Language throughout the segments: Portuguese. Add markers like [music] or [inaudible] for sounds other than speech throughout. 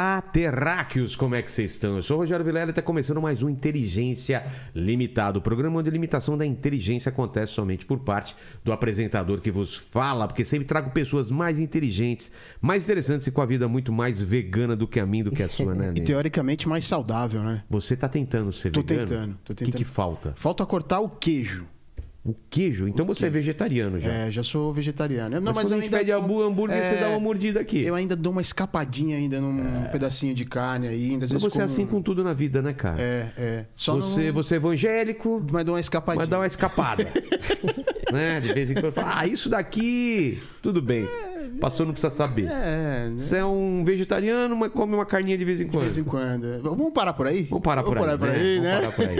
Olá, terráqueos, como é que vocês estão? Eu sou o Rogério Vilela e está começando mais um Inteligência Limitado, o programa onde a limitação da inteligência acontece somente por parte do apresentador que vos fala, porque sempre trago pessoas mais inteligentes, mais interessantes e com a vida muito mais vegana do que a minha, do que a sua, né? [laughs] E teoricamente mais saudável, né? Você tá tentando ser Tô vegano? tentando, tô O que, tentando. que falta? Falta cortar o queijo. O queijo? Então você é vegetariano já. É, já sou vegetariano. Não, mas, mas, quando eu a gente ainda pede como- hambúrguer, você É, dá uma mordida aqui. Eu ainda dou uma escapadinha ainda num pedacinho de carne aí, ainda às Mas vezes você é assim com tudo na vida, né, cara? É, é. Só você, não... você é evangélico, Mas dou uma escapadinha. mas dá uma escapada. [laughs] né? De vez em quando fala, ah, isso daqui, tudo bem. Passou, não precisa saber. É, né? Você é um vegetariano, mas come uma carninha de vez em de quando. vez em quando. Vamos parar por aí? Vamos parar por Vamos aí, parar né? aí, Vamos né? parar por aí.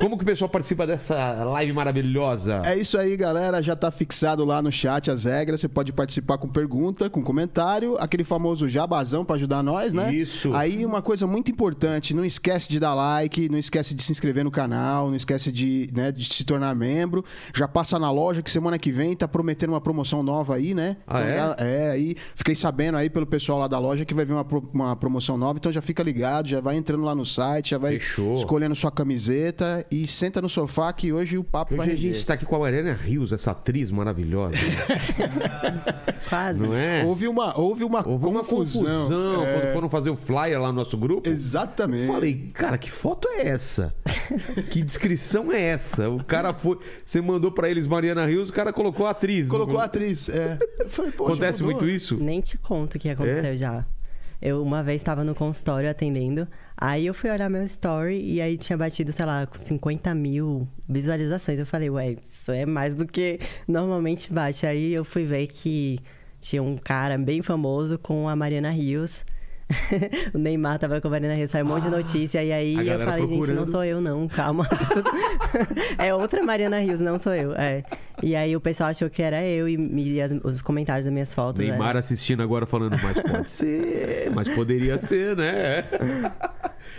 Como que o pessoal participa dessa live maravilhosa? É isso aí, galera. Já tá fixado lá no chat as regras. Você pode participar com pergunta, com comentário, aquele famoso jabazão pra ajudar nós, né? Isso. Aí uma coisa muito importante, não esquece de dar like, não esquece de se inscrever no canal, não esquece de, né, de se tornar membro. Já passa na loja que semana que vem tá prometendo uma promoção nova aí, né? Ah, é? já- é, aí fiquei sabendo aí pelo pessoal lá da loja que vai vir uma, pro- uma promoção nova, então já fica ligado, já vai entrando lá no site, já vai Fechou. escolhendo sua camiseta e senta no sofá que hoje o papo vai Hoje a render. gente tá aqui com a Mariana Rios, essa atriz maravilhosa. [laughs] Quase. Não é? Houve uma, houve uma Houve uma confusão. confusão É, quando foram fazer o flyer lá no nosso grupo. Exatamente. Eu Falei, cara, que foto é essa? [laughs] que descrição é essa? O cara foi. Você mandou pra eles Mariana Rios, o cara colocou a atriz. Colocou a atriz. É. Eu falei, poxa, Acontece mudou. muito isso? Nem te conto o que aconteceu É? já. Eu uma vez estava no consultório atendendo, aí eu fui olhar meu story e aí tinha batido, sei lá, 50 mil visualizações. Eu falei, ué, isso é mais do que normalmente bate. Aí eu fui ver que tinha um cara bem famoso com a Mariana Rios. [laughs] o Neymar tava com a Mariana Rios, saiu um monte de notícia. E aí eu falei, gente, procurando. não sou eu, não, calma. [laughs] é outra Mariana Rios, não sou eu. É. E aí o pessoal achou que era eu e, e as- os comentários das minhas fotos. é. Neymar assistindo agora falando, mas pode ser, mas poderia ser, né?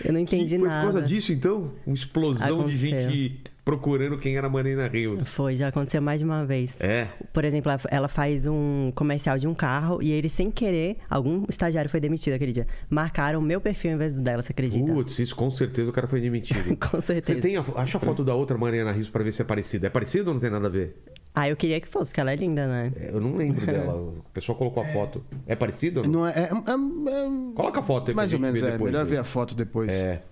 Eu não entendi Foi nada. por causa disso, então? Uma explosão de Aconteceu. gente procurando quem era a Mariana Rios. Foi, já aconteceu mais de uma vez. É. Por exemplo, ela- faz um comercial de um carro e ele, sem querer, algum estagiário foi demitido aquele dia. Marcaram o meu perfil em vez do dela, você acredita? Putz, isso com certeza o cara foi demitido. [laughs] Com certeza. Você tem a, acha a foto da outra Mariana Rios pra ver se é parecida. É parecido ou não tem nada a ver? Ah, eu queria que fosse, porque ela é linda, né? É, Eu não lembro [laughs] dela. O pessoal colocou a foto. É parecido ou não? Não é, é- é- é- Coloca a foto aí Mais ou menos, é. depois, Melhor né? ver a foto depois. É.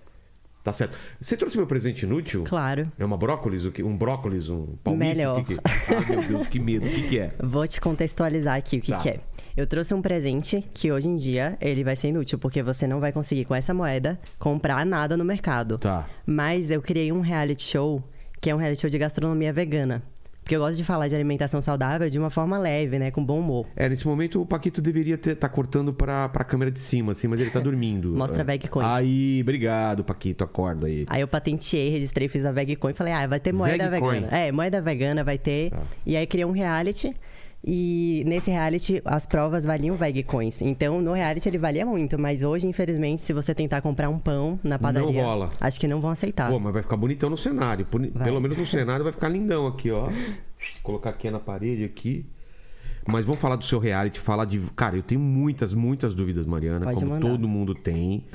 Tá certo. Você trouxe meu presente inútil? Claro. É uma brócolis? o que- Um brócolis? Um palmito? Melhor. O que que é? Ai, meu Deus, que medo. O que, que é? [laughs] Vou te contextualizar aqui o que, Tá. que é. Eu trouxe um presente que hoje em dia ele vai ser inútil, porque você não vai conseguir com essa moeda comprar nada no mercado. Tá. Mas eu criei um reality show, que é um reality show de gastronomia vegana. Porque eu gosto de falar de alimentação saudável de uma forma leve, né? Com bom humor. É, nesse momento o Paquito deveria estar tá cortando pra, pra câmera de cima, assim, mas ele tá dormindo. [laughs] Mostra é. a Vegcoin. Aí, obrigado, Paquito, acorda aí. Aí eu patenteei, registrei, fiz a VegCoin e falei, ah, vai ter moeda vegana. É, moeda vegana vai ter. Tá. E aí criei um reality. E nesse reality, as provas valiam VegCoins. Então, no reality ele valia muito. Mas hoje, infelizmente, se você tentar comprar um pão na padaria... rola. Acho que não vão aceitar. Pô, mas vai ficar bonitão no cenário. Vai. Pelo menos no cenário vai ficar lindão aqui, ó. Vou colocar aqui na parede aqui. Mas vamos falar do seu reality, falar de. Cara, eu tenho muitas, muitas dúvidas, Mariana, Pode como mandar. todo mundo tem. [laughs]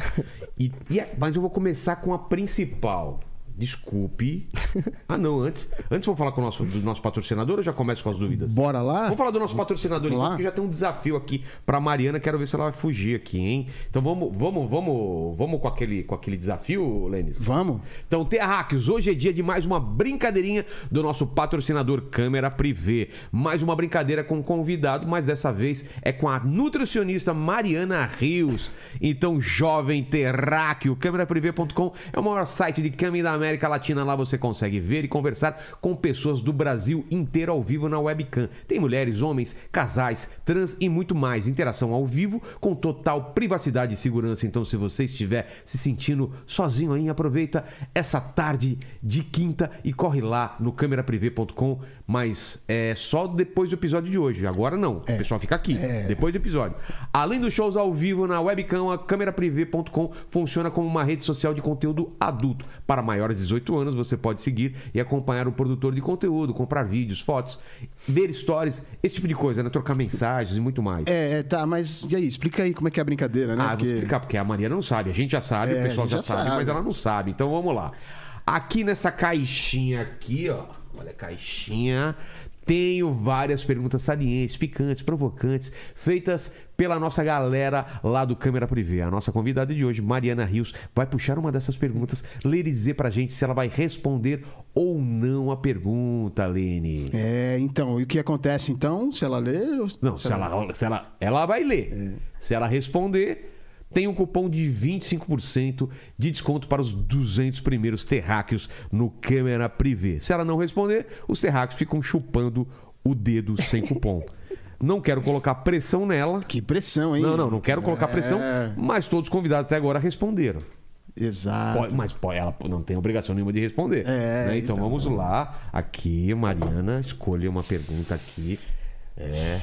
E, e é- mas eu vou começar com a principal. Desculpe. [laughs] Ah, não, antes. Antes vou falar com o nosso, do nosso patrocinador ou já começo com as dúvidas? Bora lá? Vamos falar do nosso patrocinador Vamos então, porque já tem um desafio aqui pra Mariana, quero ver se ela vai fugir aqui, hein? Então vamos, vamos, vamos, vamos com aquele, com aquele desafio, Lênis? Vamos? Então, Terráqueos, hoje é dia de mais uma brincadeirinha do nosso patrocinador Câmera Privé. Mais uma brincadeira com um convidado, mas dessa vez é com a nutricionista Mariana Rios. Então, jovem terráqueo, câmeraprivé.com é o maior site de caminho da América Latina. Lá você consegue ver e conversar com pessoas do Brasil inteiro ao vivo na webcam. Tem mulheres, homens, casais, trans e muito mais. Interação ao vivo com total privacidade e segurança. Então, se você estiver se sentindo sozinho aí, aproveita essa tarde de quinta e corre lá no câmeraprivé.com. Mas é só depois do episódio de hoje. Agora não. O pessoal fica aqui, depois do episódio. Além dos shows ao vivo na webcam, a câmeraprivé.com funciona como uma rede social de conteúdo adulto para maiores de 18 anos, você pode seguir e acompanhar o produtor de conteúdo, comprar vídeos, fotos, ver stories, esse tipo de coisa, né? Trocar mensagens e muito mais. É, é, tá, mas e aí? Explica aí como é que é a brincadeira, né? Ah, vou explicar, porque a Maria não sabe. A gente já sabe, É, o pessoal já, já sabe, sabe. mas ela não sabe. Então vamos lá. Aqui nessa caixinha aqui, ó. Olha a caixinha. Tenho várias perguntas salientes, picantes, provocantes, feitas pela nossa galera lá do Câmera Privé. A nossa convidada de hoje, Mariana Rios, vai puxar uma dessas perguntas, ler e dizer pra gente se ela vai responder ou não a pergunta, Lene. É, então, e o que acontece então? Se ela ler. ou- Não, se ela, se ela, ela vai ler. Se ela responder, tem um cupom de 25% de desconto para os 200 primeiros terráqueos no Câmera Privé. Se ela não responder, os terráqueos ficam chupando o dedo sem cupom. Não quero colocar pressão nela. Que pressão, hein? Não, não, não quero colocar pressão, É, mas todos os convidados até agora responderam. Exato. Pode- mas pode, ela não tem obrigação nenhuma de responder. É, né? então, então. vamos lá. Aqui, Mariana, escolha uma pergunta aqui. É.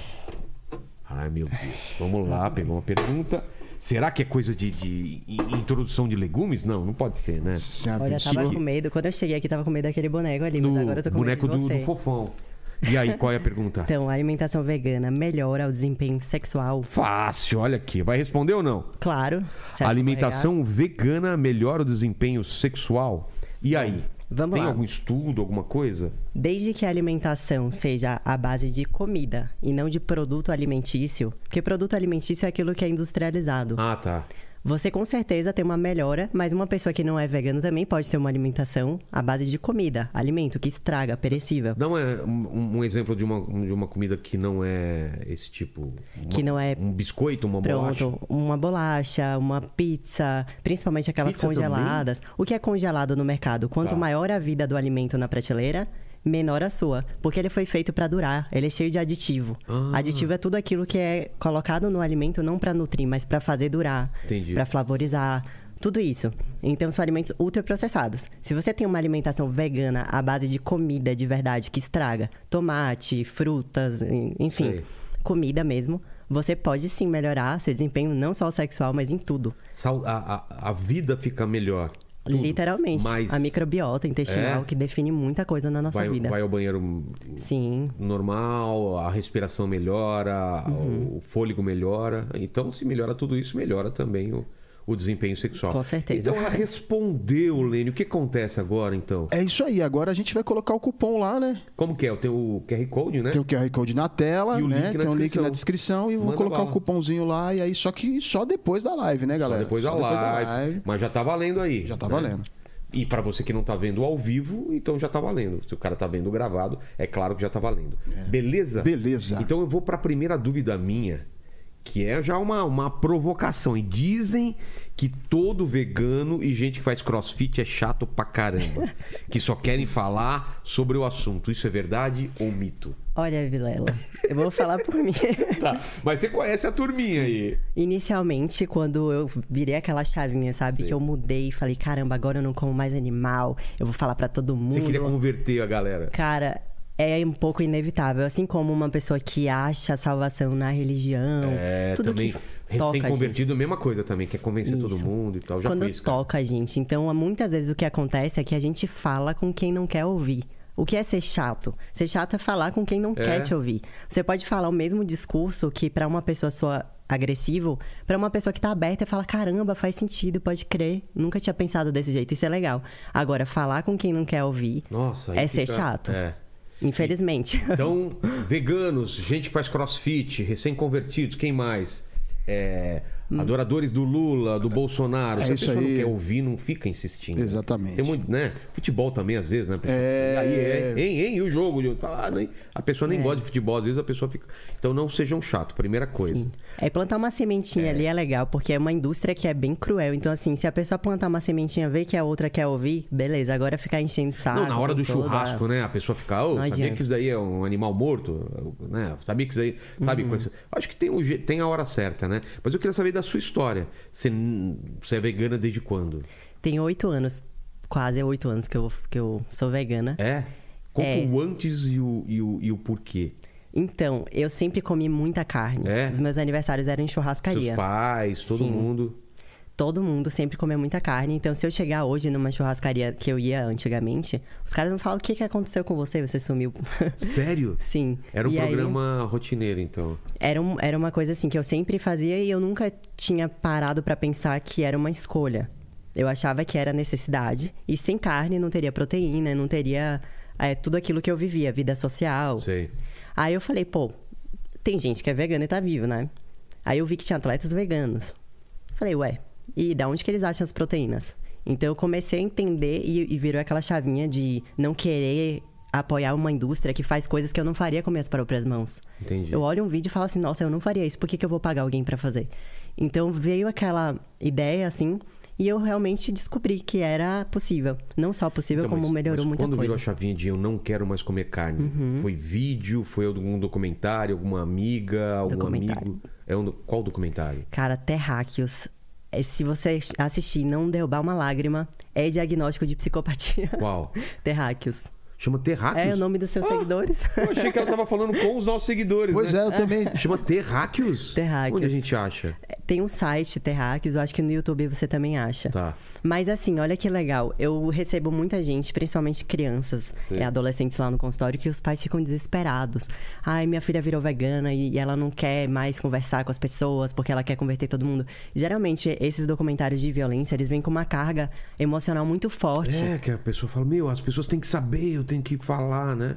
Ai, meu Deus. Vamos lá, pegou uma pergunta. Será que é coisa de, de in- introdução de legumes? Não, não pode ser, né? Se a Olha, tava com medo. Quando eu cheguei aqui, tava com medo daquele boneco ali, mas Do agora eu tô com boneco medo de do, do fofão. E aí, qual é a pergunta? [laughs] Então, a alimentação vegana melhora o desempenho sexual? Fácil, olha aqui. Vai responder ou não? Claro. Que A alimentação vegana melhora o desempenho sexual? E aí? Vamos Tem lá. algum estudo, alguma coisa? Desde que a alimentação seja à base de comida e não de produto alimentício, porque produto alimentício é aquilo que é industrializado. Ah, tá. Você com certeza tem uma melhora, mas uma pessoa que não é vegana também pode ter uma alimentação à base de comida, alimento que estraga, perecível. Dá uma- um, um exemplo de uma, de uma comida que não é esse tipo. Uma- Que não é- Um biscoito, uma bolacha. Pronto, uma bolacha, uma pizza, principalmente aquelas Pizza congeladas. O que é congelado no mercado? Quanto Tá. maior a vida do alimento na prateleira, menor a sua, porque ele foi feito para durar. Ele é cheio de aditivo. Ah. Aditivo é tudo aquilo que é colocado no alimento não para nutrir, mas para fazer durar, Entendi. para flavorizar. Tudo isso. Então, são alimentos ultraprocessados. Se você tem uma alimentação vegana à base de comida de verdade que estraga, tomate, frutas, en- enfim, Sei. comida mesmo, você pode sim melhorar seu desempenho, não só sexual, mas em tudo. A, a, a vida fica melhor. Tudo. Literalmente. Mas A microbiota intestinal É? que define muita coisa na nossa vai, vida. vai ao banheiro Sim. normal, a respiração melhora, Uhum. o fôlego melhora. Então, se melhora tudo isso, melhora também o, o desempenho sexual. Com certeza. Então, ela respondeu, Lênin. O que acontece agora, então? É isso aí, agora a gente vai colocar o cupom lá, né? Como que é? Tem o QR Code, né? Tem o QR Code na tela, E o né? link na Tem o link descrição. na descrição e vou Manda colocar bala. o cupomzinho lá e aí só que só depois da live, né, Só galera? depois, da, Só live, Mas já tá valendo aí. Já tá né? valendo. E pra você que não tá vendo ao vivo, então já tá valendo. Se o cara tá vendo gravado, é claro que já tá valendo. Beleza? Beleza. Então eu vou pra primeira dúvida minha, que é já uma, uma provocação. E dizem que todo vegano e gente que faz crossfit é chato pra caramba. que só querem falar sobre o assunto. Isso é verdade ou mito? Olha, Vilela, eu vou falar por mim. [laughs] Tá. Mas você conhece a turminha aí. Inicialmente, quando eu virei aquela chavinha, sabe? Sei. Que eu mudei e falei, caramba, agora eu não como mais animal, eu vou falar pra todo mundo. Você queria converter a galera. Cara, é um pouco inevitável. Assim como uma pessoa que acha a salvação na religião. É, tudo também que recém-convertido, mesma coisa também, quer convencer todo Isso. mundo e tal. Já Quando isso, toca a gente. Então, muitas vezes o que acontece é que a gente fala com quem não quer ouvir. O que é ser chato? Ser chato é falar com quem não É. quer te ouvir. Você pode falar o mesmo discurso que pra uma pessoa sua agressivo, pra uma pessoa que tá aberta e fala: "Caramba, faz sentido, pode crer. Nunca tinha pensado desse jeito". Isso é legal. Agora, falar com quem não quer ouvir Nossa, é ser chato. É. Infelizmente. Então, veganos, gente que faz crossfit, recém-convertidos, quem mais? É, adoradores do Lula, do Bolsonaro. É Se a isso pessoa não aí. quer ouvir, não fica insistindo. Exatamente. Tem muito, né? Futebol também, às vezes, né? É. E aí, é, hein, hein, e o jogo? Eu falo, ah, nem- a pessoa nem gosta de futebol, às vezes a pessoa fica. Então não sejam chato, primeira coisa. Sim. É plantar uma sementinha ali é legal, porque é uma indústria que é bem cruel. Então, assim, se a pessoa plantar uma sementinha, ver que a outra quer ouvir, beleza, agora ficar enchendo saco. Não, na hora do toda- churrasco, né? A pessoa fica, ô, Não sabia adianta. que isso daí é um animal morto? Né? Sabia que isso aí. Sabe? Uhum. com esse- Acho que tem, um je- tem a hora certa, né? Mas eu queria saber da sua história. Você, você é vegana desde quando? Tem oito anos, quase oito anos que eu, que eu sou vegana. É? Conta É. o antes e o, e, o, e o porquê. Então, eu sempre comi muita carne. É? Os meus aniversários eram em churrascaria. Seus pais, todo Sim. mundo. Todo mundo sempre comeu muita carne. Então, se eu chegar hoje numa churrascaria que eu ia antigamente, os caras vão falar: o que, que aconteceu com você? Você sumiu. [laughs] Sério? Sim. Era um E aí- programa rotineiro, então. era, um- era uma coisa assim que eu sempre fazia e eu nunca tinha parado pra pensar que era uma escolha. Eu achava que era necessidade. E sem carne não teria proteína, não teria é, tudo aquilo que eu vivia, vida social. Sei. Aí eu falei, pô, tem gente que é vegana e tá vivo, né? Aí eu vi que tinha atletas veganos. Falei, ué, e da onde que eles acham as proteínas? Então eu comecei a entender e, e virou aquela chavinha de não querer apoiar uma indústria que faz coisas que eu não faria com minhas próprias mãos. Entendi. Eu olho um vídeo e falo assim, nossa, eu não faria isso, por que, que eu vou pagar alguém pra fazer? Então veio aquela ideia assim, e eu realmente descobri que era possível. Não só possível, Então, como mas- melhorou mas muita quando virou a coisa. Uhum. chavinha de eu não quero mais comer carne, foi vídeo, foi algum documentário, alguma amiga, algum amigo? É um, qual documentário? Cara, terráqueos. É, se você assistir e não derrubar uma lágrima, é diagnóstico de psicopatia. Qual? [laughs] terráqueos. Chama Terráqueos? É o nome dos seus Ah, seguidores. Eu achei que ela tava falando com os nossos seguidores. Pois né? é, eu também. [laughs] Chama Terráqueos? Terráqueos. Onde a gente acha? Tem um site, Terráqueos, eu acho que no YouTube você também acha. Tá. Mas assim, olha que legal. Eu recebo muita gente, principalmente crianças Sim. e adolescentes lá no consultório, que os pais ficam desesperados. Ai, minha filha virou vegana e ela não quer mais conversar com as pessoas porque ela quer converter todo mundo. Geralmente, esses documentários de violência, eles vêm com uma carga emocional muito forte. É, que a pessoa fala, meu, as pessoas têm que saber, eu tenho que falar, né?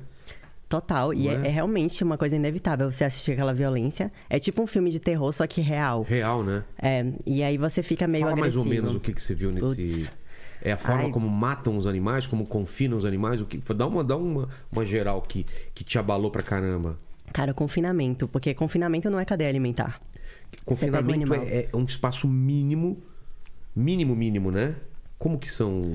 Total. E é, é? é realmente uma coisa inevitável você assistir aquela violência. É tipo um filme de terror, só que real. Real, né? É, e aí você fica meio Fala mais agressivo. ou menos o que, que você viu nesse... É a forma Ai. como matam os animais, como confinam os animais, o que... Dá uma, dá uma, uma geral que, que te abalou pra caramba. Cara, confinamento. Porque confinamento não é cadeia alimentar. Confinamento é, é um espaço mínimo, mínimo, mínimo, né? Como que são...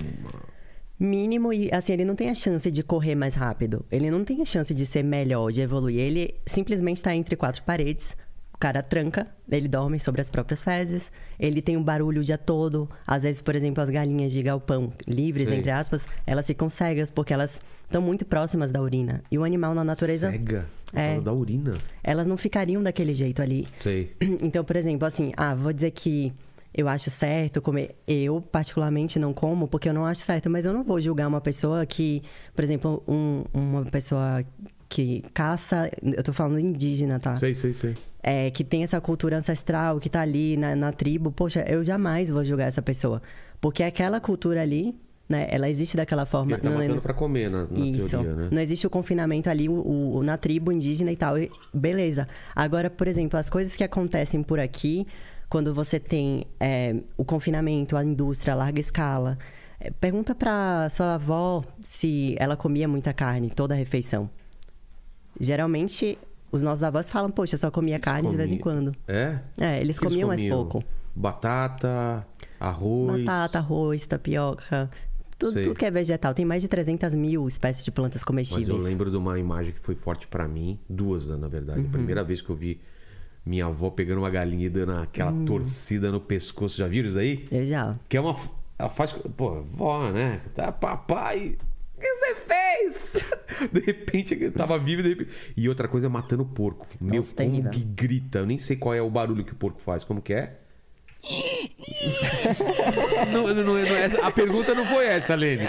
Mínimo e, assim, ele não tem a chance de correr mais rápido. Ele não tem a chance de ser melhor, de evoluir. Ele simplesmente está entre quatro paredes. O cara tranca, ele dorme sobre as próprias fezes. Ele tem um barulho o dia todo. Às vezes, por exemplo, as galinhas de galpão livres, Sei. entre aspas, elas ficam cegas porque elas estão muito próximas da urina. E o animal na natureza, Cega? É. Da urina. elas não ficariam daquele jeito ali. Sei. Então, por exemplo, assim, ah, vou dizer que eu acho certo comer. Eu, particularmente, não como porque eu não acho certo, mas eu não vou julgar uma pessoa que, por exemplo, um- uma pessoa que caça. Eu tô falando indígena, tá? Sei, sei, sei. É, que tem essa cultura ancestral, que tá ali na, na tribo. Poxa, eu jamais vou julgar essa pessoa. Porque aquela cultura ali, né, ela existe daquela forma. Ele tá Não é- matando pra comer, na, na isso. teoria, né? Não existe o confinamento ali o, o- na tribo indígena e tal. e- beleza. Agora, por exemplo, as coisas que acontecem por aqui, quando você tem é, o confinamento, a indústria a larga escala. é, pergunta pra sua avó se ela comia muita carne toda a refeição. Geralmente, os nossos avós falam, poxa, eu só comia carne de vez em quando. É? É, eles O que comiam mais pouco. Batata, arroz. Batata, arroz, tapioca, tudo, tudo que é vegetal. Tem mais de 300 mil espécies de plantas Mas comestíveis. eu lembro de uma imagem que foi forte pra mim, duas, né, na verdade. Uhum. A primeira vez que eu vi minha avó pegando uma galinha e dando aquela Hum. torcida no pescoço. Já viram isso aí? Eu já. Que é uma. Ela faz. Pô, vó, né? Tá, papai. O que você fez? [laughs] De repente, eu tava vivo e de repente... E outra coisa é matando porco. Meu, Nossa, como terrível. que grita. Eu nem sei qual é o barulho que o porco faz. Como que é? Não, não, não é- é a pergunta não foi essa, Lene.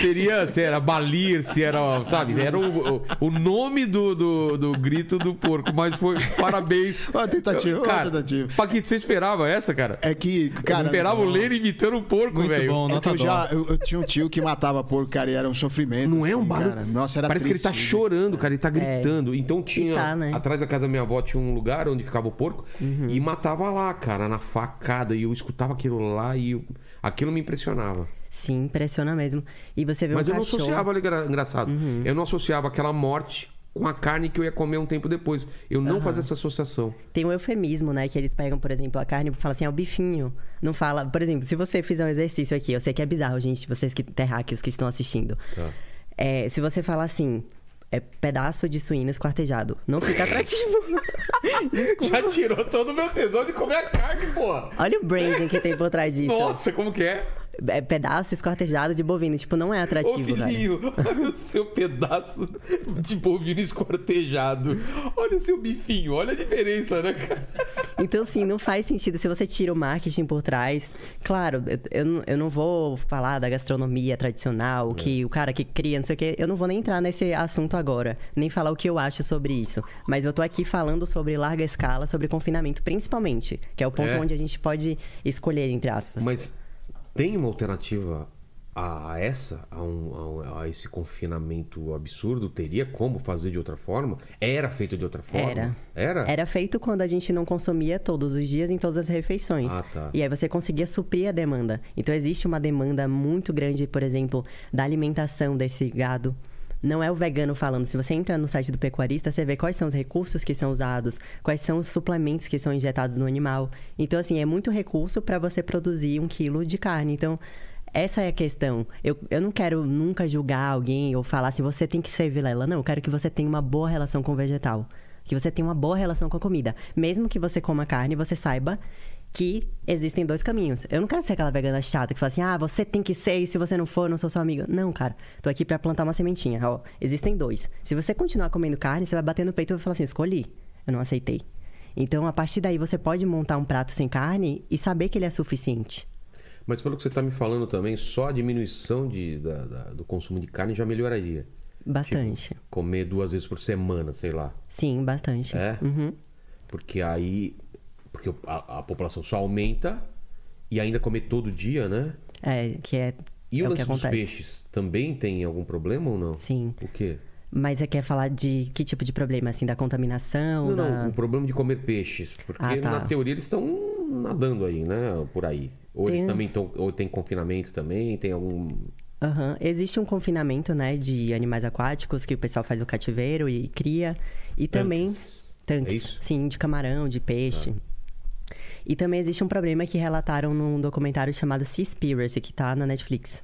Seria se era balir, se era, sabe? Era o, o- o nome do, do, do grito do porco, mas foi parabéns. Ó, tentativa, cara, tentativa. Paquito, você esperava essa, cara? É que, Cara, eu esperava o Lene imitando um porco, velho. bom, É eu já. Eu, eu tinha um tio que matava porco, cara, e era um sofrimento. Não é um assim, barulho. cara. Nossa, era Parece que ele tá triste. chorando, cara. Ele tá gritando. Então tinha. tá, né? Atrás da casa da minha avó tinha um lugar onde ficava o porco. Uhum. E matava lá, cara, na facada. E eu escutava aquilo lá e eu- aquilo me impressionava. Sim, impressiona mesmo. E você vê Mas um eu não cachorro... associava, olha que engra- engraçado. Uhum. Eu não associava aquela morte com a carne que eu ia comer um tempo depois. Eu não fazia essa associação. Tem um eufemismo, né? Que eles pegam, por exemplo, a carne e falam assim, é o bifinho. Não fala... Por exemplo, se você fizer um exercício aqui, eu sei que é bizarro, gente, vocês que terráqueos que estão assistindo. Tá. É, se você falar assim, é pedaço de suíno esquartejado, não fica atrativo. [laughs] Já tirou todo o meu tesão de comer a carne, porra. Olha o branding que tem por trás disso. Nossa, como que é? É pedaço esquartejado de bovino. Tipo, não é Ô atrativo, cara. filhinho, olha o seu pedaço de bovino esquartejado. Olha o seu bifinho, olha a diferença, né, cara? Então, assim, não faz sentido. Se você tira o marketing por trás. Claro, eu- eu, não- vou falar da gastronomia tradicional, que o cara que cria, não sei o quê. Eu não vou nem entrar nesse assunto agora. Nem falar o que eu acho sobre isso. Mas eu tô aqui falando sobre larga escala, sobre confinamento, principalmente. Que é o ponto É. onde a gente pode escolher, entre aspas. Mas tem uma alternativa a essa, a, um- a um- a esse confinamento absurdo? Teria como fazer de outra forma? Era feito de outra forma? Era. Era? Era feito quando a gente não consumia todos os dias em todas as refeições. Ah, tá. E aí você conseguia suprir a demanda. Então existe uma demanda muito grande, por exemplo, da alimentação desse gado. Não é o vegano falando. Se você entra no site do pecuarista, você vê quais são os recursos que são usados, quais são os suplementos que são injetados no animal. Então, assim, é muito recurso para você produzir um quilo de carne. Então, essa é a questão. Eu, eu não quero nunca julgar alguém ou falar assim, você tem que ser vilela. Não, eu quero que você tenha uma boa relação com o vegetal. Que você tenha uma boa relação com a comida. Mesmo que você coma carne, você saiba que existem dois caminhos. Eu não quero ser aquela vegana chata que fala assim, ah, você tem que ser e se você não for, não sou sua amiga. Não, cara. Tô aqui pra plantar uma sementinha. Ó, existem dois. Se você continuar comendo carne, você vai bater no peito e vai falar assim, escolhi. Eu não aceitei. Então, a partir daí, você pode montar um prato sem carne e saber que ele é suficiente. Mas pelo que você está me falando também, só a diminuição de, da- da- do consumo de carne já melhoraria. Bastante. Comer duas vezes por semana, sei lá. Sim, bastante. É? Uhum. Porque aí. Porque a, a população só aumenta e ainda comer todo dia, né? É, que é, E é o lance dos peixes também tem algum problema ou não? Sim. O quê? Mas você quer falar de que tipo de problema? Assim, da contaminação? Não, da... não, o problema de comer peixes. Porque Ah, tá. na teoria eles estão nadando aí, né? Por aí. Ou eles Tem- também estão. Ou tem confinamento também, tem algum. Aham. Existe um confinamento, né, de animais aquáticos que o pessoal faz o cativeiro e cria. E também. Tanques. Tanques. É isso? Sim, de camarão, de peixe. E também existe um problema que relataram num documentário chamado Seaspiracy, que tá na Netflix.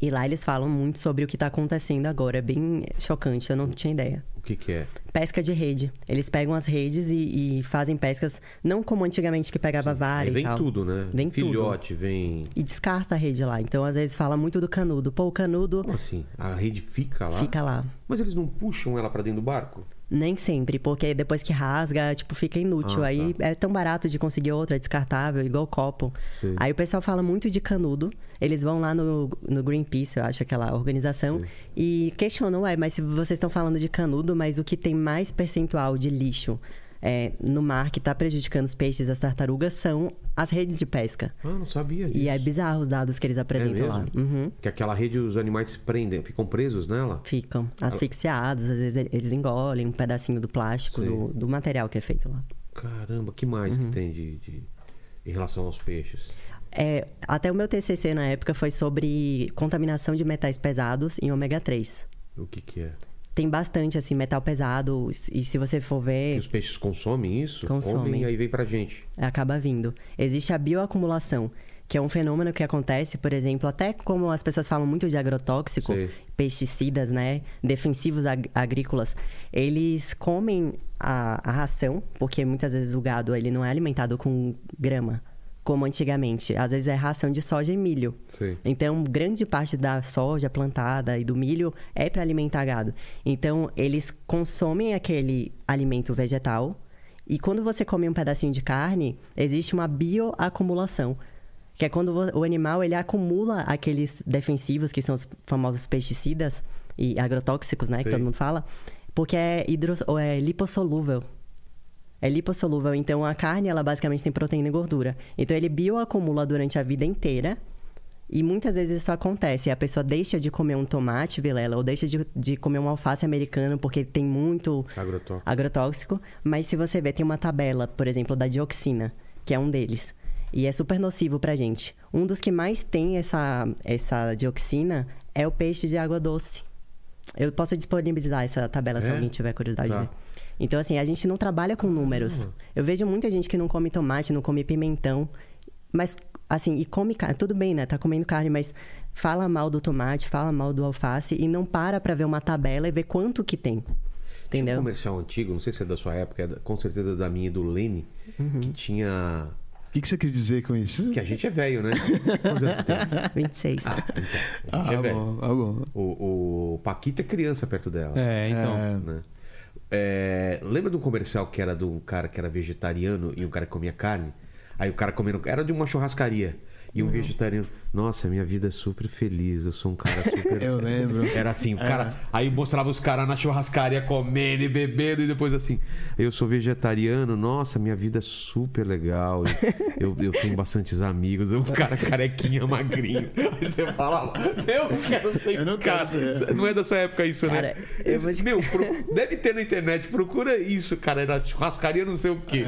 E lá eles falam muito sobre o que tá acontecendo agora. É bem chocante, eu não tinha ideia. O que, que é? Pesca de rede. Eles pegam as redes e, e fazem pescas, não como antigamente que pegava vara Aí e vem tal. tudo, né? Vem tudo. Filhote, vem. E descarta a rede lá. Então, às vezes, fala muito do canudo. Pô, o canudo Como assim? A rede fica lá? fica lá. Mas eles não puxam ela pra dentro do barco? Nem sempre, porque depois que rasga, tipo, fica inútil. Ah, Aí é tão barato de conseguir outra, é descartável, igual copo. Sim. Aí o pessoal fala muito de canudo. Eles vão lá no, no Greenpeace, eu acho, aquela organização, e questionam, ué, mas se vocês estão falando de canudo, mas o que tem mais percentual de lixo é, no mar que está prejudicando os peixes, as tartarugas, são as redes de pesca. Ah, não sabia disso. E é bizarro os dados que eles apresentam lá. mesmo? Uhum. Que aquela rede os animais se prendem, ficam presos nela? Ficam asfixiados, às vezes eles engolem um pedacinho do plástico, do, do material que é feito lá. Caramba, que mais Uhum. que tem de, de- em relação aos peixes? É, até o meu TCC na época foi sobre contaminação de metais pesados em ômega 3. O que que é? Tem bastante, assim, metal pesado, e se você for Que ver, os peixes consomem isso? Consomem. Comem e aí vem pra gente. acaba vindo. Existe a bioacumulação, que é um fenômeno que acontece, por exemplo, até como as pessoas falam muito de agrotóxico, Sei. pesticidas, né, defensivos ag- agrícolas, eles comem a, a ração, porque muitas vezes o gado ele não é alimentado com grama, como antigamente. Às vezes é ração de soja e milho. Sei. Então, grande parte da soja plantada e do milho é para alimentar gado. Então, eles consomem aquele alimento vegetal e quando você come um pedacinho de carne, existe uma bioacumulação, que é quando o animal ele acumula aqueles defensivos que são os famosos pesticidas e agrotóxicos, né, que Sei. todo mundo fala, porque é, hidro, ou é lipossolúvel. É lipossolúvel, então a carne ela basicamente tem proteína e gordura. Então ele bioacumula durante a vida inteira. E muitas vezes isso acontece. A pessoa deixa de comer um tomate, Vilela, ou deixa de, de comer um alface americano porque tem muito Agrotóxico. agrotóxico. Mas se você ver, tem uma tabela, por exemplo, da dioxina, que é um deles. E é super nocivo pra gente. Um dos que mais tem essa, essa dioxina é o peixe de água doce. Eu posso disponibilizar essa tabela se É? alguém tiver curiosidade Tá. ver. Então, assim, a gente não trabalha com números. Eu vejo muita gente que não come tomate, não come pimentão. Mas, assim, e come carne. Tudo bem, né? Tá comendo carne, mas fala mal do tomate, fala mal do alface e não para pra ver uma tabela e ver quanto que tem. Tinha um Entendeu? comercial antigo, não sei se é da sua época, é da- com certeza da minha e do Lene, Uhum. que tinha. O que, que você quis dizer com isso? Que a gente é velho, né? [laughs] Quantos anos você tem? 26. Ah, então. Ah, é velho. bom, ah, bom. O, o Paquito é criança perto dela. É, então. É, né? É, lembra de um comercial que era de um cara que era vegetariano e um cara que comia carne? Aí o cara comendo. Era de uma churrascaria. E um Uhum. vegetariano. Nossa, minha vida é super feliz. Eu sou um cara [laughs] super. Eu lembro. Era assim, o cara. Aí mostrava os caras na churrascaria comendo e bebendo, e depois assim, eu sou vegetariano, nossa, minha vida é super legal. Eu, [laughs] eu tenho bastantes amigos, um cara carequinha, magrinho. [laughs] Aí você fala, eu não quero ser Eu não cara. ser. Não é da sua época isso, Cara, né? eu Esse- vou Meu, pro- deve ter na internet, procura isso, cara. Era churrascaria não sei o quê.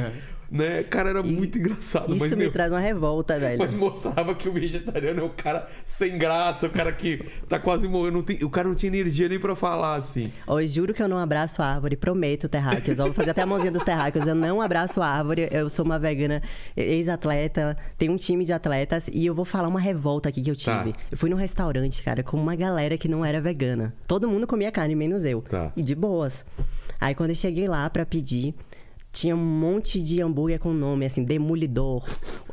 Né? Cara, era muito engraçado. Isso me meu, traz uma revolta, velho. mas mostrava que o vegetariano é o cara sem graça, o cara que tá quase morrendo. tem- o cara não tinha energia nem pra falar, assim. Eu juro que eu não abraço a árvore, prometo, terráqueos. Eu vou fazer até a mãozinha dos terráqueos. Eu não abraço a árvore, eu sou uma vegana ex-atleta, tenho um time de atletas e eu vou falar uma revolta aqui que eu tive. Tá. Eu fui num restaurante, cara, com uma galera que não era vegana. Todo mundo comia carne, menos eu. Tá. E de boas. Aí quando eu cheguei lá pra pedir, tinha um monte de hambúrguer com nome, assim, Demolidor,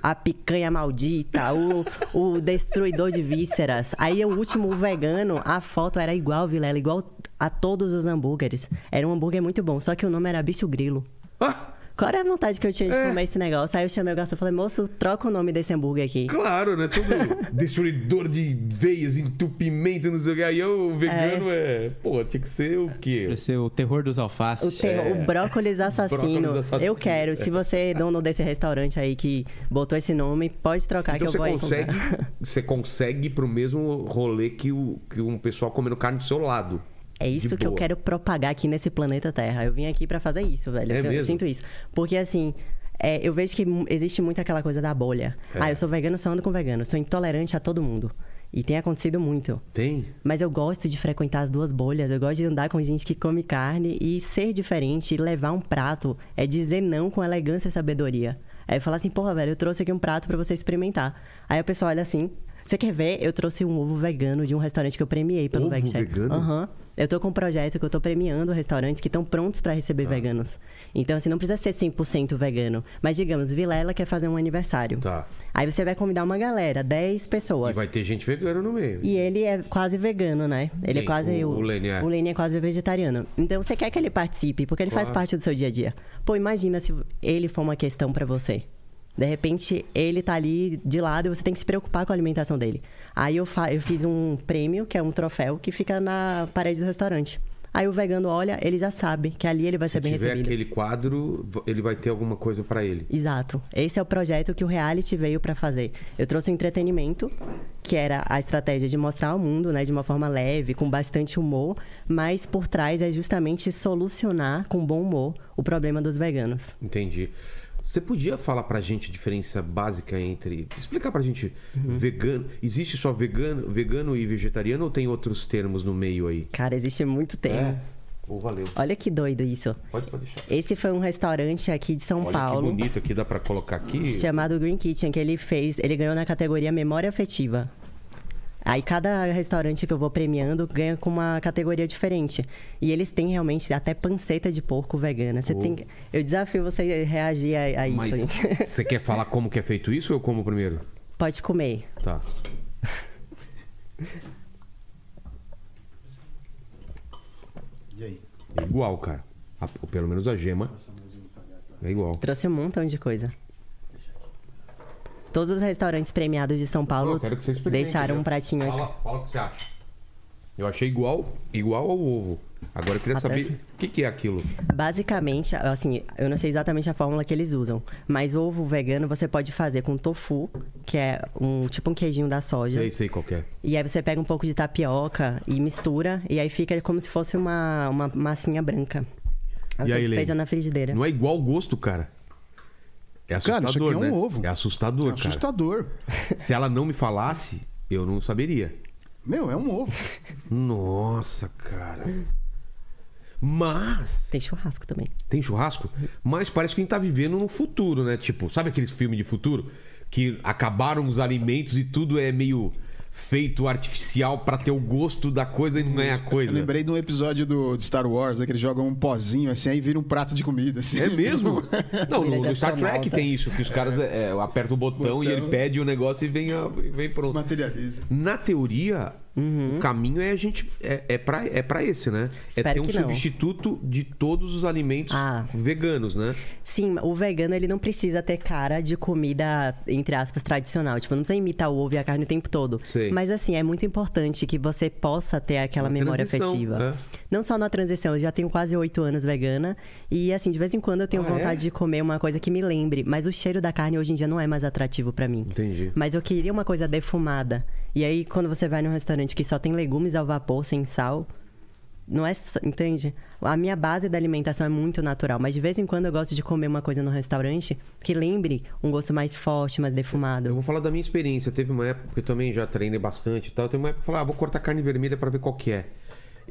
a picanha maldita, o, o destruidor de vísceras. Aí o último, vegano, a foto era igual, Vilela, igual a todos os hambúrgueres. Era um hambúrguer muito bom, só que o nome era bicho grilo. Ah, Qual era a vontade que eu tinha de É. comer esse negócio? Aí eu chamei o garçom e falei, moço, troca o nome desse hambúrguer aqui. claro, né? Todo [laughs] destruidor de veias, entupimento, não sei o que. Aí o vegano é. Pô, tinha que ser o quê? Pra ser o terror dos O, alfaces. terror- o brócolis [laughs] assassino. Brócolis assassino. Eu quero. Se você é dono desse restaurante aí que botou esse nome, pode trocar Então que eu vou aí consegue, comprar. você consegue ir pro mesmo rolê que, o, que um pessoal comendo carne do seu lado. É isso que eu quero propagar aqui nesse planeta Terra. Eu vim aqui pra fazer isso, velho. É eu, mesmo? sinto isso. Porque assim, é, eu vejo que existe muito aquela coisa da bolha. É. Ah, eu sou vegano, só ando com vegano. Sou intolerante a todo mundo. E tem acontecido muito. Tem? Mas eu gosto de frequentar as duas bolhas. Eu gosto de andar com gente que come carne e ser diferente e levar um prato é dizer não com elegância e sabedoria. Aí eu falo assim, porra, velho, eu trouxe aqui um prato pra você experimentar. Aí a pessoa olha assim. Você quer ver? Eu trouxe um ovo vegano de um restaurante que eu premiei pelo Ovo Chef. vegano? Aham. Eu tô com um projeto que eu tô premiando restaurantes que estão prontos pra receber Tá. veganos. Então, assim, não precisa ser 100% vegano. Mas, digamos, Vilela quer fazer um aniversário. Tá. Aí você vai convidar uma galera, 10 E pessoas. vai ter gente vegana no meio. E ele é quase vegano, né? Ele é quase. O- o Lene é? O Lene é quase vegetariano. Então você quer que ele participe, porque ele faz Claro. parte do seu dia a dia. Pô, imagina se ele for uma questão pra você. De repente, ele tá ali de lado e você tem que se preocupar com a alimentação dele. Aí eu, fa- eu fiz um prêmio, que é um troféu, que fica na parede do restaurante. Aí o vegano olha, ele já sabe que ali ele vai Se ser bem tiver recebido. aquele quadro, ele vai ter alguma coisa pra ele. Exato. Esse é o projeto que o reality veio pra fazer. Eu trouxe o entretenimento, que era a estratégia de mostrar ao mundo, né, de uma forma leve, com bastante humor, mas por trás é justamente solucionar com bom humor o problema dos veganos. Entendi. Você podia falar pra gente a diferença básica entre. Explicar pra gente Uhum. vegano. Existe só vegano, vegano e vegetariano ou tem outros termos no meio aí? Cara, existe muito tempo. É. Ou valeu. Olha que doido isso. Pode, pode deixar. Esse foi um restaurante aqui de São Olha Paulo. que bonito aqui, dá pra colocar aqui. chamado Green Kitchen, que ele fez, ele ganhou na categoria Memória Afetiva. Aí cada restaurante que eu vou premiando ganha com uma categoria diferente. E eles têm realmente até panceta de porco vegana. Você Oh. tem, eu desafio você reagir a, a isso. Mas hein? [laughs] você quer falar como que é feito isso ou eu como primeiro? Pode comer. Tá. E aí? É igual, cara. A- pelo menos a gema. É igual. Trouxe um montão de coisa. Todos os restaurantes premiados de São Paulo deixaram um pratinho aqui. Fala, o que você acha. Eu achei igual, igual ao ovo. Agora eu queria Até saber o que, que é aquilo. Basicamente, assim, eu não sei exatamente a fórmula que eles usam, mas ovo vegano você pode fazer com tofu, que é um tipo um queijinho da soja. Sei, sei qual é. E aí você pega um pouco de tapioca e mistura, e aí fica como se fosse uma, uma massinha branca. Aí E você aí, despeja Lene? na frigideira. Não é igual o gosto, cara. É assustador, Cara, isso aqui é um né? ovo. É assustador, É cara. assustador. Se ela não me falasse, eu não saberia. Meu, é um ovo. Nossa, cara. Mas Tem churrasco também. tem churrasco, mas parece que a gente tá vivendo no futuro, né? Tipo, sabe aqueles filmes de futuro que acabaram os alimentos e tudo é meio feito artificial pra ter o gosto da coisa e não é a Eu coisa. lembrei de um episódio do, de Star Wars, né, que eles jogam um pozinho assim, aí vira um prato de comida. Assim. É mesmo? [laughs] Não, no, é no Star Trek tem isso, que os caras é, apertam o botão, e Botão. ele pede o negócio e vem, a- e vem pronto. Materializa. Na teoria, O caminho é a gente. É, é, pra, é pra esse, né? Espero é ter um substituto de todos os alimentos Ah. veganos, né? Sim, o vegano ele não precisa ter cara de comida, entre aspas, tradicional. Tipo, não precisa imitar o ovo e a carne o tempo todo. Sei. Mas assim, é muito importante que você possa ter aquela memória afetiva. é. Não só na transição, eu já tenho quase oito anos vegana. E assim, de vez em quando eu tenho Ah, vontade é? de comer uma coisa que me lembre. Mas o cheiro da carne hoje em dia não é mais atrativo pra mim. Entendi. Mas eu queria uma coisa defumada. E aí, quando você vai num restaurante que só tem legumes ao vapor, sem sal, não é. Entende? A minha base da alimentação é muito natural, mas de vez em quando eu gosto de comer uma coisa no restaurante que lembre um gosto mais forte, mais Eu defumado. vou falar da minha experiência. Teve uma época que eu também já treinei bastante e tal. Teve uma época que eu falei, ah, vou cortar carne vermelha pra ver qual que é.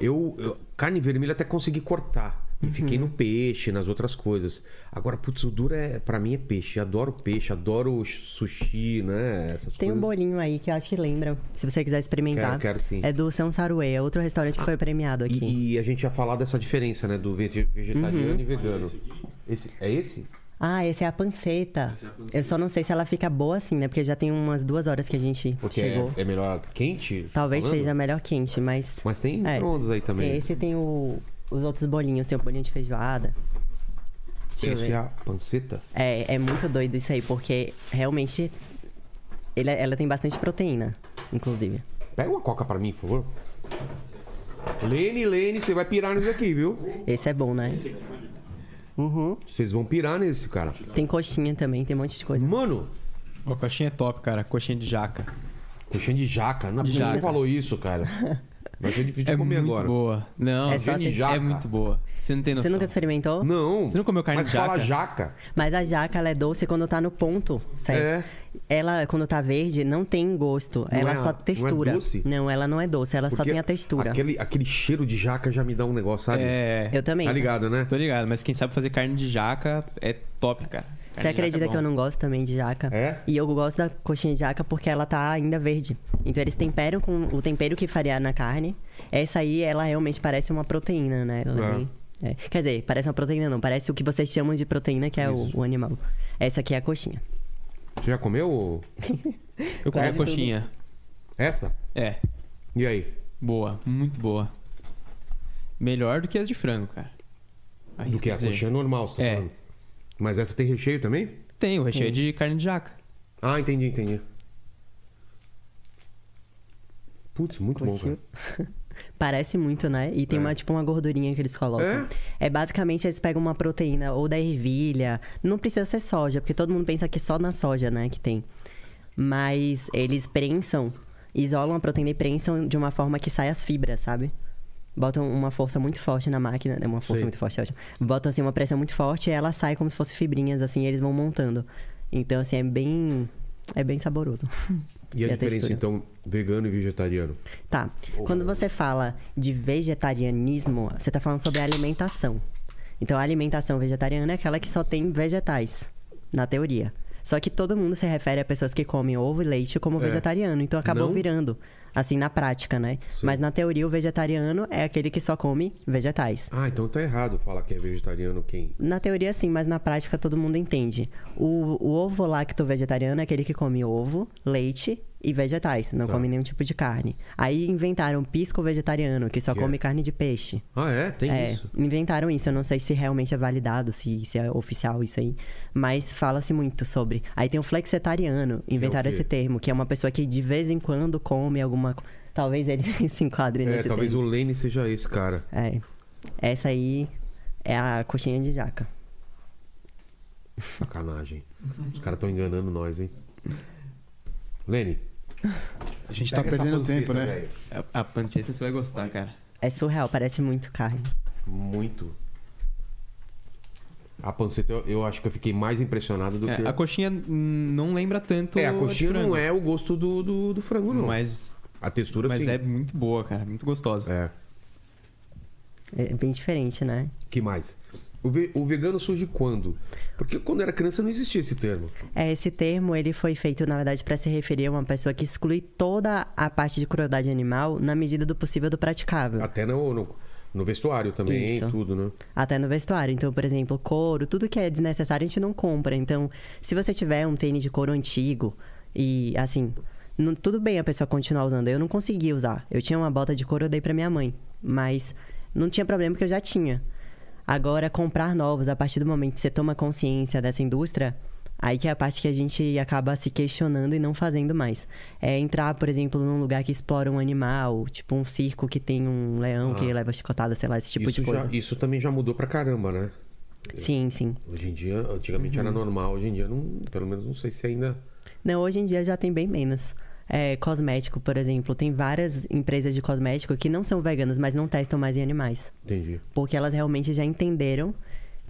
Eu, eu- carne vermelha até consegui cortar. E fiquei no peixe, nas outras coisas. Agora, putz, o duro é, pra mim é peixe. Adoro peixe, adoro sushi, né? Essas Tem um coisas. bolinho aí que eu acho que lembra, se você quiser experimentar. Quero, quero sim. É do São Saruê, é outro restaurante que foi premiado aqui. E, e a gente ia falar dessa diferença, né? Do vege- vegetariano Uhum. e vegano. Esse, é esse? Ah, esse é a panceta. Eu só não sei se ela fica boa assim, né? Porque já tem umas duas horas que a gente Porque chegou. é, é melhor quente? Talvez falando? seja melhor quente, mas. Mas tem É. aí também. Esse tem o- os outros bolinhos, tem o bolinho de feijoada. Deixa eu Esse ver. é a panceta? É, é muito doido isso aí, porque realmente ele- ela tem bastante proteína, inclusive. Pega uma coca pra mim, por favor. Lene, Lene, você vai pirar nisso aqui, viu? Esse é bom, né? Uhum. Vocês vão pirar nesse, cara. Tem coxinha também, tem um monte de coisa. Mano, Ô, coxinha é top, cara. Coxinha de jaca. coxinha de jaca. Não é De que você jaca. falou isso, cara. [laughs] Vai ser difícil É comer muito agora. boa. Não, É só Coxinha de ter- jaca. é muito boa. Você não tem Você noção. nunca experimentou? Não. Você não comeu carne mas de fala jaca? jaca. Mas a jaca, ela é doce quando tá no ponto, certo? É. Ela, quando tá verde, não tem gosto. Não ela é- só não é textura. doce? Não, ela não é doce, ela só Porque tem a textura. Aquele, aquele cheiro de jaca já me dá um negócio, sabe? É. Eu também. Tá ligado, né? Tô ligado, mas quem sabe fazer carne de jaca é top, cara. Carne Você acredita é que eu não gosto também de jaca? É? E eu gosto da coxinha de jaca porque ela tá ainda verde. Então eles temperam com o tempero que faria na carne. Essa aí, ela realmente parece uma proteína, né? Ela É. nem- é. Quer dizer, parece uma proteína não. Parece o que vocês chamam de proteína, que é o, o animal. Essa aqui é a coxinha. Você já comeu ou- [laughs] Eu comi a coxinha. essa? É, E aí? boa, muito boa. Melhor do que as de frango, cara. Do Arrisco que a dizer. coxinha normal, você tá É. falando. Mas essa tem recheio também? Tem, o recheio é de carne de jaca. Ah, entendi, entendi. Putz, muito bom, cara. [laughs] Parece muito, né? E tem É. uma, tipo, uma gordurinha que eles colocam. É? É basicamente eles pegam uma proteína ou da ervilha. Não precisa ser soja, porque todo mundo pensa que é só na soja, né, que tem. Mas eles prensam, isolam a proteína e prensam de uma forma que sai as fibras, sabe? Botam uma força muito forte na máquina, né? Uma força Sei. muito forte, ótimo. Botam assim uma pressão muito forte e ela sai como se fosse fibrinhas, assim, e eles vão montando. Então, assim, é bem. É bem saboroso. [laughs] E a E a diferença, textura. então, vegano e vegetariano? Tá. Quando você fala de vegetarianismo, você tá falando sobre alimentação. Então, a alimentação vegetariana é aquela que só tem vegetais, na teoria. Só que todo mundo se refere a pessoas que comem ovo e leite como É. vegetariano. Então, acabou Não? virando, assim, na prática, né? Sim. Mas, na teoria, o vegetariano é aquele que só come vegetais. Ah, então tá errado falar que é vegetariano quem? Na teoria, sim, mas na prática todo mundo entende. O, o ovo lacto vegetariano é aquele que come ovo, leite e vegetais, não Tá. come nenhum tipo de carne. Aí inventaram pisco vegetariano, que só Que é? come carne de peixe. Ah, é? Tem é, isso. inventaram isso. Eu não sei se realmente é validado, se, se é oficial isso aí. Mas fala-se muito sobre. Aí tem o flexetariano, inventaram é quê? esse termo, que é uma pessoa que de vez em quando come alguma. Talvez ele [laughs] se enquadre É, nesse talvez termo. o Lene seja esse cara. É. Essa aí é a coxinha de jaca. Sacanagem. Os caras estão enganando nós, hein? Lene. A gente tá pega perdendo tempo, né? velho. A, a panceta você vai gostar, cara. É surreal, parece muito carne. Muito. A panceta, eu, eu acho que eu fiquei mais impressionado do É, que. a coxinha hum, não lembra tanto. É, a de coxinha frango, não é o gosto do, do, do frango, não. Mas, A textura mas sim. é muito boa, cara. Muito gostosa. É. É bem diferente, né? que mais? O, ve- o vegano surge quando? Porque quando era criança não existia esse termo. É, esse termo ele foi feito, na verdade, para se referir a uma pessoa que exclui toda a parte de crueldade animal na medida do possível do praticável. Até no, no, no vestuário também, Isso. tudo, né? Até no vestuário. Então, por exemplo, couro, tudo que é desnecessário a gente não compra. Então, se você tiver um tênis de couro antigo e, assim, não- tudo bem a pessoa continuar usando. Eu não conseguia usar. Eu tinha uma bota de couro, eu dei pra minha mãe. Mas não tinha problema porque eu já tinha. Agora, comprar novos, a partir do momento que você toma consciência dessa indústria, aí que é a parte que a gente acaba se questionando e não fazendo mais. É entrar, por exemplo, num lugar que explora um animal, tipo um circo que tem um leão que Ah. leva chicotada, sei lá, esse tipo de coisa. já- isso também já mudou pra caramba, né? Sim, sim. Hoje em dia, antigamente era normal, hoje em dia não, pelo menos não sei se ainda. Não, hoje em dia já tem bem menos. É, cosmético, por exemplo, tem várias empresas de cosmético que não são veganas, mas não testam mais em animais. Entendi. Porque elas realmente já entenderam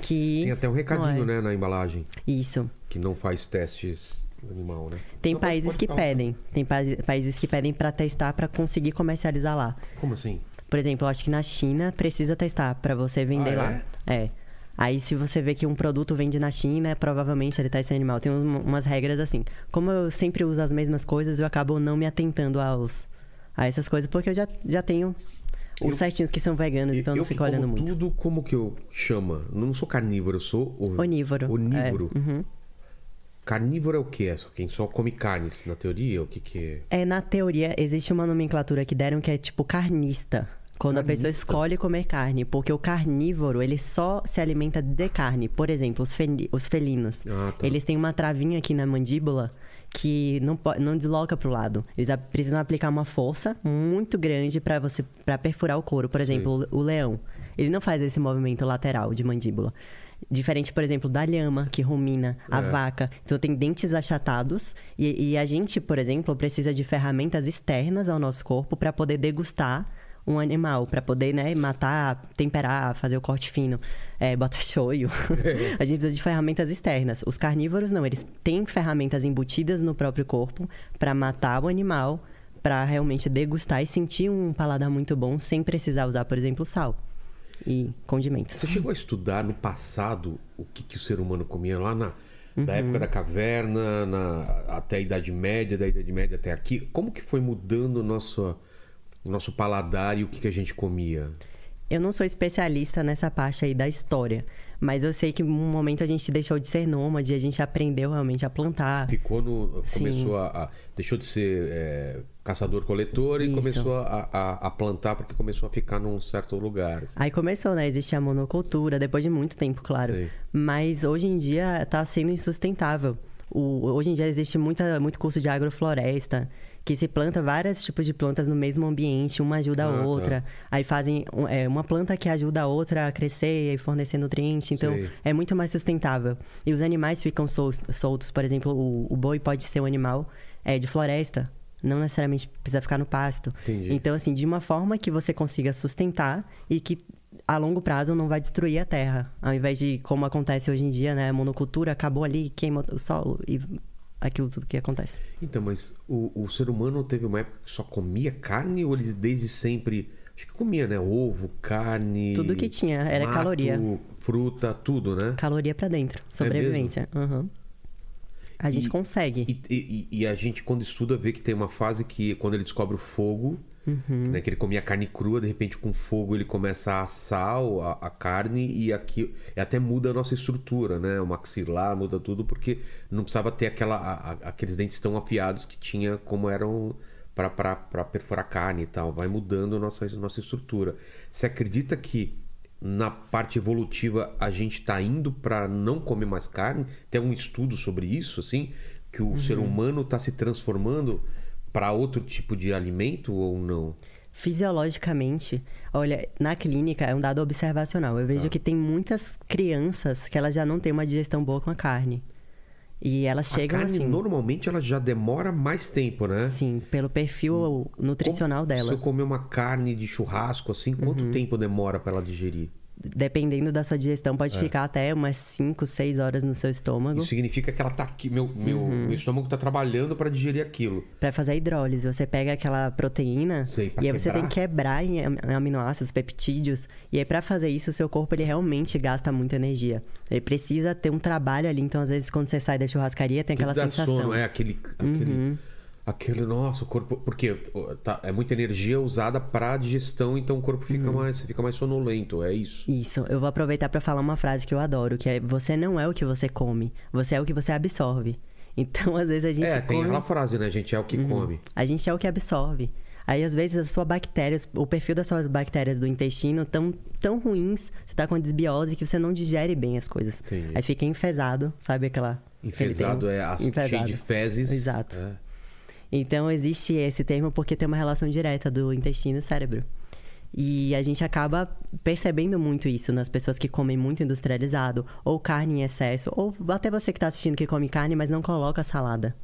que. Tem até um recadinho, é. né, na embalagem, Isso. que não faz testes animal, né? Tem Não, pode- países que pedem. Tem pa- países que pedem pra testar pra conseguir comercializar lá. Como assim? Por exemplo, eu acho que na China precisa testar pra você vender Ah, lá. É. Aí se você vê que um produto vende na China, provavelmente ele testa em animal. Tem uns- umas regras assim. Como eu sempre uso as mesmas coisas, eu acabo não me atentando aos, a essas coisas, porque eu já, já tenho os Eu- certinhos que são veganos, então eu não fico olhando muito. tudo, como que eu chama? Não sou carnívoro, eu sou o- Onívoro. Onívoro. É, uhum. Carnívoro é o que? É só quem só come carnes, na teoria? O que que é? É, na teoria, existe uma nomenclatura que deram que é tipo carnista. Quando a pessoa Carnista. escolhe comer carne, porque o carnívoro, ele só se alimenta de carne. Por exemplo, os, fel- os felinos. Ah, tá. Eles têm uma travinha aqui na mandíbula que não, não desloca pro lado. Eles precisam aplicar uma força muito grande para você para perfurar o couro. Por exemplo, o, o leão, ele não faz esse movimento lateral de mandíbula. Diferente, por exemplo, da lhama, que rumina, a É. vaca. Então, tem dentes achatados. E, e a gente, por exemplo, precisa de ferramentas externas ao nosso corpo para poder degustar um animal, para poder né, matar, temperar, fazer o corte fino, é, botar [laughs] shoyu. a gente precisa de ferramentas externas. Os carnívoros, não, eles têm ferramentas embutidas no próprio corpo para matar o animal, para realmente degustar e sentir um paladar muito bom sem precisar usar, por exemplo, sal e condimentos. Você chegou a estudar no passado o que, que o ser humano comia lá na da Uhum. época da caverna, na, até a Idade Média, da Idade Média até aqui? Como que foi mudando o nosso, o nosso paladar e o que, que a gente comia? Eu não sou especialista nessa parte aí da história, mas eu sei que em um momento a gente deixou de ser nômade, a gente aprendeu realmente a plantar. Ficou no. Começou a, a- Deixou de ser é, caçador-coletor e começou a, a- a plantar porque começou a ficar num certo lugar. assim. Aí começou, né? Existe a monocultura, depois de muito tempo, claro. Sei. Mas hoje em dia tá sendo insustentável. O- hoje em dia existe muita, muito curso de agrofloresta, que se planta vários tipos de plantas no mesmo ambiente, uma ajuda Ah, a tá. outra. Aí fazem é, uma planta que ajuda a outra a crescer e fornecer nutrientes. Então, Sei. é muito mais sustentável. E os animais ficam sol- soltos. Por exemplo, o, o boi pode ser um animal é, de floresta. Não necessariamente precisa ficar no pasto. Entendi. Então, assim, de uma forma que você consiga sustentar e que a longo prazo não vai destruir a terra. Ao invés de, como acontece hoje em dia, né? A monocultura acabou ali, queima o solo e aquilo tudo que acontece. Então, mas o, o ser humano teve uma época que só comia carne ou ele desde sempre. Acho que comia, né? Ovo, carne. Tudo que tinha, era mato, caloria. Fruta, tudo, né? Caloria pra dentro. Sobrevivência. Aham. A gente E- consegue. E, e- e a gente, quando estuda, vê que tem uma fase que, quando ele descobre o fogo, Uhum. né, que ele comia carne crua, de repente, com fogo, ele começa a assar a, a carne e aqui até muda a nossa estrutura, né? O maxilar muda tudo, porque não precisava ter aquela, a- aqueles dentes tão afiados que tinha como eram para perfurar carne e tal. Vai mudando a nossa, nossa estrutura. Você acredita que na parte evolutiva a gente está indo para não comer mais carne? Tem algum estudo sobre isso, assim? Que o ser humano está se transformando para outro tipo de alimento ou não? Fisiologicamente, olha, na clínica é um dado observacional. Eu vejo Tá. que tem muitas crianças que elas já não têm uma digestão boa com a carne. E elas chegam a carne assim, normalmente ela já demora mais tempo, né? sim, pelo perfil nutricional Como- Se dela. eu comer uma carne de churrasco assim, quanto Uhum. tempo demora para ela digerir? Dependendo da sua digestão, É. pode ficar até umas 5, 6 horas no seu estômago. Isso significa que ela tá aqui, meu, meu, Uhum. meu estômago tá trabalhando para digerir aquilo. Pra fazer a hidrólise, você pega aquela proteína Sei, e aí você tem quebrar. que quebrar em am- aminoácidos, peptídeos. E aí pra fazer isso, o seu corpo ele realmente gasta muita energia. Ele precisa ter um trabalho ali, então às vezes quando você sai da churrascaria tem aquela Tudo dá sensação. sono, é aquele aquele Uhum. Aquele nossa, o corpo, porque tá, é muita energia usada para digestão, então o corpo fica Uhum. mais fica mais sonolento, é isso. Isso, eu vou aproveitar pra falar uma frase que eu adoro, que é você não é o que você come, você é o que você absorve. [laughs] Então, às vezes, a gente É, tem come... aquela frase, né? A gente é o que Uhum. come. A gente é o que absorve. Aí, às vezes, as suas bactérias, o perfil das suas bactérias do intestino tão, tão ruins, você tá com desbiose que você não digere bem as coisas. Entendi. Aí fica enfesado, sabe aquela... Enfesado é a- cheio Enfesado. de fezes. Exato. É. Então, existe esse termo porque tem uma relação direta do intestino e cérebro. E a gente acaba percebendo muito isso nas pessoas que comem muito industrializado, ou carne em excesso, ou até você que tá assistindo que come carne, mas não coloca salada.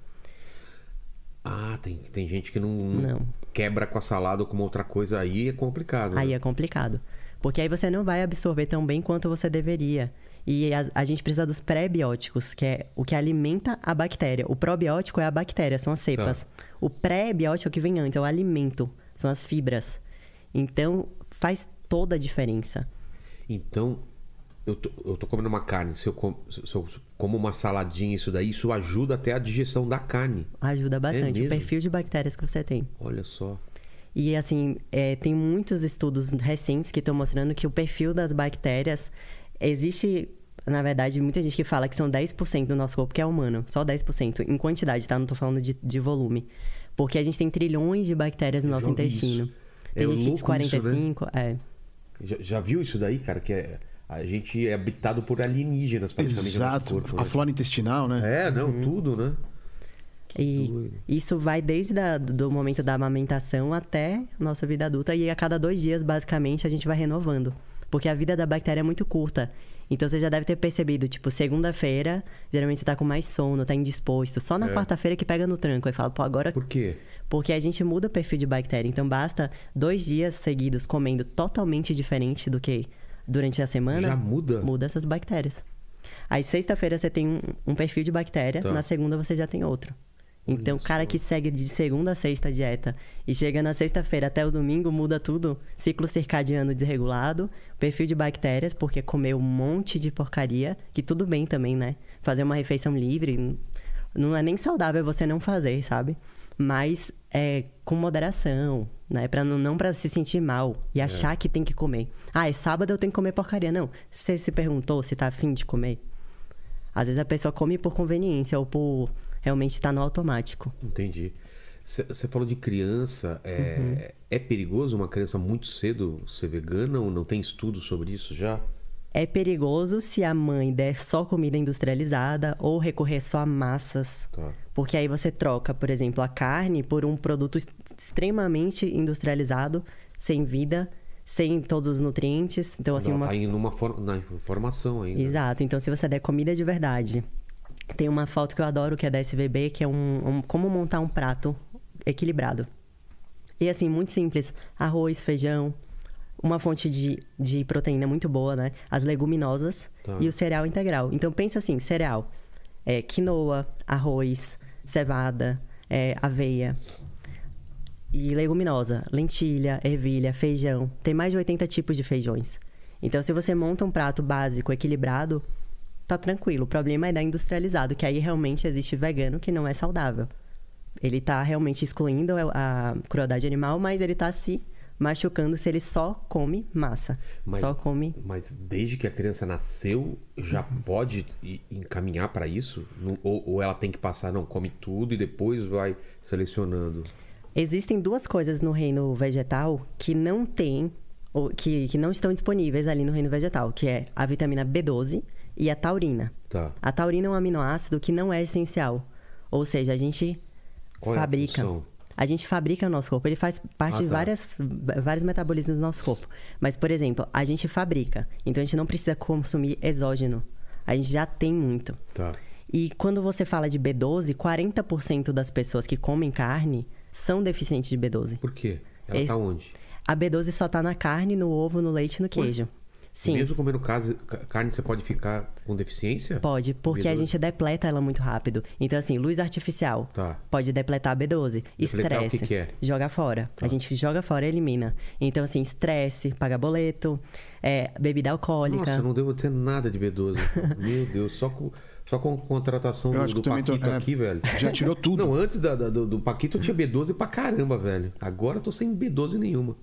Ah, tem, tem gente que não, Não. quebra com a salada ou com outra coisa. Aí é complicado. Aí né? é complicado. Porque aí você não vai absorver tão bem quanto você deveria. E a, a gente precisa dos pré-bióticos, que é o que alimenta a bactéria. O probiótico é a bactéria, são as cepas. O pré-biótico é o que vem antes, é o alimento, são as fibras. Então, faz toda a diferença. Então, eu tô, eu tô comendo uma carne. Se eu, com- se eu como uma saladinha, isso daí, isso ajuda até a digestão da carne. Ajuda bastante o mesmo? perfil de bactérias que você tem. Olha só. E assim, é, tem muitos estudos recentes que estão mostrando que o perfil das bactérias existe. Na verdade, muita gente que fala que são 10% do nosso corpo que é humano. Só 10%. Em quantidade, tá? Não tô falando de, de volume. Porque a gente tem trilhões de bactérias no Eu nosso intestino. isso. Tem É gente que diz louco isso, né? 45. É. Já, já viu isso daí, cara? Que é, a gente é habitado por alienígenas, praticamente. no nosso Exato. corpo, A né? flora intestinal, né? É, não, Uhum. tudo, né? E doido. isso vai desde da, do momento da amamentação até a nossa vida adulta. E a cada dois dias, basicamente, a gente vai renovando. Porque a vida da bactéria é muito curta. Então você já deve ter percebido, tipo, segunda-feira, geralmente você tá com mais sono, tá indisposto. Só na É. quarta-feira que pega no tranco. Aí fala, pô, agora. Por quê? Porque a gente muda o perfil de bactéria. Então basta dois dias seguidos comendo totalmente diferente do que durante a semana. Já muda? Muda essas bactérias. Aí sexta-feira você tem um, um perfil de bactéria, Tá. na segunda você já tem outro. Então, o cara que segue de segunda a sexta a dieta e chega na sexta-feira até o domingo, muda tudo. Ciclo circadiano desregulado, perfil de bactérias, porque comeu um monte de porcaria, que tudo bem também, né? Fazer uma refeição livre não é nem saudável você não fazer, sabe? Mas é com moderação, né? Pra não, não para se sentir mal e achar que tem que comer. Ah, é sábado eu tenho que comer porcaria. Não. Você se perguntou se tá afim de comer? Às vezes a pessoa come por conveniência ou por realmente estar no automático. Entendi. Você falou de criança. É, Uhum. é perigoso uma criança muito cedo ser vegana ou não tem estudo sobre isso já? É perigoso se a mãe der só comida industrializada ou recorrer só a massas. Tá. Porque aí você troca, por exemplo, a carne por um produto extremamente industrializado, sem vida, sem todos os nutrientes. Então, assim, Ela uma tá indo numa for- na formação ainda. Exato. Então, se você der comida de verdade, tem uma foto que eu adoro que é da SVB, que é um, um- como montar um prato equilibrado. E assim, muito simples: arroz, feijão, uma fonte de, de proteína muito boa, né? As leguminosas Tá. e o cereal integral. Então, pensa assim: cereal, é, quinoa, arroz, cevada, é, aveia. E leguminosa, lentilha, ervilha, feijão. Tem mais de 80 tipos de feijões. Então, se você monta um prato básico, equilibrado, tá tranquilo. O problema é da industrializado, que aí realmente existe vegano que não é saudável. Ele tá realmente excluindo a crueldade animal, mas ele tá se machucando se ele só come massa. Mas- Só come. Mas desde que a criança nasceu, já Uhum. pode encaminhar para isso? Ou, ou ela tem que passar, não, come tudo e depois vai selecionando? Existem duas coisas no reino vegetal que não tem, ou que, que não estão disponíveis ali no reino vegetal, que é a vitamina B12 e a taurina. Tá. A taurina é um aminoácido que não é essencial. Ou seja, a gente Qual é a fabrica. a gente fabrica o nosso corpo. Ele faz parte Ah, de tá. várias, vários metabolismos do nosso corpo. Mas, por exemplo, a gente fabrica. Então, a gente não precisa consumir exógeno. A gente já tem muito. Tá. E quando você fala de B12, 40% das pessoas que comem carne são deficientes de B12. Por quê? Ela É- tá onde? A B12 só tá na carne, no ovo, no leite e no queijo. Sim. Mesmo comendo carne, você pode ficar com deficiência? Pode, porque a B12? gente depleta ela muito rápido. Então, assim, luz artificial Tá. pode depletar a B12. Depletar o Estresse. que que é? Joga fora. Tá. A gente joga fora e elimina. Então, assim, estresse, paga boleto, é, bebida alcoólica. Nossa, eu não devo ter nada de B12. [laughs] Meu Deus, só com, só com contratação Eu do, do também tô- Paquito é, aqui, velho. Já tirou tudo. Não, antes da- da- do, do Paquito eu tinha B12 pra caramba, velho. Agora eu tô sem B12 nenhuma.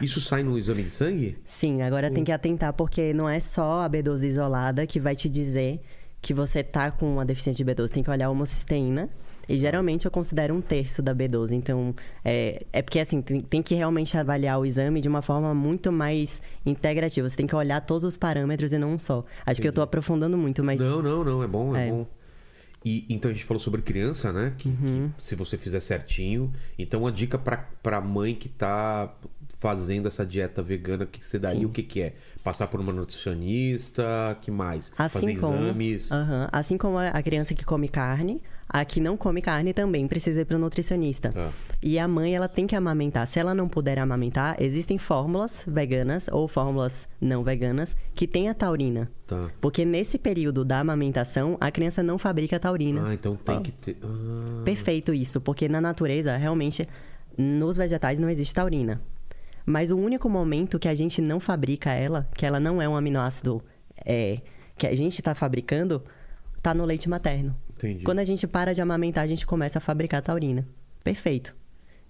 Isso sai no exame de sangue? Sim, agora tem que atentar, porque não é só a B12 isolada que vai te dizer que você tá com uma deficiência de B12, tem que olhar a homocisteína. E geralmente eu considero um terço da B12. Então, é, é porque assim, tem, tem que realmente avaliar o exame de uma forma muito mais integrativa. Você tem que olhar todos os parâmetros e não um só. Acho que eu tô aprofundando muito, mas. Não, não, não, é bom, é, É. bom. E então a gente falou sobre criança, né? Que, Uhum. que se você fizer certinho. Então, uma dica pra mãe que tá fazendo essa dieta vegana, o que você daria? O que, que é? Passar por uma nutricionista? que mais? Assim Fazer como, exames? Assim como a criança que come carne, a que não come carne também precisa ir para o nutricionista. Tá. E a mãe, ela tem que amamentar. Se ela não puder amamentar, existem fórmulas veganas ou fórmulas não veganas que têm a taurina. Tá. Porque nesse período da amamentação, a criança não fabrica taurina. Ah, então tem Ó. que ter. Ah, Perfeito isso, porque na natureza, realmente, nos vegetais não existe taurina. Mas o único momento que a gente não fabrica ela, que ela não é um aminoácido é, que a gente está fabricando, tá no leite materno. entendi. Quando a gente para de amamentar, a gente começa a fabricar taurina. Perfeito.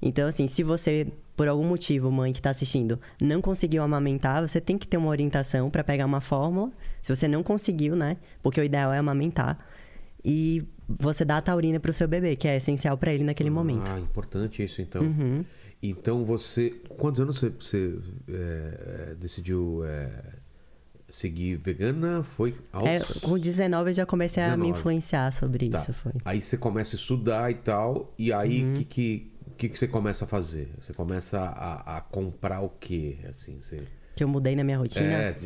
Então, assim, se você, por algum motivo, mãe que está assistindo, não conseguiu amamentar, você tem que ter uma orientação para pegar uma fórmula. Se você não conseguiu, né? Porque o ideal é amamentar. E você dá a taurina para o seu bebê, que é essencial para ele naquele momento. Ah, importante isso, então. Uhum. Então você. Quantos anos você, você, é, decidiu é, seguir vegana? Foi aos... É, com 19 eu já comecei a me 19. influenciar sobre Tá. isso. Foi. Aí você começa a estudar e tal, e aí o Uhum. que, que, que, que você começa a fazer? Você começa a, a comprar o quê? Assim, você... Que eu mudei na minha rotina. É,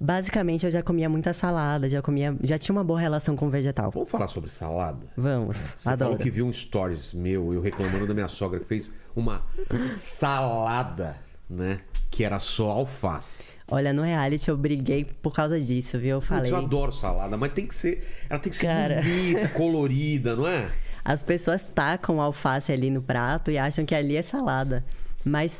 Basicamente, eu já comia muita salada, já comia. Já tinha uma boa relação com o vegetal. vamos falar sobre salada? Vamos, Você adoro. falou que viu um stories meu, eu reclamando da minha sogra, que fez uma salada, né? Que era só alface. Olha, no reality eu briguei por causa disso, viu? Eu Putz, falei. eu adoro salada, mas tem que ser. Ela tem que ser Cara. bonita, [laughs] colorida, não é? As pessoas tacam alface ali no prato e acham que ali é salada. Mas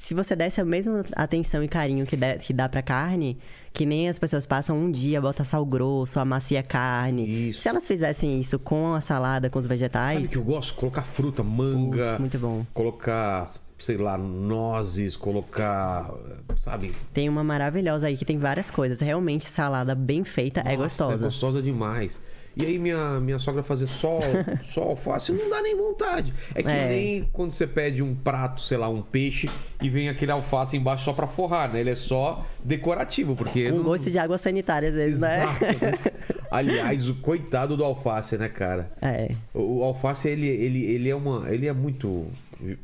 se você desse a mesma atenção e carinho que, dá- que dá pra carne, que nem as pessoas passam um dia, bota sal grosso, amacia carne. Isso. Se elas fizessem isso com a salada, com os Sabe vegetais, o que eu gosto? Colocar fruta, manga. Putz, muito bom. Colocar, sei lá, nozes, colocar. Sabe? tem uma maravilhosa aí que tem várias coisas. Realmente, salada bem feita é Nossa, gostosa. É gostosa demais. E aí minha, minha sogra fazer só, só alface não dá nem vontade. É que É. nem quando você pede um prato, sei lá, um peixe e vem aquele alface embaixo só pra forrar, né? Ele é só decorativo, porque... Um não- gosto de água sanitária, às vezes, né? Exato. [laughs] Aliás, o coitado do alface, né, cara? É. O, o alface, ele, ele, ele é uma... Ele é muito...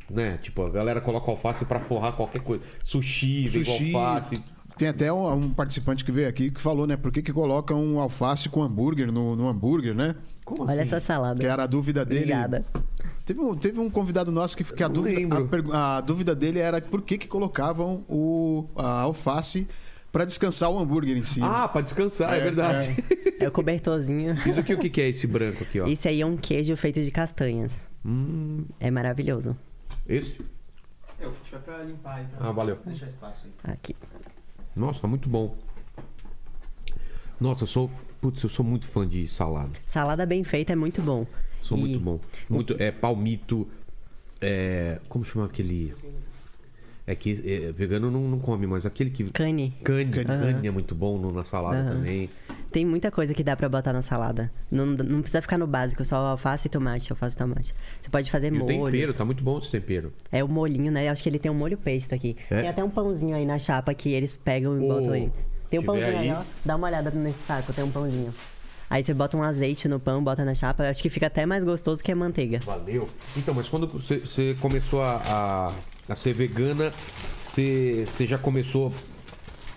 Né? Tipo, a galera coloca alface pra forrar qualquer coisa. Sushi, vem Sushi. alface. Tem até um, um participante que veio aqui que falou, né? Por que, que colocam um alface com hambúrguer no, no hambúrguer, né? Como Olha assim? essa salada. Que era a dúvida dele. Obrigada. Teve um, teve um convidado nosso que, que a, dúvida, a, a dúvida dele era por que, que colocavam o, a alface para descansar o hambúrguer em cima. Ah, pra descansar, é, É, verdade. É o cobertorzinho. [laughs] Isso aqui, o que que é esse branco aqui, ó? Esse aí é um queijo feito de castanhas. Hum, É maravilhoso. esse? É, o que tiver pra limpar aí. Pra Ah, valeu. Deixar espaço aí. Aqui. Nossa, muito bom. Nossa, eu sou. Putz, eu sou muito fã de salada. Salada bem feita é muito bom. Sou E muito bom. Muito, é palmito. É, como chama aquele. É que é, vegano não, não come, mas aquele que. Cane. Cane, Cane. cane é muito bom no- na salada Aham. também. Tem muita coisa que dá pra botar na salada. Não, não precisa ficar no básico, só alface e tomate, alface e tomate. Você pode fazer o molhos. tempero, tá muito bom esse tempero. É o molhinho, né? Acho que ele tem um molho pesto aqui. É? Tem até um pãozinho aí na chapa que eles pegam e Ô, botam aí. Tem um pãozinho aí, ó. Dá uma olhada nesse saco, tem um pãozinho. Aí você bota um azeite no pão, bota na chapa. Acho que fica até mais gostoso que a manteiga. Valeu. Então, mas quando você, você começou a, a, a ser vegana, você, já começou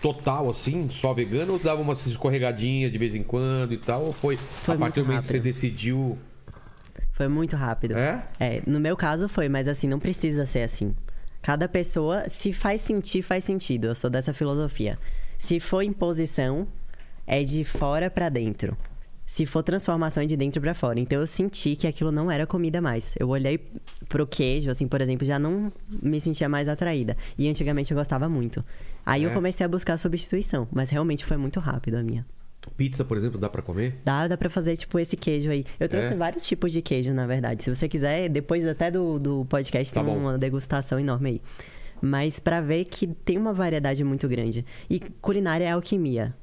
total assim, só vegana, ou dava uma escorregadinha de vez em quando e tal? Ou foi, Foi a partir do muito momento que você rápido. decidiu. Foi muito rápido. É? É, no meu caso foi, mas assim, não precisa ser assim. Cada pessoa, se faz sentir, faz sentido. Eu sou dessa filosofia. Se for imposição, é de fora pra dentro. Se for transformação, é de dentro pra fora. Então eu senti que aquilo não era comida mais. Eu olhei pro queijo, assim, por exemplo, já não me sentia mais atraída. E antigamente eu gostava muito. Aí eu É? comecei a buscar substituição, mas realmente foi muito rápido a minha. Pizza, por exemplo, dá pra comer? Dá, dá pra fazer, tipo, esse queijo aí. Eu trouxe É? vários tipos de queijo, na verdade. Se você quiser, depois até do, do podcast Tá tem bom. uma degustação enorme aí. Mas pra ver que tem uma variedade muito grande. E culinária é alquimia.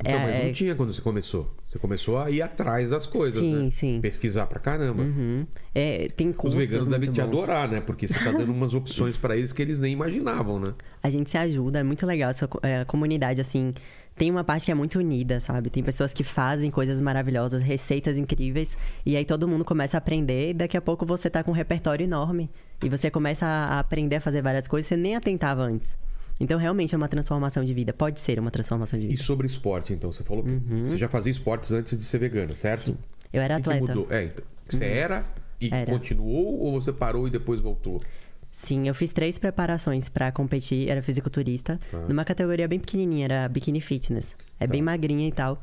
Então, É, mas é- não tinha quando você começou. Você começou a ir atrás das coisas, Sim, né? sim. Pesquisar pra caramba. Uhum. É, tem Os cursos veganos devem te bons. adorar, né? Porque você tá dando umas opções pra eles que eles nem imaginavam, né? A gente se ajuda, é muito legal essa é, comunidade, assim. Tem uma parte que é muito unida, sabe? Tem pessoas que fazem coisas maravilhosas, receitas incríveis, e aí todo mundo começa a aprender, e daqui a pouco você tá com um repertório enorme. E você começa a a aprender a fazer várias coisas que você nem atentava antes. Então, realmente é uma transformação de vida. Pode ser uma transformação de E vida. sobre esporte, então? Você falou que você já fazia esportes antes de ser vegana, certo? Uhum. Sim. Eu era que que atleta. Uhum. mudou? É, então, você era e Era. continuou ou você parou e depois voltou? Sim, eu fiz três preparações pra competir, era fisiculturista, Tá. numa categoria bem pequenininha, era bikini fitness. É bem magrinha e tal.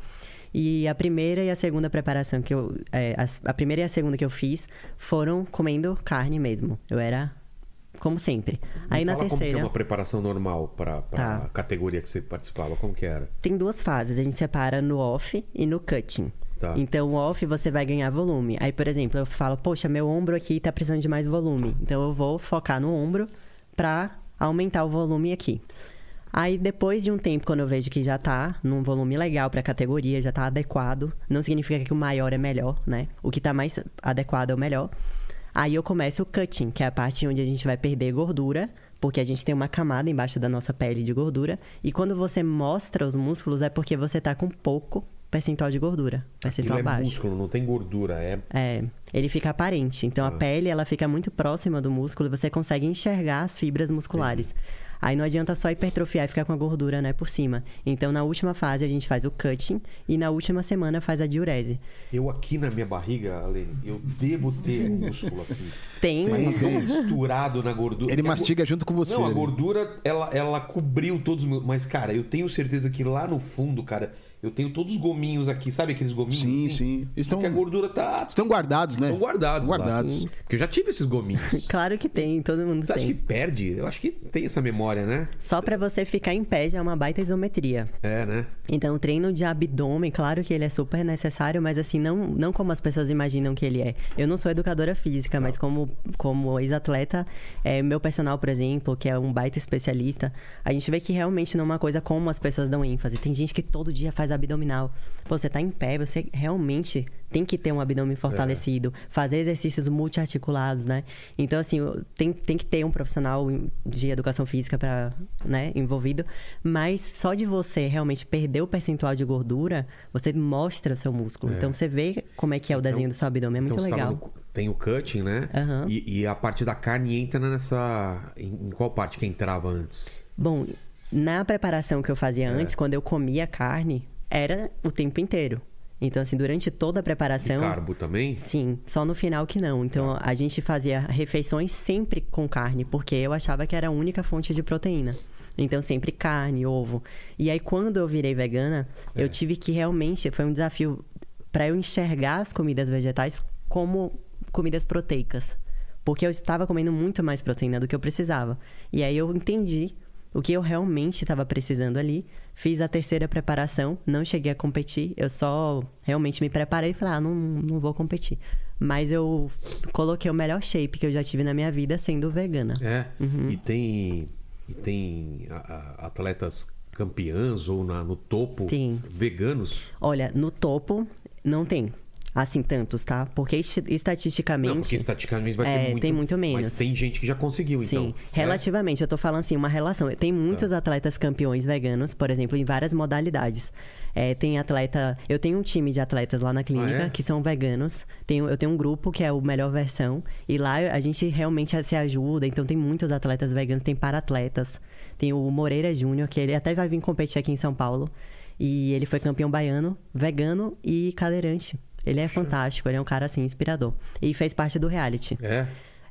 E a primeira e a segunda preparação que eu. é, as- a primeira e a segunda que eu fiz foram comendo carne mesmo. Eu era como sempre. Aí Me na fala como que é terceira. uma preparação normal pra, pra Tá. categoria que você participava. Como que era? Tem duas fases, a gente separa no off e no cutting. Tá. Então, o off você vai ganhar volume. Aí, por exemplo, eu falo, poxa, meu ombro aqui tá precisando de mais volume. Então, eu vou focar no ombro pra aumentar o volume aqui. Aí, depois de um tempo, quando eu vejo que já tá num volume legal pra categoria, já tá adequado, não significa que o maior é melhor, né? O que tá mais adequado é o melhor. Aí eu começo o cutting, que é a parte onde a gente vai perder gordura, porque a gente tem uma camada embaixo da nossa pele de gordura. E quando você mostra os músculos, é porque você tá com pouco percentual de gordura, Aquilo percentual é baixo. músculo, não tem gordura. É É, ele fica aparente. Então Ah. a pele ela fica muito próxima do músculo e você consegue enxergar as fibras musculares. Aí não adianta só hipertrofiar e ficar com a gordura, né, por cima. Então na última fase a gente faz o cutting e na última semana faz a diurese. Eu aqui na minha barriga, Alene, eu devo ter músculo aqui. Tem, Tem, Mas tão misturado na gordura. Ele go- mastiga junto com você. Não, a gordura, ela, ela cobriu todos os meus. Mas, cara, eu tenho certeza que lá no fundo, cara, eu tenho todos os gominhos aqui. Sabe aqueles gominhos? Sim, assim? sim. Estão Porque a gordura tá. estão guardados, né? Estão guardados. lá. Guardados. Porque eu já tive esses gominhos. [laughs] Claro que tem, todo mundo Você acha tem. que perde? Eu acho que tem essa memória, né? Só pra você ficar em pé já é uma baita isometria. É, né? Então, o treino de abdômen, claro que ele é super necessário, mas assim, não, não como as pessoas imaginam que ele é. Eu não sou educadora física, mas como, como ex-atleta, é, meu personal, por exemplo, que é um baita especialista, a gente vê que realmente não é uma coisa como as pessoas dão ênfase. Tem gente que todo dia faz abdominal. Você tá em pé, você realmente tem que ter um abdômen fortalecido, fazer exercícios multiarticulados, né? Então, assim, tem, tem que ter um profissional de educação física para, né, envolvido, mas só de você realmente perder o percentual de gordura, você mostra o seu músculo. Então, você vê como é que é o desenho do seu abdômen, é muito então legal. no- tem o cutting, né? Aham. E, e a parte da carne entra nessa. Em, em qual parte que entrava antes? Bom, na preparação que eu É. fazia antes, quando eu comia carne, era o tempo inteiro. Então, assim, durante toda a E preparação. carbo também? Sim, só no final que não. Então Tá. a gente fazia refeições sempre com carne, porque eu achava que era a única fonte de proteína. Então sempre carne, ovo. E aí quando eu virei vegana, É. eu tive que realmente foi um desafio para eu enxergar as comidas vegetais como comidas proteicas, porque eu estava comendo muito mais proteína do que eu precisava. E aí eu entendi o que eu realmente estava precisando ali. Fiz a terceira preparação, não cheguei a competir, eu só realmente me preparei e falei, ah, não, não vou competir. Mas eu coloquei o melhor shape que eu já tive na minha vida sendo vegana. É. Uhum. E tem. E tem a- a- atletas campeãs ou na- no topo Tem. veganos? Olha, no topo não tem. Assim, tantos, tá? Porque estatisticamente. Não, porque estatisticamente vai ter É, muito. tem muito menos. Mas tem gente que já conseguiu, então. Sim, relativamente, eu tô falando assim, uma relação. Tem muitos Tá. atletas campeões veganos, por exemplo, em várias modalidades. É, tem atleta. Eu tenho um time de atletas lá na clínica é? que são veganos. Tenho, eu tenho um grupo que é o Melhor Versão. E lá a gente realmente se ajuda. Então tem muitos atletas veganos, tem para-atletas. Tem o Moreira Júnior, que ele até vai vir competir aqui em São Paulo. E ele foi campeão baiano, vegano e cadeirante. Ele é fantástico, ele é um cara assim, inspirador. E fez parte do reality. É.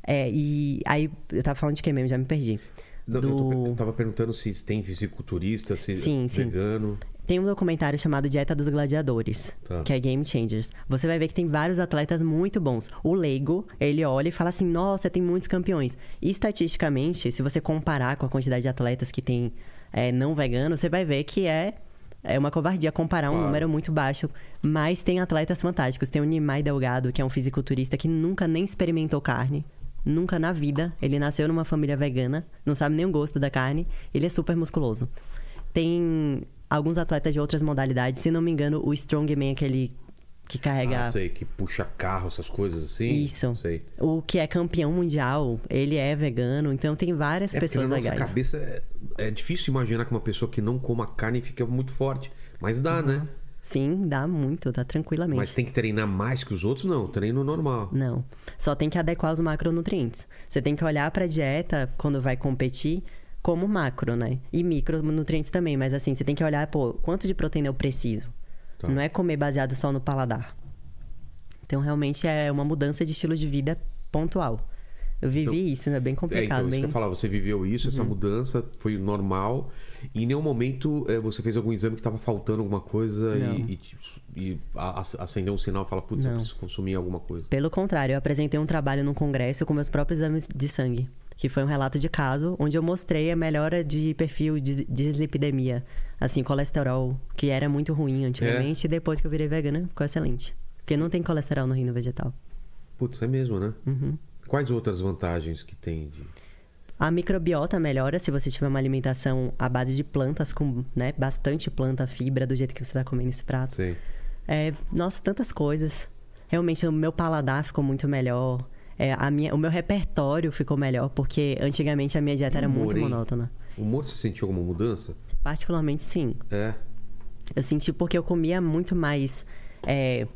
É, e aí, eu tava falando de quem mesmo? Já me perdi. Não, Do- Eu, tô eu tava perguntando se tem fisiculturista, se Sim, sim. vegano. Tem um documentário chamado Dieta dos Gladiadores, Tá. que é Game Changers. Você vai ver que tem vários atletas muito bons. O leigo, ele olha e fala assim: nossa, tem muitos campeões. E, estatisticamente, se você comparar com a quantidade de atletas que tem é, não veganos, você vai ver que é. É uma covardia comparar um Claro. número muito baixo. Mas tem atletas fantásticos. Tem o Nimai Delgado, que é um fisiculturista que nunca nem experimentou carne. Nunca na vida. Ele nasceu numa família vegana. Não sabe nem o gosto da carne. Ele é super musculoso. Tem alguns atletas de outras modalidades. Se não me engano, o Strongman, aquele que carrega. Ah, sei, que puxa carro, essas coisas assim. Isso. Sei. O que é campeão mundial, ele é vegano, então tem várias É pessoas na nossa legais. cabeça é, é difícil imaginar que uma pessoa que não coma carne fica muito forte. Mas dá, né? Sim, dá muito, dá tranquilamente. Mas tem que treinar mais que os outros? Não, treino normal. Não. Só tem que adequar os macronutrientes. Você tem que olhar pra dieta quando vai competir como macro, né? E micronutrientes também, mas assim, você tem que olhar, pô, quanto de proteína eu preciso. Tá. Não é comer baseado só no paladar. Então, realmente é uma mudança de estilo de vida pontual. Eu vivi isso, é bem É, complicado, então, isso bem... eu falava, você viveu isso, Uhum. essa mudança foi normal. E em nenhum momento é, você fez algum exame que estava faltando alguma coisa e, e, e acendeu um sinal e fala, putz, eu preciso consumir alguma coisa. Pelo contrário, eu apresentei um trabalho no congresso com meus próprios exames de sangue, que foi um relato de caso onde eu mostrei a melhora de perfil de dislipidemia, assim, colesterol, que era muito ruim antigamente, e depois que eu virei vegana, ficou excelente. Porque não tem colesterol no reino vegetal. Putz, é mesmo, né? Uhum. Quais outras vantagens que tem de. A microbiota melhora se você tiver uma alimentação à base de plantas, com né, bastante planta, fibra, do jeito que você está comendo esse prato. Sei. É, nossa, tantas coisas. Realmente, o meu paladar ficou muito melhor. É, a minha, o meu repertório ficou melhor, porque antigamente a minha dieta era Humor, muito hein? monótona. O humor, você sentiu alguma mudança? Particularmente, sim. É. Eu senti porque eu comia muito mais é,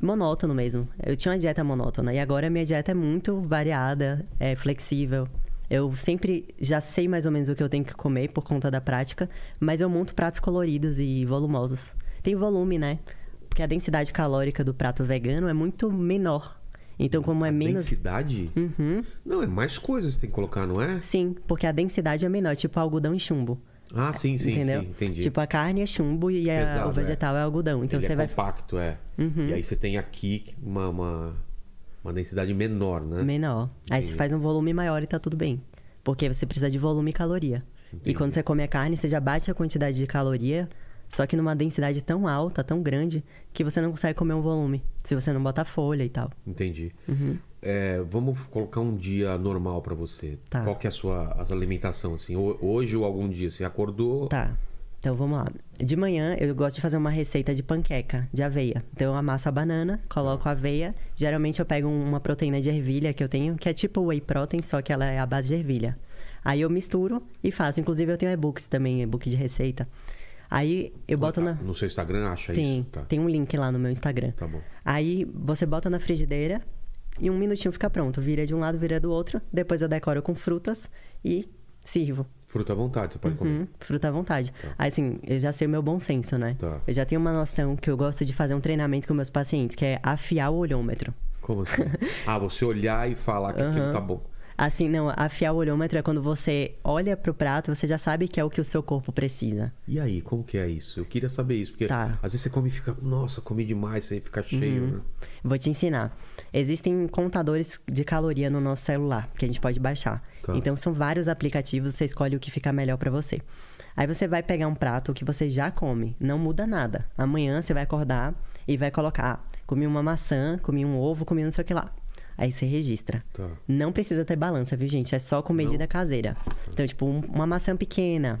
monótono mesmo. Eu tinha uma dieta monótona. E agora a minha dieta é muito variada, é flexível. Eu sempre já sei mais ou menos o que eu tenho que comer por conta da prática, mas eu monto pratos coloridos e volumosos. Tem volume, né? Porque a densidade calórica do prato vegano é muito menor. Então, como é a menos. densidade? Uhum. Não, é mais coisas que tem que colocar, não é? Sim, porque a densidade é menor, tipo algodão e chumbo. Ah, sim, sim, entendeu? sim, entendi. Tipo, a carne é chumbo e a- o vegetal é, algodão. Então Ele você é vai compacto, é. Uhum. E aí você tem aqui uma, uma, uma densidade menor, né? Menor. Aí você Entendi. faz um volume maior e tá tudo bem. Porque você precisa de volume e caloria. Entendi. E quando você come a carne, você já bate a quantidade de caloria, só que numa densidade tão alta, tão grande, que você não consegue comer um volume. Se você não botar folha e tal. Entendi. Uhum. É, vamos colocar um dia normal pra você. Tá. Qual que é a sua, a alimentação, assim? Ho- Hoje ou algum dia? Você acordou? Tá. Então vamos lá. De manhã eu gosto de fazer uma receita de panqueca de aveia. Então eu amasso a banana, coloco a aveia. Geralmente eu pego uma proteína de ervilha que eu tenho, que é tipo whey protein, só que ela é a base de ervilha. Aí eu misturo e faço. Inclusive eu tenho e-books também, e-book de receita. Aí eu boto na. No seu Instagram acha Tem, isso? Tá. tem um link lá no meu Instagram. Tá bom. Aí você bota na frigideira e um minutinho fica pronto. Vira de um lado, vira do outro. Depois eu decoro com frutas e sirvo. Fruta à vontade, você pode comer. Uhum, fruta à vontade. Aí, assim, eu já sei o meu bom senso, né? Tá. Eu já tenho uma noção que eu gosto de fazer um treinamento com meus pacientes, que é afiar o olhômetro. Como assim? [laughs] ah, você olhar e falar que aquilo Aham. tá bom. Assim, não, afiar o olhômetro é quando você olha pro prato, você já sabe que é o que o seu corpo precisa. E aí, como que é isso? Eu queria saber isso, porque Tá. às vezes você come e fica, nossa, comi demais, você fica cheio, Uhum. né? Vou te ensinar. Existem contadores de caloria no nosso celular que a gente pode baixar. Tá. Então são vários aplicativos, você escolhe o que fica melhor pra você. Aí você vai pegar um prato que você já come, não muda nada. Amanhã você vai acordar e vai colocar, ah, comi uma maçã, comi um ovo, comi não sei o que lá. Aí você registra. Tá. Não precisa ter balança, viu, gente? É só com medida caseira. Então, tipo, um- uma maçã pequena,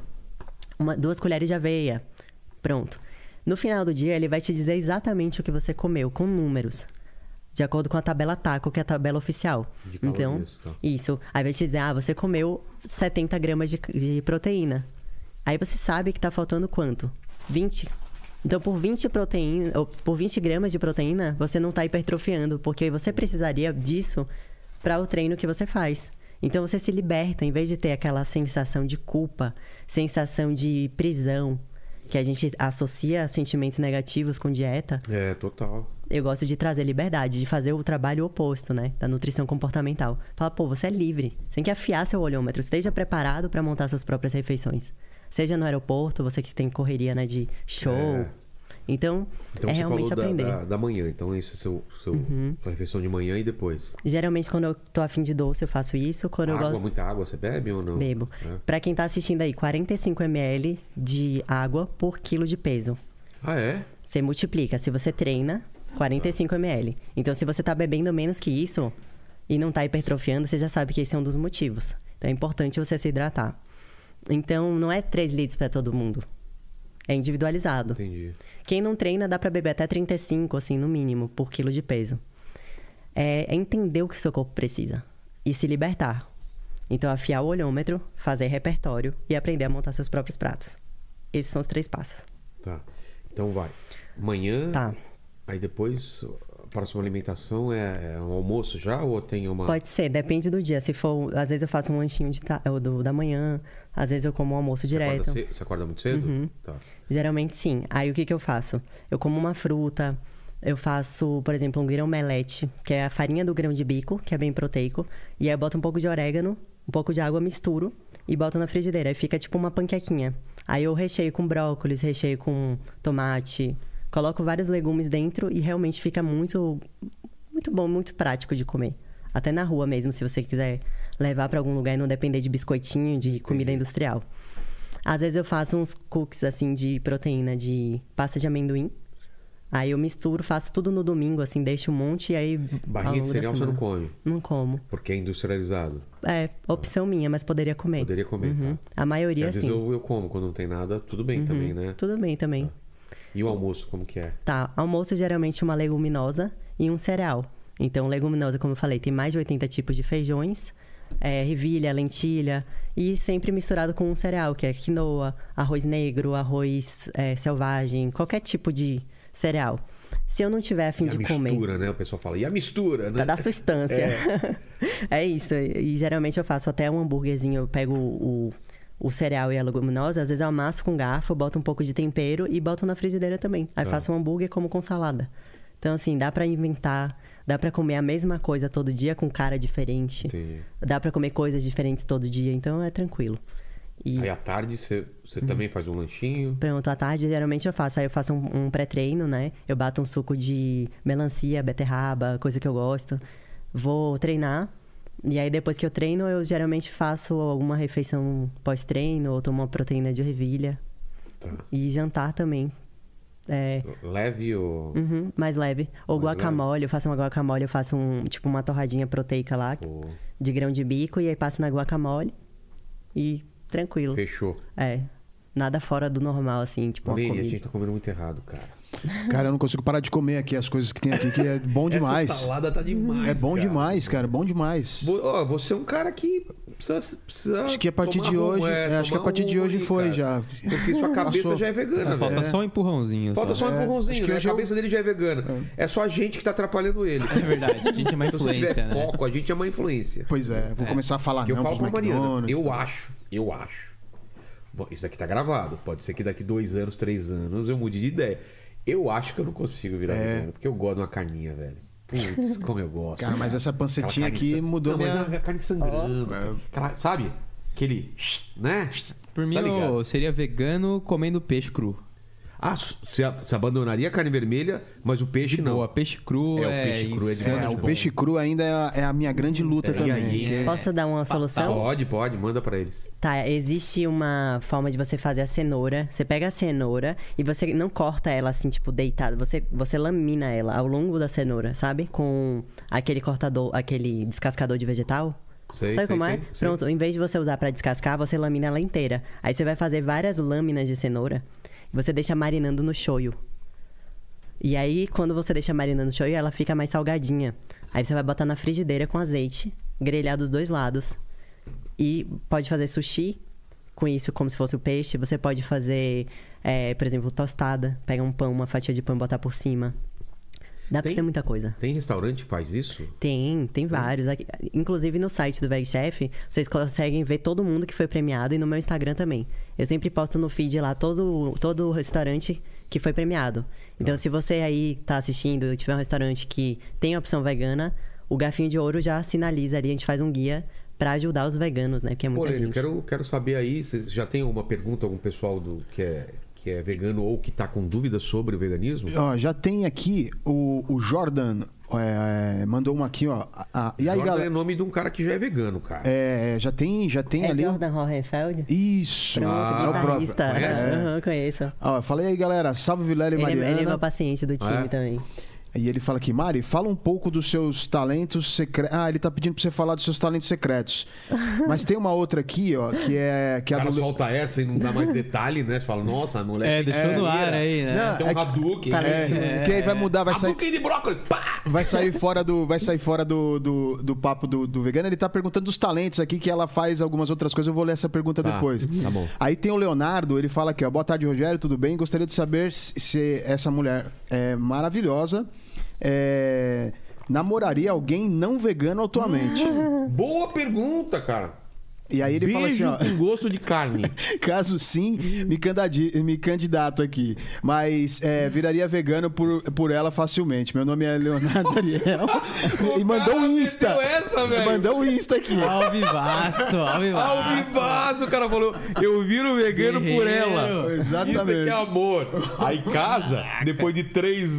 uma- duas colheres de aveia. Pronto. No final do dia, ele vai te dizer exatamente o que você comeu, com números. De acordo com a tabela TACO, que é a tabela oficial. De então, calorias, tá. isso. Aí vai te dizer, ah, você comeu 70 gramas de, de proteína. Aí você sabe que tá faltando quanto? 20. Então, por 20 proteína, ou por 20 gramas de proteína, você não tá hipertrofiando, porque você precisaria disso para o treino que você faz. Então você se liberta, em vez de ter aquela sensação de culpa, sensação de prisão, que a gente associa sentimentos negativos com dieta, É, total. eu gosto de trazer liberdade, de fazer o trabalho oposto, né? Da nutrição comportamental. Fala, pô, você é livre. Você tem que afiar seu olhômetro. Esteja preparado para montar suas próprias refeições. Seja no aeroporto, você que tem correria, né? De show. É. Então, Então é você realmente falou da, aprender. Uhum. da, da manhã, então isso é seu, seu, sua refeição de manhã e depois. Geralmente, quando eu tô afim de doce, eu faço isso. Quando eu água, gosto. muita água você bebe ou não? Bebo. É. Pra quem tá assistindo aí, 45 ml de água por quilo de peso. Ah, é? Você multiplica. Se você treina, 45 ml. Então, se você tá bebendo menos que isso e não tá hipertrofiando, você já sabe que esse é um dos motivos. Então, é importante você se hidratar. Então, não é 3 litros para todo mundo. É individualizado. Entendi. Quem não treina dá pra beber até 35, assim, no mínimo, por quilo de peso. É, é entender o que o seu corpo precisa e se libertar. Então, afiar o olhômetro, fazer repertório e aprender a montar seus próprios pratos. Esses são os três passos. Tá. Então vai. Manhã. Tá. Aí depois, próxima alimentação é, é um almoço já ou tem uma. Pode ser, depende do dia. Se for, às vezes eu faço um lanchinho de ta- ou do, da manhã, às vezes eu como um almoço Você direto. acorda, ce- você acorda muito cedo? Uhum. Tá. Geralmente sim. Aí o que, que eu faço? Eu como uma fruta, eu faço, por exemplo, um grão melete, que é a farinha do grão de bico, que é bem proteico. E aí eu boto um pouco de orégano, um pouco de água, misturo e boto na frigideira. Aí fica tipo uma panquequinha. Aí eu recheio com brócolis, recheio com tomate, coloco vários legumes dentro e realmente fica muito, muito bom, muito prático de comer. Até na rua mesmo, se você quiser levar pra algum lugar e não depender de biscoitinho, de comida industrial. Às vezes eu faço uns cookies assim de proteína de pasta de amendoim. Aí eu misturo, faço tudo no domingo, assim, deixo um monte e aí. Barrinha de cereal você não come, Não como. porque é industrializado. É, opção minha, mas poderia comer. Poderia comer, Uhum. tá? A maioria às vezes eu, eu como, quando não tem nada, tudo bem Uhum. também, né? Tudo bem também. E o almoço, como que é? Tá, almoço geralmente uma leguminosa e um cereal. Então, leguminosa, como eu falei, tem mais de 80 tipos de feijões, é, ervilha, lentilha, e sempre misturado com um cereal, que é quinoa, arroz negro, arroz é, selvagem, qualquer tipo de cereal. Se eu não tiver a fim e a de mistura, comer. né? O pessoal fala, e a mistura, né? Pra dar sustância. É. [laughs] isso. E geralmente eu faço até um hambúrguerzinho, eu pego o, o cereal e a leguminosa, às vezes eu amasso com garfo, boto um pouco de tempero e boto na frigideira também. Aí Tá. faço um hambúrguer como com salada. Então, assim, dá pra inventar, dá pra comer a mesma coisa todo dia com cara diferente. Entendi. Dá pra comer coisas diferentes todo dia, então é tranquilo. E Aí à tarde você, você Uhum. também faz um lanchinho. pronto, à tarde geralmente eu faço. Aí eu faço um, um pré-treino, né? Eu bato um suco de melancia, beterraba, coisa que eu gosto. Vou treinar. E aí depois que eu treino, eu geralmente faço alguma refeição pós-treino, ou tomo uma proteína de ervilha. Tá. E jantar também. É, Leve ou. uhum, mais leve. Ou Mais guacamole, eu faço uma guacamole, eu faço um, tipo uma torradinha proteica lá, de grão de bico, e aí passo na guacamole. E tranquilo. Fechou. É. Nada fora do normal, assim, tipo uma Nene, a comida. gente tá comendo muito errado, cara. Cara, eu não consigo parar de comer aqui as coisas que tem aqui, que é bom [laughs] demais. Essa salada tá demais. É bom cara. demais, cara, bom demais. Ó, você é um cara que precisa. precisa Acho que a partir de rumo, hoje, é, é, acho que a partir de hoje aí, foi cara. já. Porque sua cabeça Passou. já é vegana, Falta velho. só um empurrãozinho. Falta só um É, empurrãozinho, que né? A eu- cabeça dele já é vegana. É. só a gente que tá atrapalhando ele. É verdade, a gente é uma [laughs] influência, né? foco, a gente é uma influência. Pois é, vou começar a falar Que eu falo pra Mariana. Eu acho, eu acho. Bom, isso aqui tá gravado. Pode ser que daqui dois anos, três anos eu mude de ideia. Eu acho que eu não consigo virar É. vegano, porque eu gosto de uma carninha, velho. Putz, [laughs] como eu gosto. Cara, mas essa pancetinha aqui san- mudou não, minha. Mas é a carne sangrando. Aquela, sabe? Aquele. Né? Por mim, Tá eu seria vegano comendo peixe cru. Ah, você, você abandonaria a carne vermelha, mas o peixe não. boa, peixe cru É, é, o peixe cru é É, o peixe cru ainda é a, é a minha grande luta É, também. e aí? é- Posso dar uma solução? Pode, pode, manda pra eles. Tá, existe uma forma de você fazer a cenoura. Você pega a cenoura e você não corta ela assim, tipo, deitada. Você, você lamina ela ao longo da cenoura, sabe? Com aquele cortador, aquele descascador de vegetal. Sei, Sabe sei, como é? sei, sei. Pronto, em vez de você usar pra descascar, você lamina ela inteira. Aí você vai fazer várias lâminas de cenoura você deixa marinando no shoyu. E aí, quando você deixa marinando no shoyu, ela fica mais salgadinha. Aí você vai botar na frigideira com azeite, grelhar dos dois lados. E pode fazer sushi com isso, como se fosse o peixe. Você pode fazer, é, por exemplo, tostada. Pega um pão, uma fatia de pão e botar por cima. Dá pra Tem- fazer muita coisa. Tem restaurante que faz isso? Tem, tem vários. Aqui- Inclusive no site do VegChef, vocês conseguem ver todo mundo que foi premiado e no meu Instagram também. Eu sempre posto no feed lá todo, todo restaurante que foi premiado. Então, se você aí tá assistindo e tiver um restaurante que tem opção vegana, o Garfinho de Ouro já sinaliza ali, a gente faz um guia pra ajudar os veganos, né? Porque é Pô, muita eu gente. quero, quero saber aí, se já tem alguma pergunta, algum pessoal do, que, é, que é vegano ou que tá com dúvidas sobre o veganismo? Ó, já tem aqui o, o Jordan é, mandou uma aqui, ó. A- e aí, Jordan é galera? nome de um cara que já é vegano, cara. É, já tem, já tem É ali. Jordan Hohenfeld? Isso, Pronto, é o próprio. Conhece? Aham, conheço. Ó, falei aí, galera. Salve Vilela e Ele, é- Mariana. ele é meu paciente do time Ah, é? também. E ele fala aqui, Mari, fala um pouco dos seus talentos secretos. Ah, ele tá pedindo pra você falar dos seus talentos secretos. [laughs] Mas tem uma outra aqui, ó, que é. Que O é a cara do... solta essa e não dá mais [laughs] detalhe, né? Você fala, nossa, a mulher. É, deixou no ar aí, né? Não, Tem um é Hadouken. Tá né? É, que aí vai mudar, vai sair. Hadouken de brócolis. Pá! Vai sair [laughs] fora do, vai sair fora do, do, do papo do, do vegano. Ele tá perguntando dos talentos aqui, que ela faz algumas outras coisas. Eu vou ler essa pergunta Tá, depois. tá bom. Aí tem o Leonardo, ele fala aqui, ó. Boa tarde, Rogério, tudo bem? Gostaria de saber se essa mulher é maravilhosa é, namoraria alguém não vegano atualmente. Boa pergunta, cara. E aí ele Beijo fala assim, ó. com gosto de carne. [laughs] Caso sim, me, candadi- me candidato aqui. Mas é, viraria vegano por, por ela facilmente. Meu nome é Leonardo Ariel. [laughs] e mandou um Insta. essa, velho. mandou um Insta aqui. Ao vivaço, ao vivaço. Ao vivaço, o cara falou, eu viro vegano por ela. Exatamente. Isso aqui é amor. Aí casa, depois de três,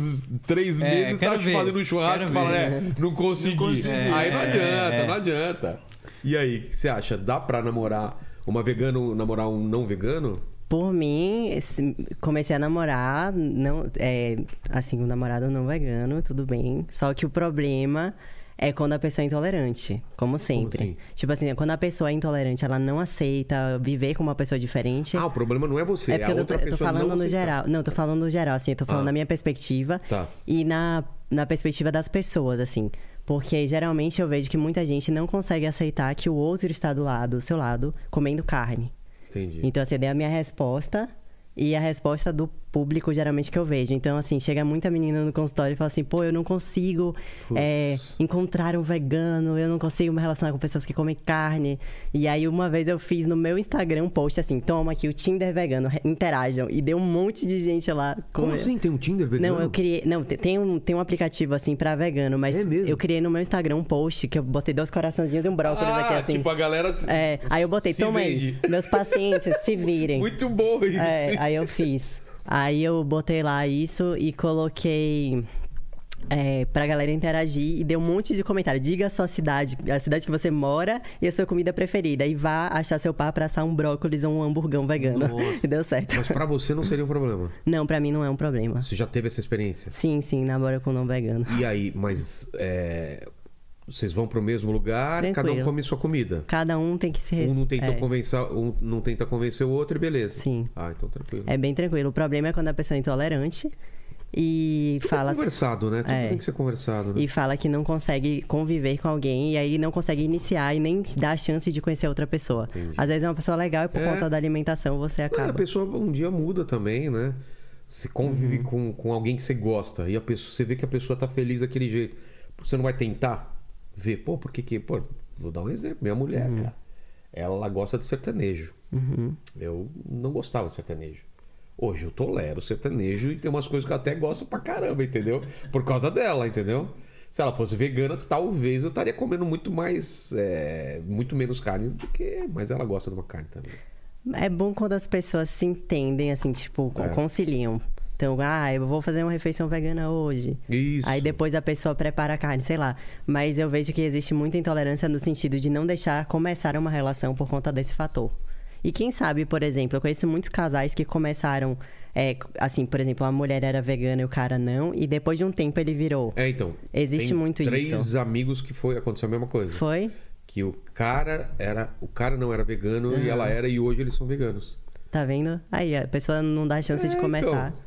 três É, meses, tá te ver, fazendo um churrasco e fala, é, não consegui. Não consegui. Aí não É, adianta, é. não adianta. E aí, o que você acha? Dá pra namorar uma vegano, namorar um não vegano? Por mim, esse- comecei a namorar, não, é, assim, um namorado não vegano, tudo bem. Só que o problema é quando a pessoa é intolerante, como sempre. assim? Tipo assim, quando a pessoa é intolerante, ela não aceita viver com uma pessoa diferente. Ah, o problema não é você, é é, a eu tô, outra eu tô pessoa falando não no aceitar. geral. Não, eu tô falando no geral, assim, eu tô falando Ah. da minha perspectiva. Tá. E na, na perspectiva das pessoas, assim. Porque geralmente eu vejo que muita gente não consegue aceitar que o outro está do lado, do seu lado, comendo carne. Entendi. Então, assim, eu dei a minha resposta e a resposta do público, geralmente, que eu vejo. Então, assim, chega muita menina no consultório e fala assim, pô, eu não consigo é, encontrar um vegano, eu não consigo me relacionar com pessoas que comem carne. E aí, uma vez eu fiz no meu Instagram um post assim, toma aqui o Tinder vegano, interajam. E deu um monte de gente lá. Como com- assim? Tem um Tinder vegano? Não, eu criei. Não, te- tem um, tem um aplicativo assim pra vegano, mas É eu criei no meu Instagram um post que eu botei dois coraçõezinhos e um brócolis ah, aqui assim. tipo, a galera se- É, aí eu botei, toma vende. aí, meus pacientes se virem. [laughs] Muito bom isso. É, aí eu fiz. Aí eu botei lá isso e coloquei é, pra galera interagir e deu um monte de comentário. Diga a sua cidade, a cidade que você mora e a sua comida preferida. E vá achar seu par pra assar um brócolis ou um hamburgão vegano. Nossa. [laughs] E deu certo. Mas pra você não seria um problema. Não, pra mim não é um problema. Você já teve essa experiência. Sim, sim, namoro com não vegano. E aí, mas é, vocês vão pro mesmo lugar, cada um Tranquilo. come sua comida. Cada um tem que se res- Um não tenta é. convencer, um não tenta convencer o outro e beleza. Sim. Ah, então tranquilo. É bem tranquilo. O problema é quando a pessoa é intolerante e Tudo fala é conversado, né? Tudo É. tem que ser conversado, né? e fala que não consegue conviver com alguém e aí não consegue iniciar e nem dá a chance de conhecer outra pessoa. Entendi. Às vezes é uma pessoa legal e por É. conta da alimentação você É, a acaba. pessoa um dia muda também, né? Você convive Uhum. com, com alguém que você gosta e a pessoa, você vê que a pessoa tá feliz daquele jeito. Você não vai tentar ver, pô, por que que... Pô, vou dar um exemplo. Minha mulher, cara, ela gosta de sertanejo. Uhum. Eu não gostava de sertanejo. Hoje eu tolero sertanejo e tem umas coisas que eu até gosto pra caramba, entendeu? Por causa dela, entendeu? Se ela fosse vegana, talvez eu estaria comendo muito mais, é, muito menos carne do que. Mas ela gosta de uma carne também. É bom quando as pessoas se entendem, assim, tipo, É. conciliam. Então, ah, eu vou fazer uma refeição vegana hoje. Isso. Aí depois a pessoa prepara a carne, sei lá. Mas eu vejo que existe muita intolerância no sentido de não deixar começar uma relação por conta desse fator. E quem sabe, por exemplo, eu conheço muitos casais que começaram, é, assim, por exemplo, a mulher era vegana e o cara não, e depois de um tempo ele virou. É, então. Existe muito três isso. amigos que foi aconteceu a mesma coisa. Foi? Que o cara era, o cara não era vegano e ela era e hoje eles são veganos. Tá vendo? Aí a pessoa não dá chance de É, começar. então.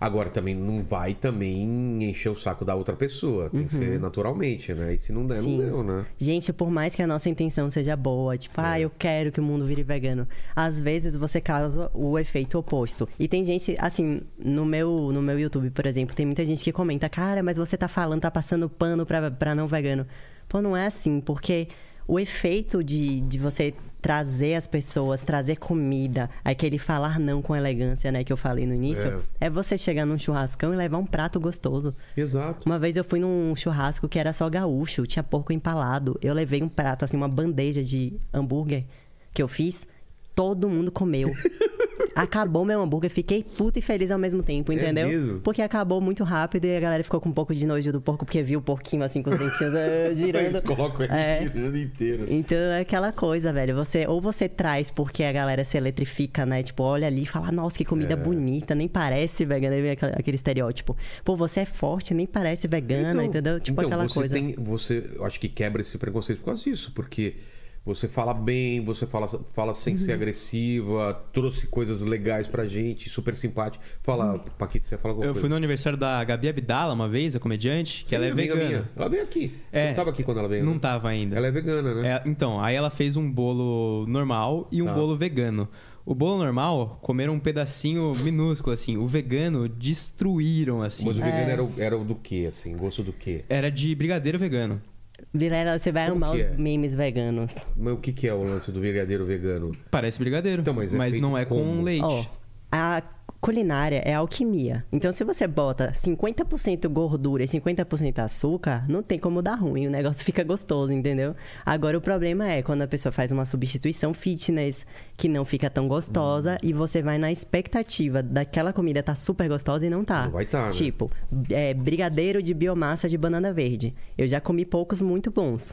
Agora também não vai também encher o saco da outra pessoa, tem que ser naturalmente, né? E se não der, Uhum. Sim. não deu, né? Gente, por mais que a nossa intenção seja boa, tipo, É. ah, eu quero que o mundo vire vegano, às vezes você causa o efeito oposto. E tem gente, assim, no meu, no meu YouTube, por exemplo, tem muita gente que comenta, cara, mas você tá falando, tá passando pano pra, pra não vegano. Pô, não é assim, porque o efeito de, de você trazer as pessoas, trazer comida, aquele falar não com elegância, né, que eu falei no início, é, você chegar num churrascão e levar um prato gostoso. Exato. Uma vez eu fui num churrasco que era só gaúcho, tinha porco empalado. Eu levei um prato, assim, uma bandeja de hambúrguer que eu fiz. Todo mundo comeu. [laughs] acabou meu hambúrguer, fiquei puta e feliz ao mesmo tempo, entendeu? mesmo? Porque acabou muito rápido e a galera ficou com um pouco de nojo do porco, porque viu o porquinho assim com os dentinhos eh, [laughs] girando. Coloca ele É. girando inteiro. Então é aquela coisa, velho. Você ou você traz porque a galera se eletrifica, né? Tipo, olha ali e fala, nossa, que comida É. bonita, nem parece vegana, aquele, estereótipo. Pô, você é forte, nem parece vegana, entendeu? Tipo então, aquela você coisa. Tem, você, eu acho que quebra esse preconceito por causa disso, porque você fala bem, você fala, fala sem Uhum. ser agressiva, trouxe coisas legais pra gente, super simpático. Fala, Uhum. Paquito, você fala alguma Eu coisa? fui no aniversário da Gabi Abdala uma vez, a comediante, que Sim, ela é vegana. minha. Ela veio aqui. É. Não tava aqui quando ela veio. Não né? tava ainda. Ela é vegana, né? É, então, aí ela fez um bolo normal e um Tá. bolo vegano. O bolo normal, comeram um pedacinho minúsculo, assim. O vegano destruíram, assim. Mas o É. vegano era, o- era o do quê, assim? Gosto do quê? Era de brigadeiro vegano. Vilela, você vai Como amar que os é? memes veganos. Mas o que, que é o lance do brigadeiro vegano? Parece brigadeiro. Então, mas é feito não é como? com leite. Ó, a culinária é alquimia. Então, se você bota 50% gordura e 50% açúcar, não tem como dar ruim. O negócio fica gostoso, entendeu? Agora, o problema é quando a pessoa faz uma substituição fitness que não fica tão gostosa Hum. e você vai na expectativa daquela comida tá super gostosa e não tá. Não vai tá, né? Tipo, é, brigadeiro de biomassa de banana verde. Eu já comi poucos muito bons.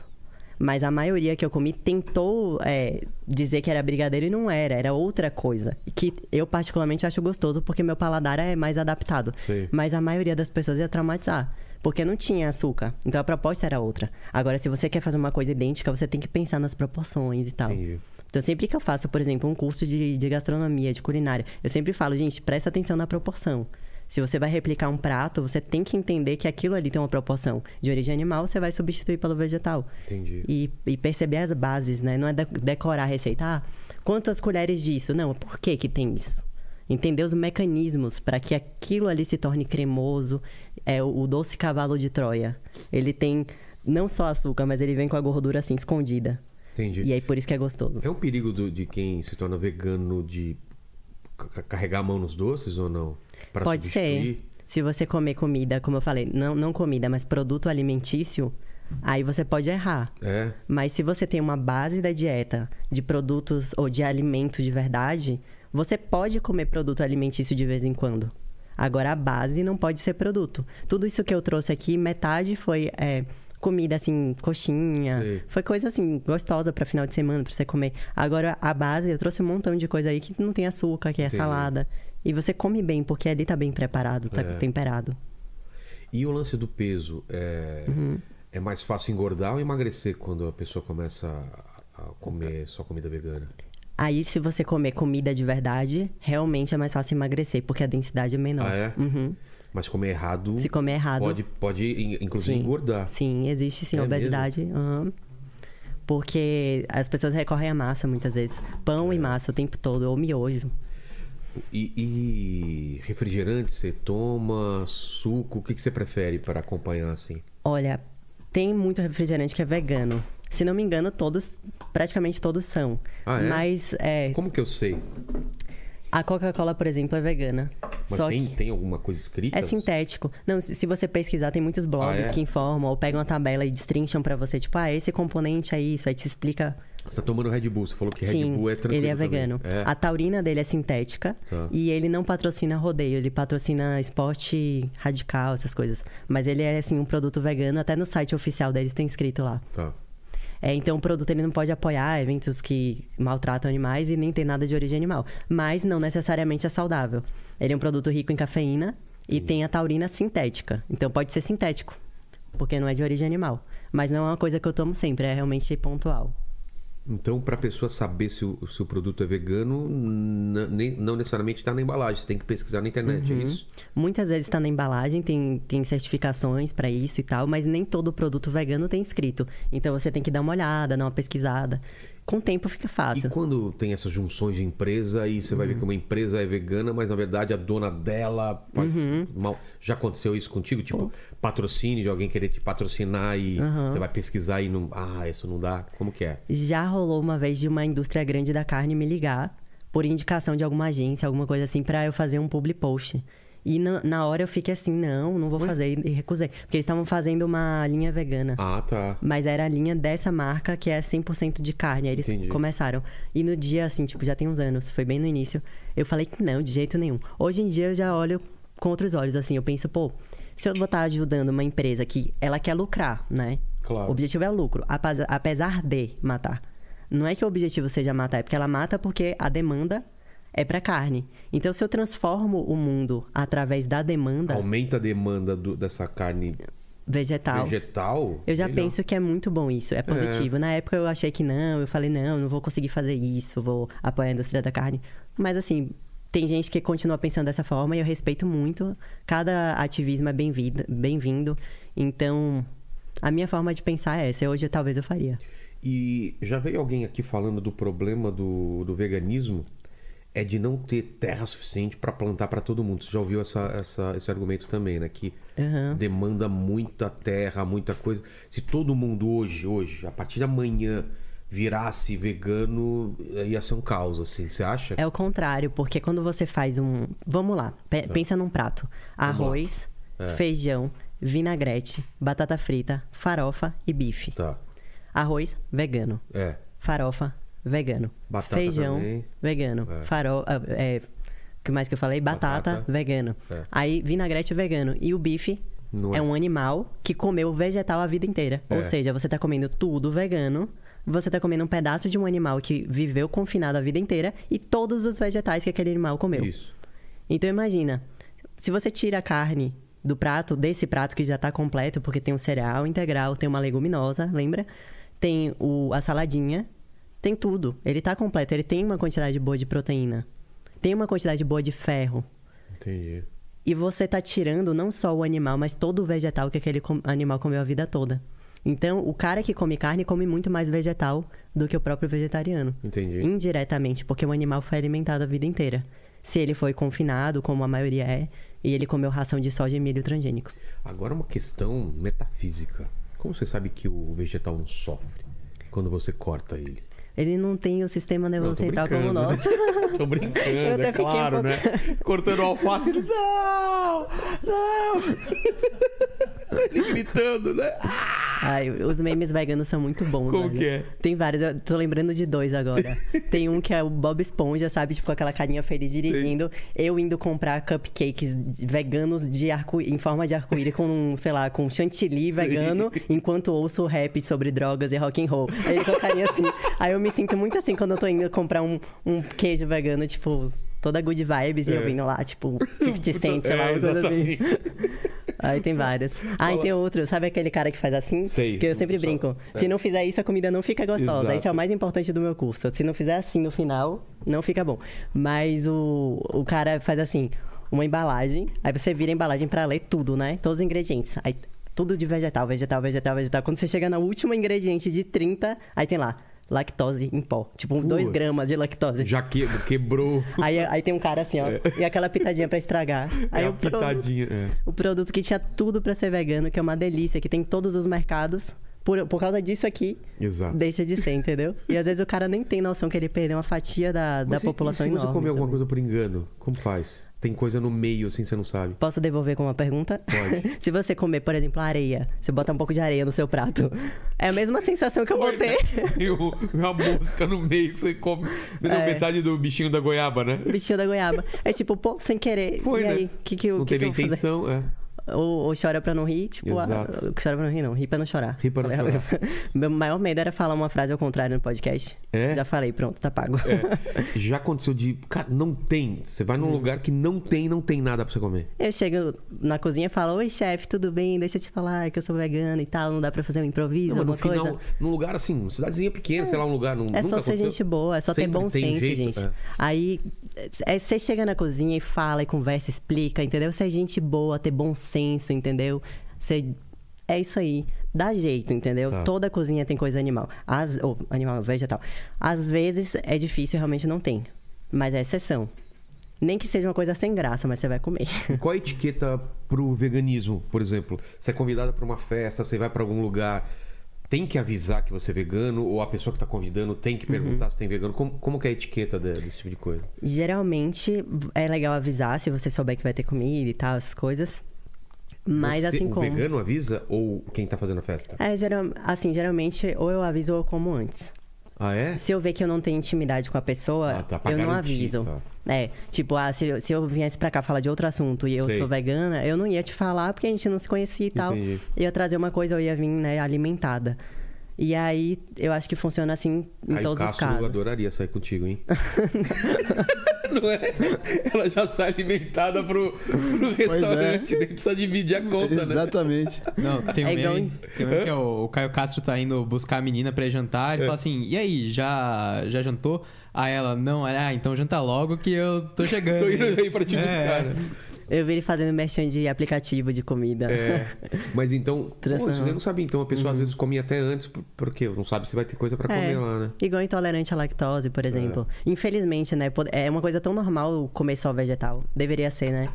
Mas a maioria que eu comi tentou é, dizer que era brigadeiro e não era, era outra coisa. Que eu particularmente acho gostoso porque meu paladar é mais adaptado. Sei. Mas a maioria das pessoas ia traumatizar. Porque não tinha açúcar. Então a proposta era outra. Agora, se você quer fazer uma coisa idêntica, você tem que pensar nas proporções e tal. Entendi. Então, sempre que eu faço, por exemplo, um curso de, de gastronomia, de culinária, eu sempre falo, gente, presta atenção na proporção. Se você vai replicar um prato, você tem que entender que aquilo ali tem uma proporção. De origem animal, você vai substituir pelo vegetal. Entendi. E, e perceber as bases, né? Não é de- decorar a receita. Ah, quantas colheres disso? Não, por que que tem isso? Entender os mecanismos para que aquilo ali se torne cremoso. É o, o doce cavalo de Troia. Ele tem não só açúcar, mas ele vem com a gordura assim escondida. Entendi. E aí por isso que é gostoso. É um perigo do- de quem se torna vegano de ca- carregar a mão nos doces ou não? Pra Pode substituir? ser. Se você comer comida, como eu falei, não, não comida, mas produto alimentício, aí você pode errar. É. Mas se você tem uma base da dieta de produtos ou de alimento de verdade, você pode comer produto alimentício de vez em quando. Agora, a base não pode ser produto. Tudo isso que eu trouxe aqui, metade foi é, comida assim, coxinha. Sei. Foi coisa assim, gostosa para final de semana, pra você comer. Agora, a base, eu trouxe um montão de coisa aí que não tem açúcar, que é Entendi. salada. E você come bem, porque ali tá bem preparado, tá É. temperado. E o lance do peso? É, Uhum. é mais fácil engordar ou emagrecer quando a pessoa começa a, comer só comida vegana? Aí, se você comer comida de verdade, realmente é mais fácil emagrecer, porque a densidade é menor. Ah, é? Uhum. Mas comer errado, Se comer errado. pode, pode in- inclusive Sim. engordar. Sim, existe sim É obesidade. aham. Porque as pessoas recorrem à massa muitas vezes. Pão É. e massa o tempo todo, ou miojo. E, e refrigerante você toma? Suco? O que, que você prefere para acompanhar assim? Olha, tem muito refrigerante que é vegano. Se não me engano, todos, praticamente todos são. Ah, é? Mas é, Como que eu sei? a Coca-Cola, por exemplo, é vegana. Mas Só tem, que tem alguma coisa escrita? é sintético. Não, se se você pesquisar, tem muitos blogs Ah, é? que informam ou pegam uma tabela e destrincham pra você, tipo, ah, esse componente é isso, aí te explica Você tá tomando Red Bull, você falou que Red Sim, Bull é tranquilo ele é vegano. É. A taurina dele é sintética Tá. e ele não patrocina rodeio, ele patrocina esporte radical, essas coisas. Mas ele é assim um produto vegano, até no site oficial deles tem escrito lá. Tá. É, então o produto ele não pode apoiar eventos que maltratam animais e nem tem nada de origem animal, mas não necessariamente é saudável. Ele é um produto rico em cafeína e tem a taurina sintética. Então pode ser sintético, porque não é de origem animal. Mas não é uma coisa que eu tomo sempre, é realmente pontual. Então, para a pessoa saber se o, se o produto é vegano, nem- não necessariamente está na embalagem. Você tem que pesquisar na internet, Uhum. é isso? Muitas vezes está na embalagem, tem, tem certificações para isso e tal, mas nem todo produto vegano tem escrito. Então você tem que dar uma olhada, dar uma pesquisada. Com o tempo fica E fácil. quando tem essas junções de empresa e você vai Uhum. ver que uma empresa é vegana, mas na verdade a dona dela faz Uhum. mal. Já aconteceu isso contigo? Tipo, patrocínio de alguém querer te patrocinar e Uhum. você vai pesquisar e não. Ah, isso não dá. Como que é? Já rolou uma vez de uma indústria grande da carne me ligar por indicação de alguma agência, alguma coisa assim, para eu fazer um public post. E na, na hora eu fiquei assim, não, não vou fazer. E recusei. Porque eles estavam fazendo uma linha vegana. Ah, tá. Mas era a linha dessa marca que é 100% de carne. Aí eles Entendi. começaram. E no dia, assim, tipo, já tem uns anos, foi bem no início, eu falei que não, de jeito nenhum. Hoje em dia eu já olho com outros olhos, assim, eu penso, pô, se eu vou estar ajudando uma empresa que ela quer lucrar, né? Claro. O objetivo é lucro, apesar de matar. Não é que o objetivo seja matar, é porque ela mata porque a demanda é pra carne. Então, se eu transformo o mundo através da demanda Aumenta a demanda do- dessa carne vegetal, vegetal. eu já legal. penso que é muito bom isso, é positivo. Na época eu achei que não, eu falei, não, não vou conseguir fazer isso, vou apoiar a indústria da carne. Mas assim, tem gente que continua pensando dessa forma e eu respeito muito. Cada ativismo é bem-vindo, bem-vindo. Então, a minha forma de pensar é essa. Hoje talvez eu faria. E já veio alguém aqui falando do problema do, do veganismo é de não ter terra suficiente para plantar para todo mundo. Você já ouviu essa, essa- esse argumento também, né? Que Aham. demanda muita terra, muita coisa. Se todo mundo hoje, hoje, a partir de amanhã, virasse vegano, ia ser um caos, assim. Você acha? É o contrário, porque quando você faz um. Vamos lá, pe- pensa num prato: arroz, É. feijão, vinagrete, batata frita, farofa e bife. Tá. Arroz, vegano. É. Farofa, vegano. Batata Feijão, também. vegano. É. Faro... ah, É... O que mais que eu falei? Batata, Batata. vegano. É. Aí, vinagrete vegano. E o bife é. é. um animal que comeu vegetal a vida inteira. É. Ou seja, você tá comendo tudo vegano. Você tá comendo um pedaço de um animal que viveu confinado a vida inteira e todos os vegetais que aquele animal comeu. Isso. Então imagina, se você tira a carne do prato, desse prato que já tá completo, porque tem um cereal integral, tem uma leguminosa, lembra? Tem o, a saladinha, tem tudo. Ele tá completo, ele tem uma quantidade boa de proteína. Tem uma quantidade boa de ferro. Entendi. E você tá tirando não só o animal, mas todo o vegetal que aquele animal comeu a vida toda. Então, o cara que come carne come muito mais vegetal do que o próprio vegetariano. Entendi. Indiretamente, porque o animal foi alimentado a vida inteira. Se ele foi confinado, como a maioria é, e ele comeu ração de soja e milho transgênico. Agora uma questão metafísica. Como você sabe que o vegetal não sofre quando você corta ele? Ele não tem o sistema nervoso central como o brincando, nosso. né? [laughs] Tô brincando, é um claro, pouco- né? Cortando alface, ele... Não! Não! [laughs] ele gritando, né? Ai, os memes veganos são muito bons. Como velho. que é? Tem vários, eu tô lembrando de dois agora. [laughs] Tem um que é o Bob Esponja, sabe? Tipo, com aquela carinha feliz dirigindo. Eu indo comprar cupcakes veganos de arco em forma de arco-íris com, sei lá, com chantilly vegano, enquanto ouço rap sobre drogas e rock and roll. Aí ele com a carinha assim. Aí eu me sinto muito assim quando eu tô indo comprar um, um queijo vegano, tipo, toda good vibes, e eu É. vindo lá, tipo, [laughs] 50 cent, sei lá, É, assim. exatamente. Aí tem vários. Ah, e tem outro. Sabe aquele cara que faz assim? Sei. Que eu sempre brinco. é. Se não fizer isso, a comida não fica gostosa. Exato. Esse é o mais importante do meu curso. Se não fizer assim no final, não fica bom. Mas o, o cara faz assim, uma embalagem. Aí você vira a embalagem pra ler tudo, né? Todos os ingredientes. Aí tudo de vegetal, vegetal, vegetal, vegetal. Quando você chega no último ingrediente de 30, aí tem lá, lactose em pó. Tipo, 2 Putz. gramas de lactose. Já que, quebrou Aí, aí tem um cara assim, ó. E aquela pitadinha pra estragar. Aí é o produto- pitadinha. é. o produto que tinha tudo pra ser vegano, que é uma delícia, que tem em todos os mercados. Por, por causa disso aqui, Exato. deixa de ser, entendeu? E às vezes o cara nem tem noção que ele perdeu uma fatia da, da Mas e- população e se você enorme comer alguma também. coisa por engano, como faz? Tem coisa no meio, assim, você não sabe. Posso devolver com uma pergunta? Pode. [laughs] Se você comer, por exemplo, areia, você bota um pouco de areia no seu prato. É a mesma sensação que eu vou ter. E o- uma mosca no meio que você come. É. metade do bichinho da goiaba, né? Bichinho da goiaba. É tipo, pô, sem querer. Foi, e né? aí? Que que, eu- não que teve que vou fazer? intenção, é. Ou, ou chora pra não rir, tipo, Exato. chora pra não rir, não, ri pra não chorar. Ri pra não chorar. [laughs] Meu maior medo era falar uma frase ao contrário no podcast. É? Já falei, pronto, tá pago. É. Já aconteceu de. Cara, não tem. Você vai num Hum. lugar que não tem, não tem nada pra você comer. Eu chego na cozinha e falo, oi chefe, tudo bem? Deixa eu te falar que eu sou vegana e tal, não dá pra fazer um improviso, Não, mas no alguma final, coisa. num lugar assim, cidadezinha pequena, sei lá, um lugar. Num, É só ser aconteceu? gente boa, é só ter Sempre bom tem senso, jeito, gente. é. Aí, é, você chega na cozinha e fala, e conversa, explica, entendeu? Ser gente boa, ter bom senso, entendeu? Ser... É isso aí. Dá jeito, entendeu? Tá. Toda cozinha tem coisa animal. As... Ou, animal, vegetal. Às vezes é difícil, realmente não tem. Mas é exceção. Nem que seja uma coisa sem graça, mas você vai comer. E Qual a etiqueta pro veganismo, por exemplo? Você é convidada pra uma festa, você vai pra algum lugar. tem que avisar que você é vegano? Ou a pessoa que tá convidando tem que perguntar Uhum. se tem vegano? Como, como que é a etiqueta de- desse tipo de coisa? Geralmente é legal avisar se você souber que vai ter comida e tal, as coisas. Mas Você- assim o como. vegano avisa ou quem tá fazendo a festa? É, geral... assim, geralmente ou eu aviso ou eu como antes. Ah, é? Se eu ver que eu não tenho intimidade com a pessoa, Ah, tá, eu não garantir, aviso. tá. É, tipo, ah, se, eu- se eu viesse pra cá falar de outro assunto e eu Sei. sou vegana, eu não ia te falar porque a gente não se conhecia e tal. Entendi. Ia trazer uma coisa, eu ia vir, né, alimentada. E aí, eu acho que funciona assim em Caio todos os Castro casos. adoraria sair contigo, hein? [laughs] Não é? Ela já sai alimentada pro, pro restaurante, nem precisa dividir a conta, né? Exatamente. Não, tem um É igual meme, tem um meme que é o, o Caio Castro tá indo buscar a menina pra jantar. Ele fala assim: e aí, já, já jantou? Aí ela, não, ah, então janta logo que eu tô chegando. Tô indo aí pra te É, buscar, né? Eu vi ele fazendo merchan de aplicativo de comida. É. [laughs] Mas então, pô, isso eu não sabia. Então a pessoa Uhum. às vezes comia até antes, por- porque não sabe se vai ter coisa pra comer lá, né? Igual intolerante à lactose, por exemplo. Infelizmente, né? É uma coisa tão normal comer só vegetal. Deveria ser, né?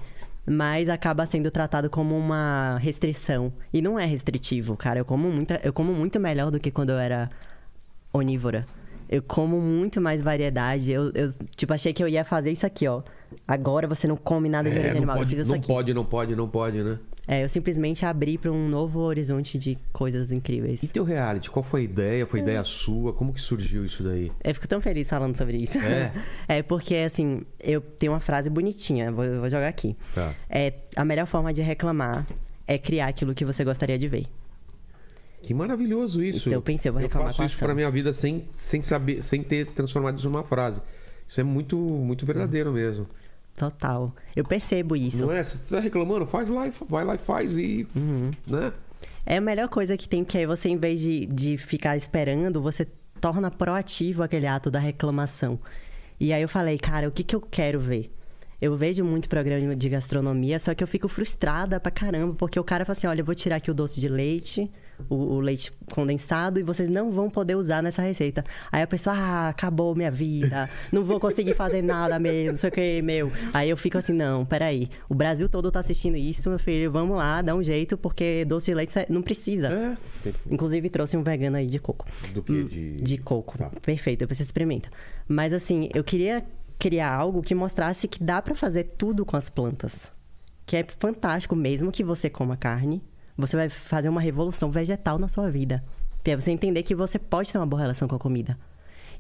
Mas acaba sendo tratado como uma restrição. E não é restritivo, cara. Eu como, muita, eu como muito melhor do que quando eu era onívora. Eu como muito mais variedade. Eu, eu, tipo, achei que eu ia fazer isso aqui, ó. Agora você não come nada de É, origem não animal. pode, eu fiz isso não aqui. pode, não pode, não pode, né? É, eu simplesmente abri pra um novo horizonte de coisas incríveis. E teu reality, qual foi a ideia? Foi ideia sua? Como que surgiu isso daí? Eu fico tão feliz falando sobre isso. É? [laughs] É porque, assim, eu tenho uma frase bonitinha, vou, vou jogar aqui. Tá. É, a melhor forma de reclamar é criar aquilo que você gostaria de ver. Que maravilhoso isso. Então, eu pensei, eu vou Eu reclamar faço com a isso pra minha vida sem, sem saber, sem ter transformado isso numa frase. Isso é muito, muito verdadeiro mesmo. Total. Eu percebo isso. Não é? Se você tá reclamando, faz lá, e vai lá e faz e. Uhum. Né? É a melhor coisa que tem, que aí você, em vez de, de ficar esperando, você torna proativo aquele ato da reclamação. E aí eu falei, cara, o que, que eu quero ver? Eu vejo muito programa de gastronomia, só que eu fico frustrada pra caramba, porque o cara fala assim: olha, eu vou tirar aqui o doce de leite, o, o leite condensado, e vocês não vão poder usar nessa receita. Aí a pessoa, ah, acabou minha vida, não vou conseguir fazer nada mesmo, não sei o que, meu. Aí eu fico assim: não, peraí, o Brasil todo tá assistindo isso, meu filho, vamos lá, dá um jeito, porque doce de leite não precisa. É. Inclusive trouxe um vegano aí de coco. Do que? Hum, De... De coco. Tá. Perfeito, depois você experimenta. Mas assim, eu queria criar algo que mostrasse que dá pra fazer tudo com as plantas. Que é fantástico, mesmo que você coma carne, você vai fazer uma revolução vegetal na sua vida. Que é você entender que você pode ter uma boa relação com a comida.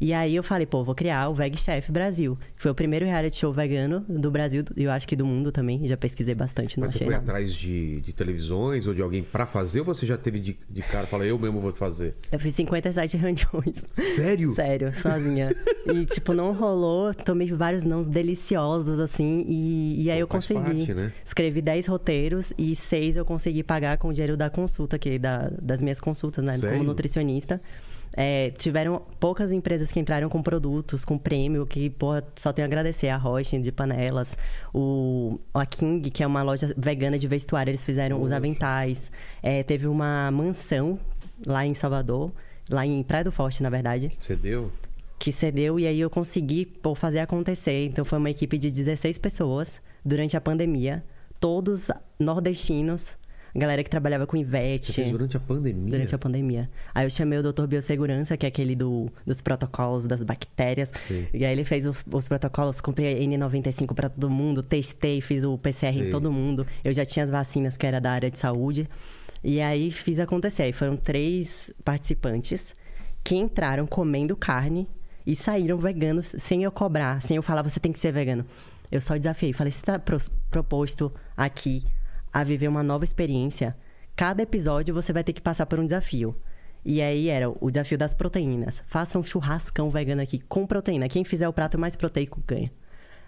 E aí eu falei, pô, vou criar o Veg Chef Brasil. Foi o primeiro reality show vegano do Brasil, e eu acho que do mundo também. Já pesquisei bastante, não Mas você foi nada. atrás de, de televisões ou de alguém pra fazer ou você já teve de, de cara e fala, eu mesmo vou fazer? Eu fiz 57 reuniões. Sério? Sério, sozinha. e, tipo, não rolou. Tomei vários nãos deliciosos, assim. E, e aí Pô, eu consegui. parte, né? Escrevi 10 roteiros e 6 eu consegui pagar com o dinheiro da consulta, que da, das minhas consultas, né? Sério? Como nutricionista. É, tiveram poucas empresas que entraram com produtos, com prêmio, que, porra, só tenho a agradecer. A Roche de panelas, o, a King, que é uma loja vegana de vestuário, eles fizeram os aventais. É, teve uma mansão lá em Salvador, lá em Praia do Forte, na verdade, Você deu? que cedeu e aí eu consegui pô, fazer acontecer. Então foi uma equipe de 16 pessoas durante a pandemia, todos nordestinos, galera que trabalhava com Você Ivete. fez durante a pandemia? Durante a pandemia. Aí eu chamei o doutor Biossegurança, que é aquele do, dos protocolos das bactérias. Sim. E aí ele fez os, os protocolos, comprei N95 para todo mundo, testei, fiz o PCR Sim. em todo mundo. Eu já tinha as vacinas que era da área de saúde. E aí fiz acontecer. Aí foram três participantes que entraram comendo carne e saíram veganos sem eu cobrar, sem eu falar, você tem que ser vegano. Eu só desafiei. Falei, você está proposto aqui a viver uma nova experiência. Cada episódio você vai ter que passar por um desafio. E aí era o desafio das proteínas. Faça um churrascão vegano aqui com proteína. Quem fizer o prato mais proteico ganha.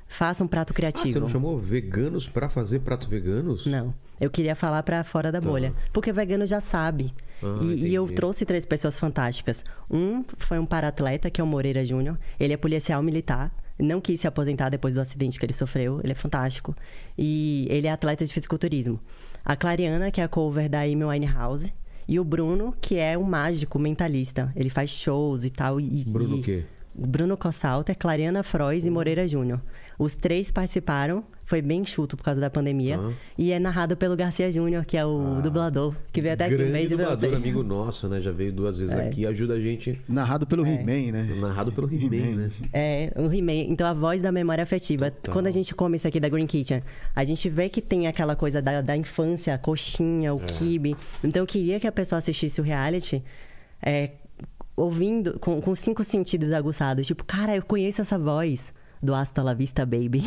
Faça um prato Ah, criativo. você não chamou veganos pra fazer pratos veganos? Não. Eu queria falar pra fora da bolha. Porque vegano já sabe. Ah, e, e eu trouxe três pessoas fantásticas. Um foi um paratleta, que é o Moreira Júnior. Ele é policial militar. Não quis se aposentar depois do acidente que ele sofreu. Ele é fantástico. E ele é atleta de fisiculturismo. A Clariana, que é a cover da Amy Winehouse. E o Bruno, que é um mágico mentalista. Ele faz shows e tal. E, Bruno e... o quê? Bruno Cossalter, Clariana Frois e Moreira Júnior. Os três participaram, foi bem chuto por causa da pandemia. Ah. E é narrado pelo Garcia Júnior, que é o dublador, que veio até aqui um Grande mês dublador, amigo nosso, né? Já veio duas vezes É. aqui, ajuda a gente. Narrado pelo He-Man, né? Narrado pelo He-Man, né? É, um He-Man. Então, a voz da memória afetiva. Total. Quando a gente come isso aqui da Green Kitchen, a gente vê que tem aquela coisa da, da infância, a coxinha, o É. kibe. Então, eu queria que a pessoa assistisse o reality é, ouvindo, com, com cinco sentidos aguçados. Tipo, cara, eu conheço essa voz do Hasta La Vista Baby,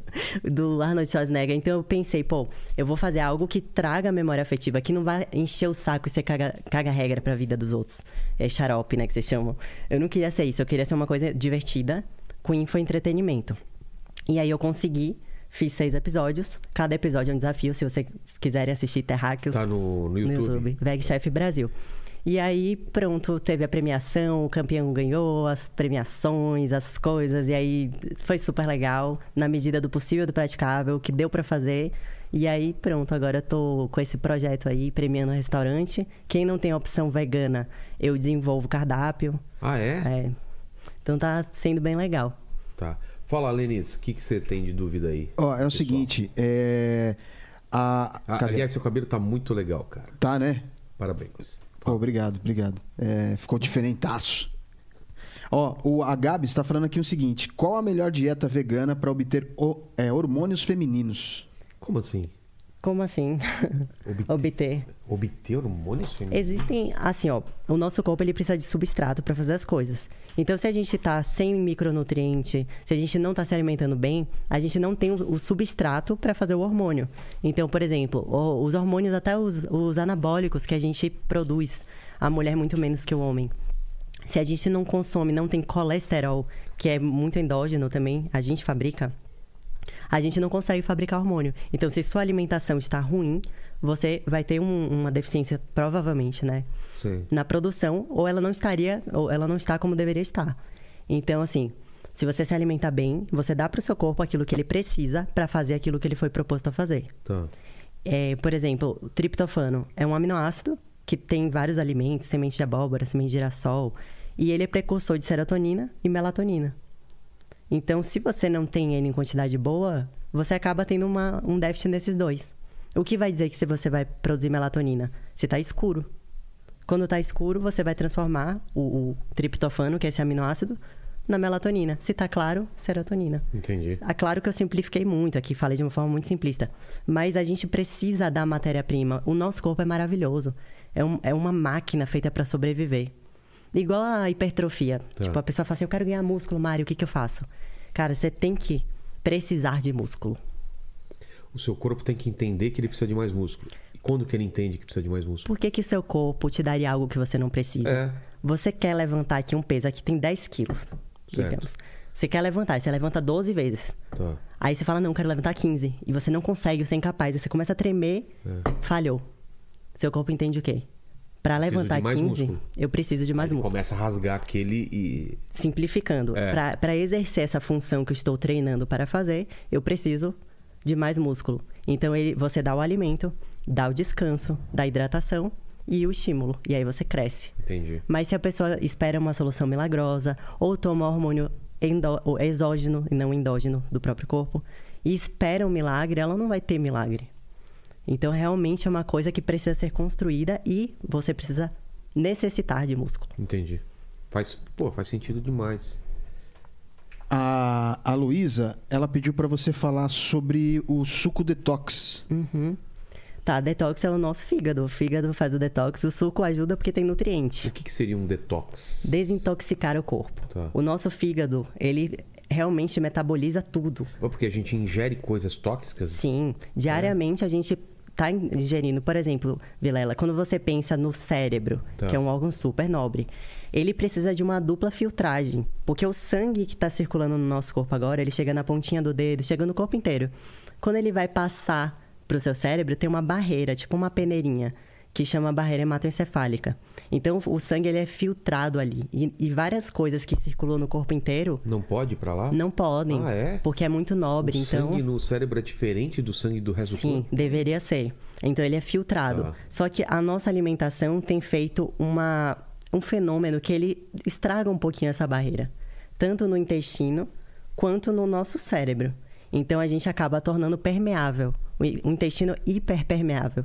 [laughs] do Arnold Schwarzenegger. Então, eu pensei, pô, eu vou fazer algo que traga a memória afetiva, que não vai encher o saco e ser caga, caga regra pra vida dos outros. É xarope, né, que vocês chamam. Eu não queria ser isso, eu queria ser uma coisa divertida, com infoentretenimento. E aí eu consegui, fiz seis episódios. Cada episódio é um desafio, se vocês quiserem assistir Terráqueos Tá no, no YouTube. Veg Chef Brasil. E aí, pronto, teve a premiação, o campeão ganhou, as premiações, as coisas, e aí foi super legal, na medida do possível, do praticável, o que deu pra fazer. E aí, pronto, agora eu tô com esse projeto aí, premiando restaurante. Quem não tem opção vegana, eu desenvolvo cardápio. Ah, é? É. Então tá sendo bem legal. Tá. Fala, Lenis, o que, que você tem de dúvida aí? Ó, é o pessoal? seguinte, é. A. Ah, cadê? aliás, seu cabelo tá muito legal, cara. Tá, né? Parabéns. Pô, obrigado, obrigado. É, ficou diferentaço. Ó, o, a Gabi está falando aqui o seguinte: qual a melhor dieta vegana para obter o- é, hormônios femininos? Como assim? Como assim? Obter, Obter. obter hormônios femininos? Existem, assim, ó, o nosso corpo ele precisa de substrato para fazer as coisas. Então, se a gente tá sem micronutriente, se a gente não tá se alimentando bem, a gente não tem o, o substrato para fazer o hormônio. Então, por exemplo, o- os hormônios, até os, os anabólicos que a gente produz, a mulher muito menos que o homem. Se a gente não consome, não tem colesterol, que é muito endógeno também, a gente fabrica, a gente não consegue fabricar hormônio. Então, se sua alimentação está ruim, você vai ter um- uma deficiência, provavelmente, né? Sim. Na produção, ou ela não estaria, ou ela não está como deveria estar. Então, assim, se você se alimenta bem, você dá para o seu corpo aquilo que ele precisa para fazer aquilo que ele foi proposto a fazer. Tá. É, por exemplo, o triptofano é um aminoácido que tem em vários alimentos, semente de abóbora, semente de girassol, e ele é precursor de serotonina e melatonina. Então, se você não tem ele em quantidade boa, você acaba tendo uma- um déficit nesses dois. O que vai dizer que se você vai produzir melatonina? Se está escuro. Quando está escuro, você vai transformar o, o triptofano, que é esse aminoácido, na melatonina. Se está claro, serotonina. Entendi. É claro que eu simplifiquei muito aqui, falei de uma forma muito simplista. Mas a gente precisa da matéria-prima. O nosso corpo é maravilhoso. É, um- é uma máquina feita para sobreviver. Igual a hipertrofia. Tá. Tipo, a pessoa fala assim: eu quero ganhar músculo, Mário, o que, que eu faço? Cara, você tem que precisar de músculo. O seu corpo tem que entender que ele precisa de mais músculo. E quando que ele entende que precisa de mais músculo? Por que, que seu corpo te daria algo que você não precisa? É. Você quer levantar aqui um peso, aqui tem 10 quilos, digamos. Você quer levantar, você levanta 12 vezes. Tá. Aí você fala, não, quero levantar 15. E você não consegue, você é incapaz. Aí você começa a tremer, falhou. Seu corpo entende o quê? Preciso levantar de mais 15, músculo. eu preciso de mais ele músculo. começa a rasgar aquele e. Simplificando, É. para exercer essa função que eu estou treinando para fazer, eu preciso de mais músculo. Então ele, você dá o alimento, dá o descanso, dá a hidratação e o estímulo. E aí você cresce. Entendi. Mas se a pessoa espera uma solução milagrosa ou toma hormônio endo- exógeno e não endógeno do próprio corpo e espera um milagre, ela não vai ter milagre. Então, realmente é uma coisa que precisa ser construída e você precisa necessitar de músculo. Entendi. Faz, pô, faz sentido demais. A, a Luísa, ela pediu para você falar sobre o suco detox. Uhum. Tá, detox é o nosso fígado. O fígado faz o detox, o suco ajuda porque tem nutriente. O que, que seria um detox? Desintoxicar o corpo. Tá. O nosso fígado, ele realmente metaboliza tudo. Porque a gente ingere coisas tóxicas? Sim, diariamente a gente tá ingerindo, por exemplo, Vilela, quando você pensa no cérebro, Tá. que é um órgão super nobre, ele precisa de uma dupla filtragem, porque o sangue que está circulando no nosso corpo agora, ele chega na pontinha do dedo, chega no corpo inteiro. Quando ele vai passar para o seu cérebro, tem uma barreira, tipo uma peneirinha, que chama barreira hematoencefálica. Então, o sangue ele é filtrado ali. E, e várias coisas que circulam no corpo inteiro Não pode ir pra lá? não podem, Ah, é? porque é muito O nobre. então, sangue no cérebro é diferente do sangue do resto do Sim, corpo? deveria ser. Então ele é filtrado. Tá. Só que a nossa alimentação tem feito uma, um fenômeno que ele estraga um pouquinho essa barreira. tanto no intestino quanto no nosso cérebro. Então a gente acaba tornando permeável, o o intestino hiperpermeável.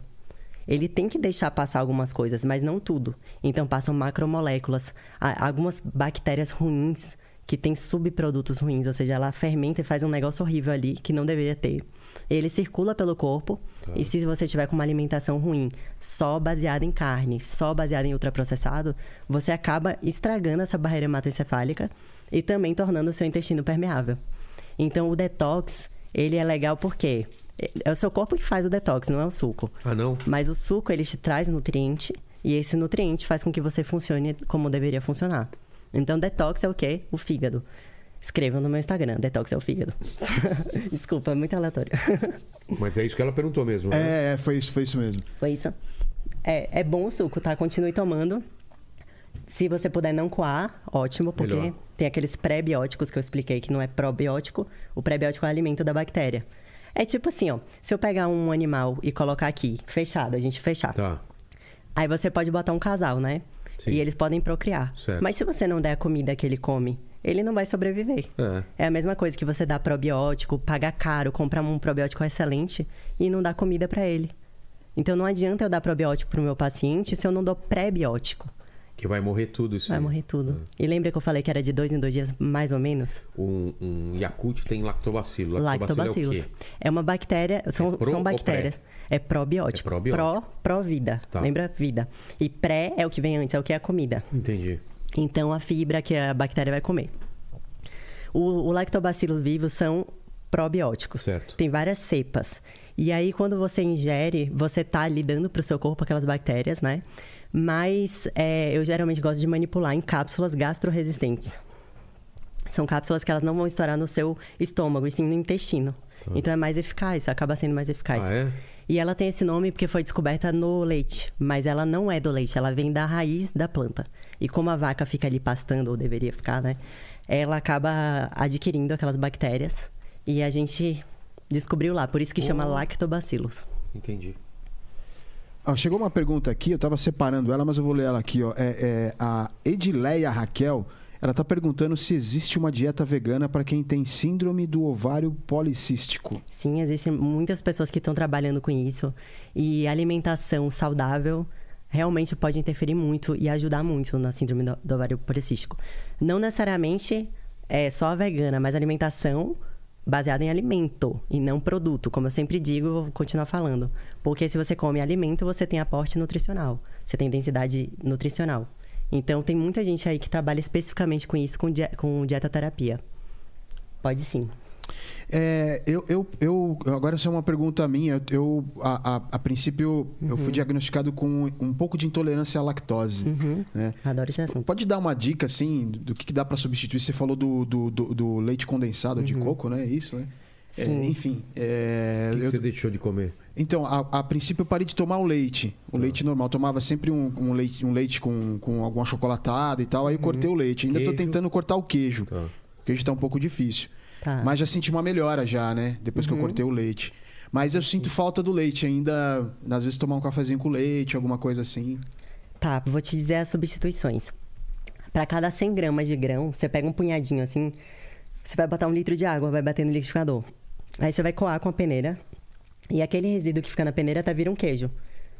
Ele tem que deixar passar algumas coisas, mas não tudo. Então passam macromoléculas, algumas bactérias ruins que têm subprodutos ruins, ou seja, ela fermenta e faz um negócio horrível ali que não deveria ter. Ele circula pelo corpo e se você tiver com uma alimentação ruim, só baseada em carne, só baseada em ultraprocessado, você acaba estragando essa barreira hematoencefálica e também tornando o seu intestino permeável. Então o detox, ele é legal porque é o seu corpo que faz o detox, não é o suco. Ah, não? Mas o suco, ele te traz nutriente e esse nutriente faz com que você funcione como deveria funcionar. Então, detox é o quê? O fígado. Escrevam no meu Instagram, detox é o fígado. [laughs] Desculpa, é muito aleatório. [laughs] Mas é isso que ela perguntou mesmo. né? É, é, foi isso, foi isso mesmo. Foi isso. É, é bom o suco, tá? Continue tomando. Se você puder não coar, ótimo, porque Melhor. tem aqueles pré-bióticos que eu expliquei que não é probiótico. O pré-biótico é o alimento da bactéria. É tipo assim, ó. Se eu pegar um animal e colocar aqui, fechado, a gente fechar. Tá. Aí você pode botar um casal, né? Sim. E eles podem procriar. Certo. Mas se você não der a comida que ele come, ele não vai sobreviver. É. É a mesma coisa que você dá probiótico, pagar caro, comprar um probiótico excelente e não dar comida pra ele. Então não adianta eu dar probiótico pro meu paciente se eu não dou pré-biótico. Que vai morrer tudo isso Vai aí. morrer tudo. E lembra que eu falei que era de dois em dois dias, mais ou menos? Um, um Yakult tem lactobacilo. Lactobacilo Lactobacilos. é o quê? É uma bactéria, são, É pro são bactérias. É probiótico. É probiótico. Pró, pró-vida. Tá. Lembra? Vida. E pré é o que vem antes, é o que é a comida. Entendi. Então, a fibra que a bactéria vai comer. O, o lactobacilos vivos são probióticos. Certo. Tem várias cepas. E aí, quando você ingere, você tá ali dando pro seu corpo aquelas bactérias, né? Mas é, eu geralmente gosto de manipular em cápsulas gastroresistentes. São cápsulas que elas não vão estourar no seu estômago, e sim no intestino. Então é mais eficaz, acaba sendo mais eficaz. Ah, é? E ela tem esse nome porque foi descoberta no leite, mas ela não é do leite, ela vem da raiz da planta. E como a vaca fica ali pastando, ou deveria ficar, né? Ela acaba adquirindo aquelas bactérias e a gente descobriu lá, por isso que chama lactobacilos. Entendi. Ó, chegou uma pergunta aqui, eu tava separando ela, mas eu vou ler ela aqui, ó. É, é, a Edileia Raquel, ela tá perguntando se existe uma dieta vegana para quem tem síndrome do ovário policístico. Sim, existem muitas pessoas que estão trabalhando com isso e alimentação saudável realmente pode interferir muito e ajudar muito na síndrome do, do ovário policístico. Não necessariamente é só a vegana, mas alimentação baseada em alimento e não produto, como eu sempre digo, vou continuar falando. Porque se você come alimento, você tem aporte nutricional, você tem densidade nutricional. Então tem muita gente aí que trabalha especificamente com isso, com, die com dieta terapia. Pode sim. É, eu, eu, eu, agora essa é uma pergunta minha. Eu, a, a, a princípio, eu fui diagnosticado com um pouco de intolerância à lactose. Né? Adoro esse assunto. Pode dar uma dica, assim, do que, que dá para substituir? Você falou do, do, do- do leite condensado de coco, né? É isso, né? É, enfim, é, O que, que eu- você deixou de comer? então, a, a princípio eu parei de tomar o leite. O leite normal. Eu tomava sempre um, um leite, um leite com, com algum achocolatado e tal. Aí eu cortei o leite. Ainda tô Queijo? tentando cortar o queijo. Tá. O queijo tá um pouco difícil. Tá. Mas já senti uma melhora já, né? Depois que eu cortei o leite. Mas eu sinto falta do leite ainda. Às vezes tomar um cafezinho com leite, alguma coisa assim. Tá, vou te dizer as substituições. Para cada 100 gramas de grão, você pega um punhadinho assim, você vai botar um litro de água, vai bater no liquidificador. Aí você vai coar com a peneira, e aquele resíduo que fica na peneira até vira um queijo.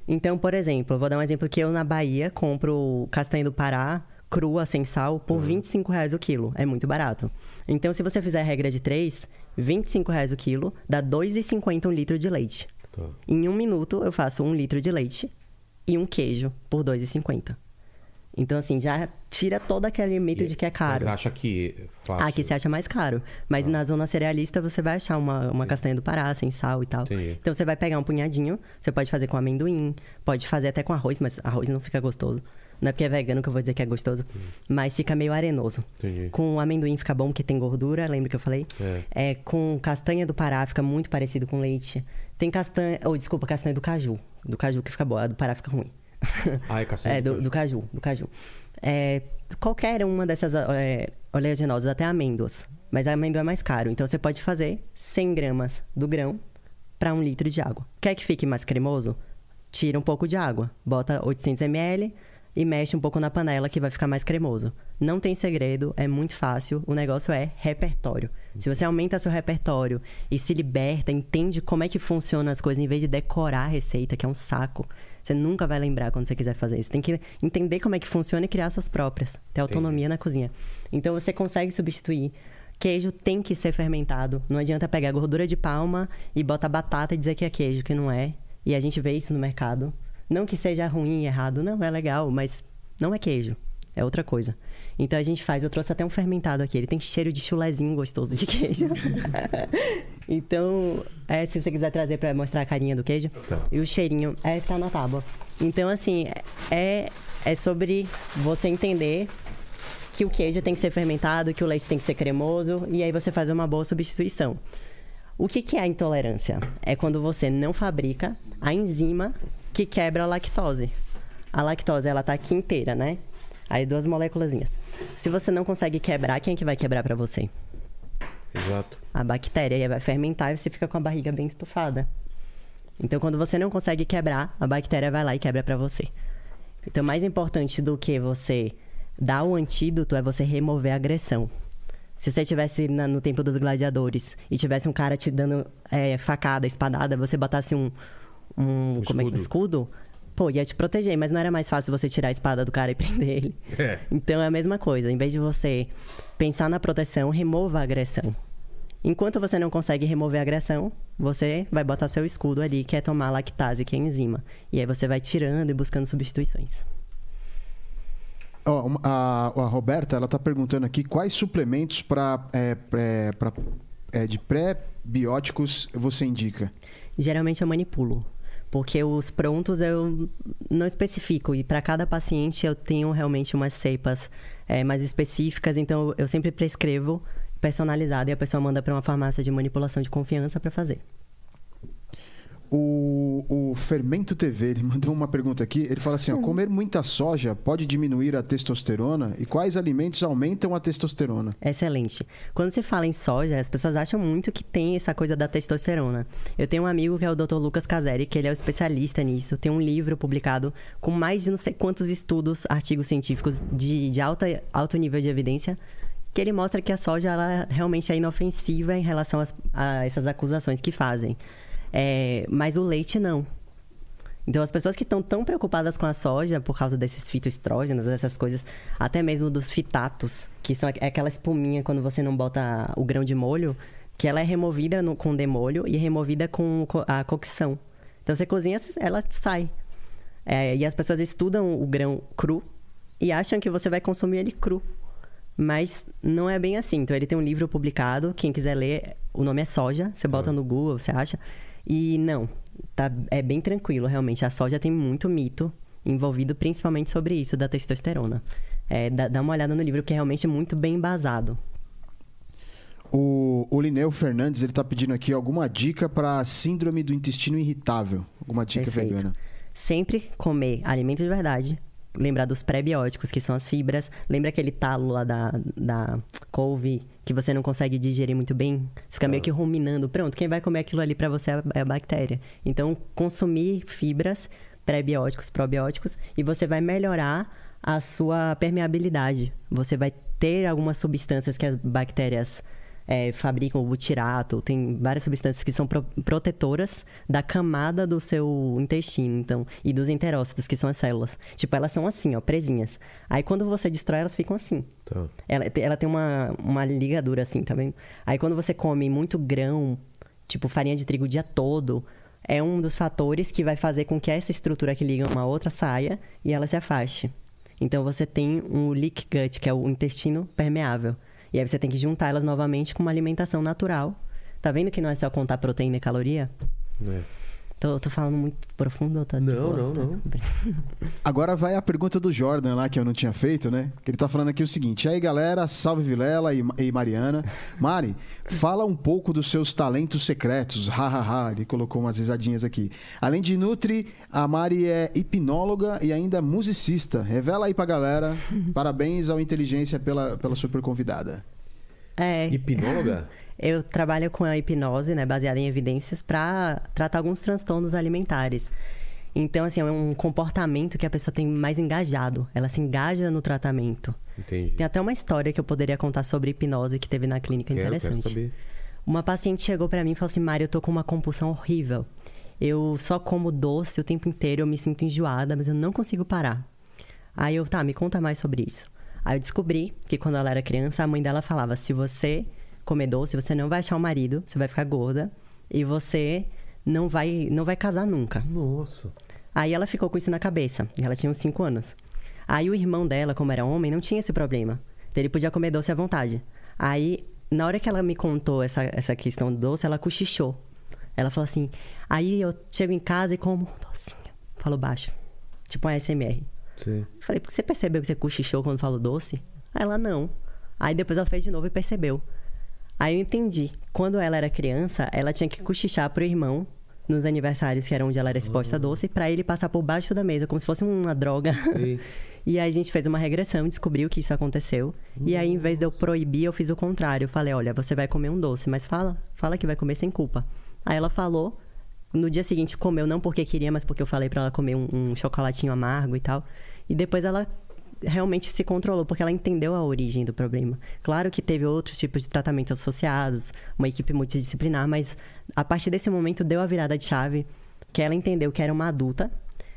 Então, por exemplo, eu vou dar um exemplo que eu na Bahia compro castanha do Pará, crua, sem sal, por 25 reais o quilo. É muito barato. Então, se você fizer a regra de 3, 25 reais o quilo, dá R$ 2,50 um litro de leite. Tá. Em um minuto, eu faço um litro de leite e um queijo por R$ 2,50. Então, assim, já tira todo aquele mito de que é caro. Mas acha que é fácil. Ah, que você acha mais caro. Mas na zona cerealista você vai achar uma, uma castanha do Pará, sem sal e tal. Entendi. Então você vai pegar um punhadinho, você pode fazer com amendoim, pode fazer até com arroz, mas arroz não fica gostoso. Não é porque é vegano que eu vou dizer que é gostoso, mas fica meio arenoso. Entendi. Com amendoim fica bom porque tem gordura, lembra que eu falei? É. com castanha do Pará fica muito parecido com leite. Tem castanha, ou desculpa, castanha do caju. Do caju que fica boa, a do Pará fica ruim. Ah, é castanha [laughs] É, do do, do caju, do caju. É, qualquer uma dessas é, oleaginosas, até amêndoas. Mas a amêndoa é mais caro. Então você pode fazer 100 gramas do grão para um litro de água. Quer que fique mais cremoso? Tira um pouco de água. Bota 800 ml, e mexe um pouco na panela que vai ficar mais cremoso. Não tem segredo, é muito fácil. O negócio é repertório. Se você aumenta seu repertório e se liberta, entende como é que funcionam as coisas em vez de decorar a receita, que é um saco, você nunca vai lembrar quando você quiser fazer isso. Tem que entender como é que funciona e criar suas próprias. Ter autonomia na cozinha. Então você consegue substituir. Queijo tem que ser fermentado. Não adianta pegar gordura de palma e botar batata e dizer que é queijo, que não é. E a gente vê isso no mercado. Não que seja ruim e errado, não, é legal, mas não é queijo. É outra coisa. Então a gente faz, eu trouxe até um fermentado aqui. Ele tem cheiro de chulezinho gostoso de queijo. [laughs] então, é, se você quiser trazer para mostrar a carinha do queijo. Tá. E o cheirinho, é, tá na tábua. Então, assim, é, é sobre você entender que o queijo tem que ser fermentado, que o leite tem que ser cremoso, e aí você faz uma boa substituição. O que, que é a intolerância? É quando você não fabrica a enzima que quebra a lactose. A lactose, ela tá aqui inteira, né? Aí duas moléculazinhas. Se você não consegue quebrar, quem é que vai quebrar para você? Exato. A bactéria. E vai fermentar e você fica com a barriga bem estufada. Então, quando você não consegue quebrar, a bactéria vai lá e quebra para você. Então, mais importante do que você dar o antídoto é você remover a agressão. Se você estivesse no tempo dos gladiadores e tivesse um cara te dando é, facada, espadada, você botasse um, um, como é que- escudo. escudo, pô, ia te proteger, mas não era mais fácil você tirar a espada do cara e [laughs] prender ele. É. Então é a mesma coisa. Em vez de você pensar na proteção, remova a agressão. Enquanto você não consegue remover a agressão, você vai botar seu escudo ali, que é tomar lactase, que é enzima. E aí você vai tirando e buscando substituições. Uma- a, a Roberta, ela tá perguntando aqui quais suplementos pra, é, é, de pré-bióticos você indica. Geralmente eu manipulo. Porque os prontos eu não especifico. E para cada paciente eu tenho realmente umas cepas eh, mais específicas. Então eu sempre prescrevo personalizado e a pessoa manda para uma farmácia de manipulação de confiança para fazer. O, o Fermento TV, ele [laughs] mandou uma pergunta aqui. Ele fala assim: ó, comer muita soja pode diminuir a testosterona? E quais alimentos aumentam a testosterona? Excelente. Quando se fala em soja, as pessoas acham muito que tem essa coisa da testosterona. Eu tenho um amigo que é o Dr. Lucas Caseri, que ele é o especialista nisso. Tem um livro publicado com mais de não sei quantos estudos, artigos científicos de, de alta, alto nível de evidência, que ele mostra que a soja ela realmente é inofensiva em relação às- a essas acusações que fazem. É, mas o leite não. Então, as pessoas que estão tão preocupadas com a soja por causa desses fitoestrógenos, dessas coisas, até mesmo dos fitatos, que são aqu- aquela espuminha quando você não bota o grão de molho, que ela é removida no- com demolho e removida com co- a cocção. Então, você cozinha, ela sai. É, e as pessoas estudam o grão cru e acham que você vai consumir ele cru. Mas não é bem assim. Então, ele tem um livro publicado. Quem quiser ler, o nome é Soja. Você bota no Google, você acha. E não, tá, é bem tranquilo, realmente. A soja tem muito mito envolvido, principalmente sobre isso, da testosterona. É, dá, dá uma olhada no livro, que é realmente muito bem embasado. O, o Lineu Fernandes, ele tá pedindo aqui alguma dica para síndrome do intestino irritável. Alguma dica Perfeito. vegana. Sempre comer alimento de verdade. Lembrar dos pré-bióticos, que são as fibras. Lembra aquele talo lá da, da couve que você não consegue digerir muito bem? Você fica meio que ruminando. Pronto, quem vai comer aquilo ali pra você é a- é a bactéria. Então, consumir fibras, pré-bióticos, probióticos, e você vai melhorar a sua permeabilidade. Você vai ter algumas substâncias que as bactérias é, fabricam, o butirato, tem várias substâncias que são pro- protetoras da camada do seu intestino, então, e dos enterócitos, que são as células. Tipo, elas são assim, ó, presinhas. Aí quando você destrói, elas ficam assim. Tá. Ela, ela tem uma, uma ligadura assim, tá vendo? Aí quando você come muito grão, tipo farinha de trigo o dia todo, é um dos fatores que vai fazer com que essa estrutura que liga uma outra saia e ela se afaste. Então você tem um leak gut, que é o intestino permeável. E aí você tem que juntar elas novamente com uma alimentação natural. Tá vendo que não é só contar proteína e caloria? É. Tô, tô falando muito profundo ou tá Não, boa? não, Tá- não. [laughs] Agora vai a pergunta do Jordan lá, que eu não tinha feito, né? Que ele tá falando aqui o seguinte: e aí galera, salve Vilela e, e Mariana. Mari, fala um pouco dos seus talentos secretos. Hahaha, ele colocou umas risadinhas aqui. Além de Nutri, a Mari é hipnóloga e ainda musicista. Revela aí pra galera. [laughs] Parabéns ao Inteligência pela, pela super convidada. É. Hipnóloga? [laughs] Eu trabalho com a hipnose, né, baseada em evidências, para tratar alguns transtornos alimentares. Então, assim, é um comportamento que a pessoa tem mais engajado. Ela se engaja no tratamento. Entendi. Tem até uma história que eu poderia contar sobre hipnose que teve na clínica Quero, quero interessante. saber. Uma paciente chegou pra mim e falou assim: Mari, eu tô com uma compulsão horrível. Eu só como doce o tempo inteiro, eu me sinto enjoada, mas eu não consigo parar. Aí eu, tá, me conta mais sobre isso. Aí eu descobri que quando ela era criança, a mãe dela falava: se você comer doce, você não vai achar um marido, você vai ficar gorda e você não vai, não vai casar nunca. Nossa. Aí ela ficou com isso na cabeça. Ela tinha uns 5 anos. Aí o irmão dela, como era homem, não tinha esse problema. Ele podia comer doce à vontade. Aí, na hora que ela me contou essa, essa questão do doce, ela cochichou. Ela falou assim: Aí eu chego em casa e como um docinho. Falou baixo. Tipo um ASMR. Sim. Eu Falei, você percebeu que você cochichou quando falou doce? Aí ela não. Aí depois ela fez de novo e percebeu. Aí eu entendi. Quando ela era criança, ela tinha que cochichar pro irmão nos aniversários, que era onde ela era exposta a doce, pra ele passar por baixo da mesa, como se fosse uma droga. Sim. [laughs] E aí a gente fez uma regressão, descobriu que isso aconteceu. E aí, em vez de eu proibir, eu fiz o contrário. Eu falei, olha, você vai comer um doce, mas fala, fala que vai comer sem culpa. Aí ela falou. No dia seguinte comeu não porque queria, mas porque eu falei pra ela comer um, um chocolatinho amargo e tal. E depois ela realmente se controlou, porque ela entendeu a origem do problema. Claro que teve outros tipos de tratamentos associados, uma equipe multidisciplinar, mas a partir desse momento deu a virada de chave, que ela entendeu que era uma adulta,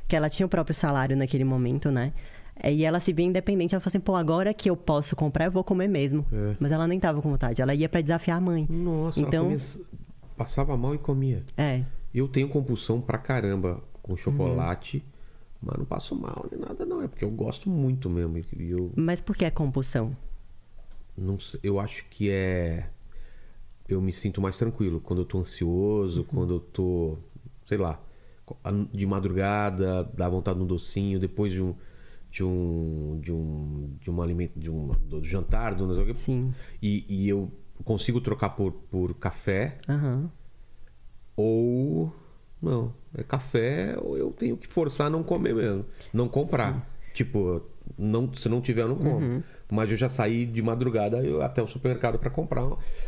que ela tinha o próprio salário naquele momento, né? E ela se via independente, ela falou assim, pô, agora que eu posso comprar, eu vou comer mesmo. É. Mas ela nem tava com vontade, ela ia pra desafiar a mãe. Nossa, Então- comia- passava mal e comia. É, Eu tenho compulsão pra caramba com chocolate, mas não passo mal nem nada, não. É porque eu gosto muito mesmo. E eu mas por que é compulsão? não sei, eu acho que é. Eu me sinto mais tranquilo quando eu tô ansioso, quando eu tô, sei lá, de madrugada, dá vontade de um docinho, depois de um. De um. De um. De um alimento. De um. Do jantar, do não sei o quê. Sim. E, e eu consigo trocar por, por café Aham. ou não, é café ou eu tenho que forçar a não comer mesmo, não comprar. Tipo, não, se não tiver eu não como. Uhum. Mas eu já saí de madrugada eu, até o supermercado para comprar.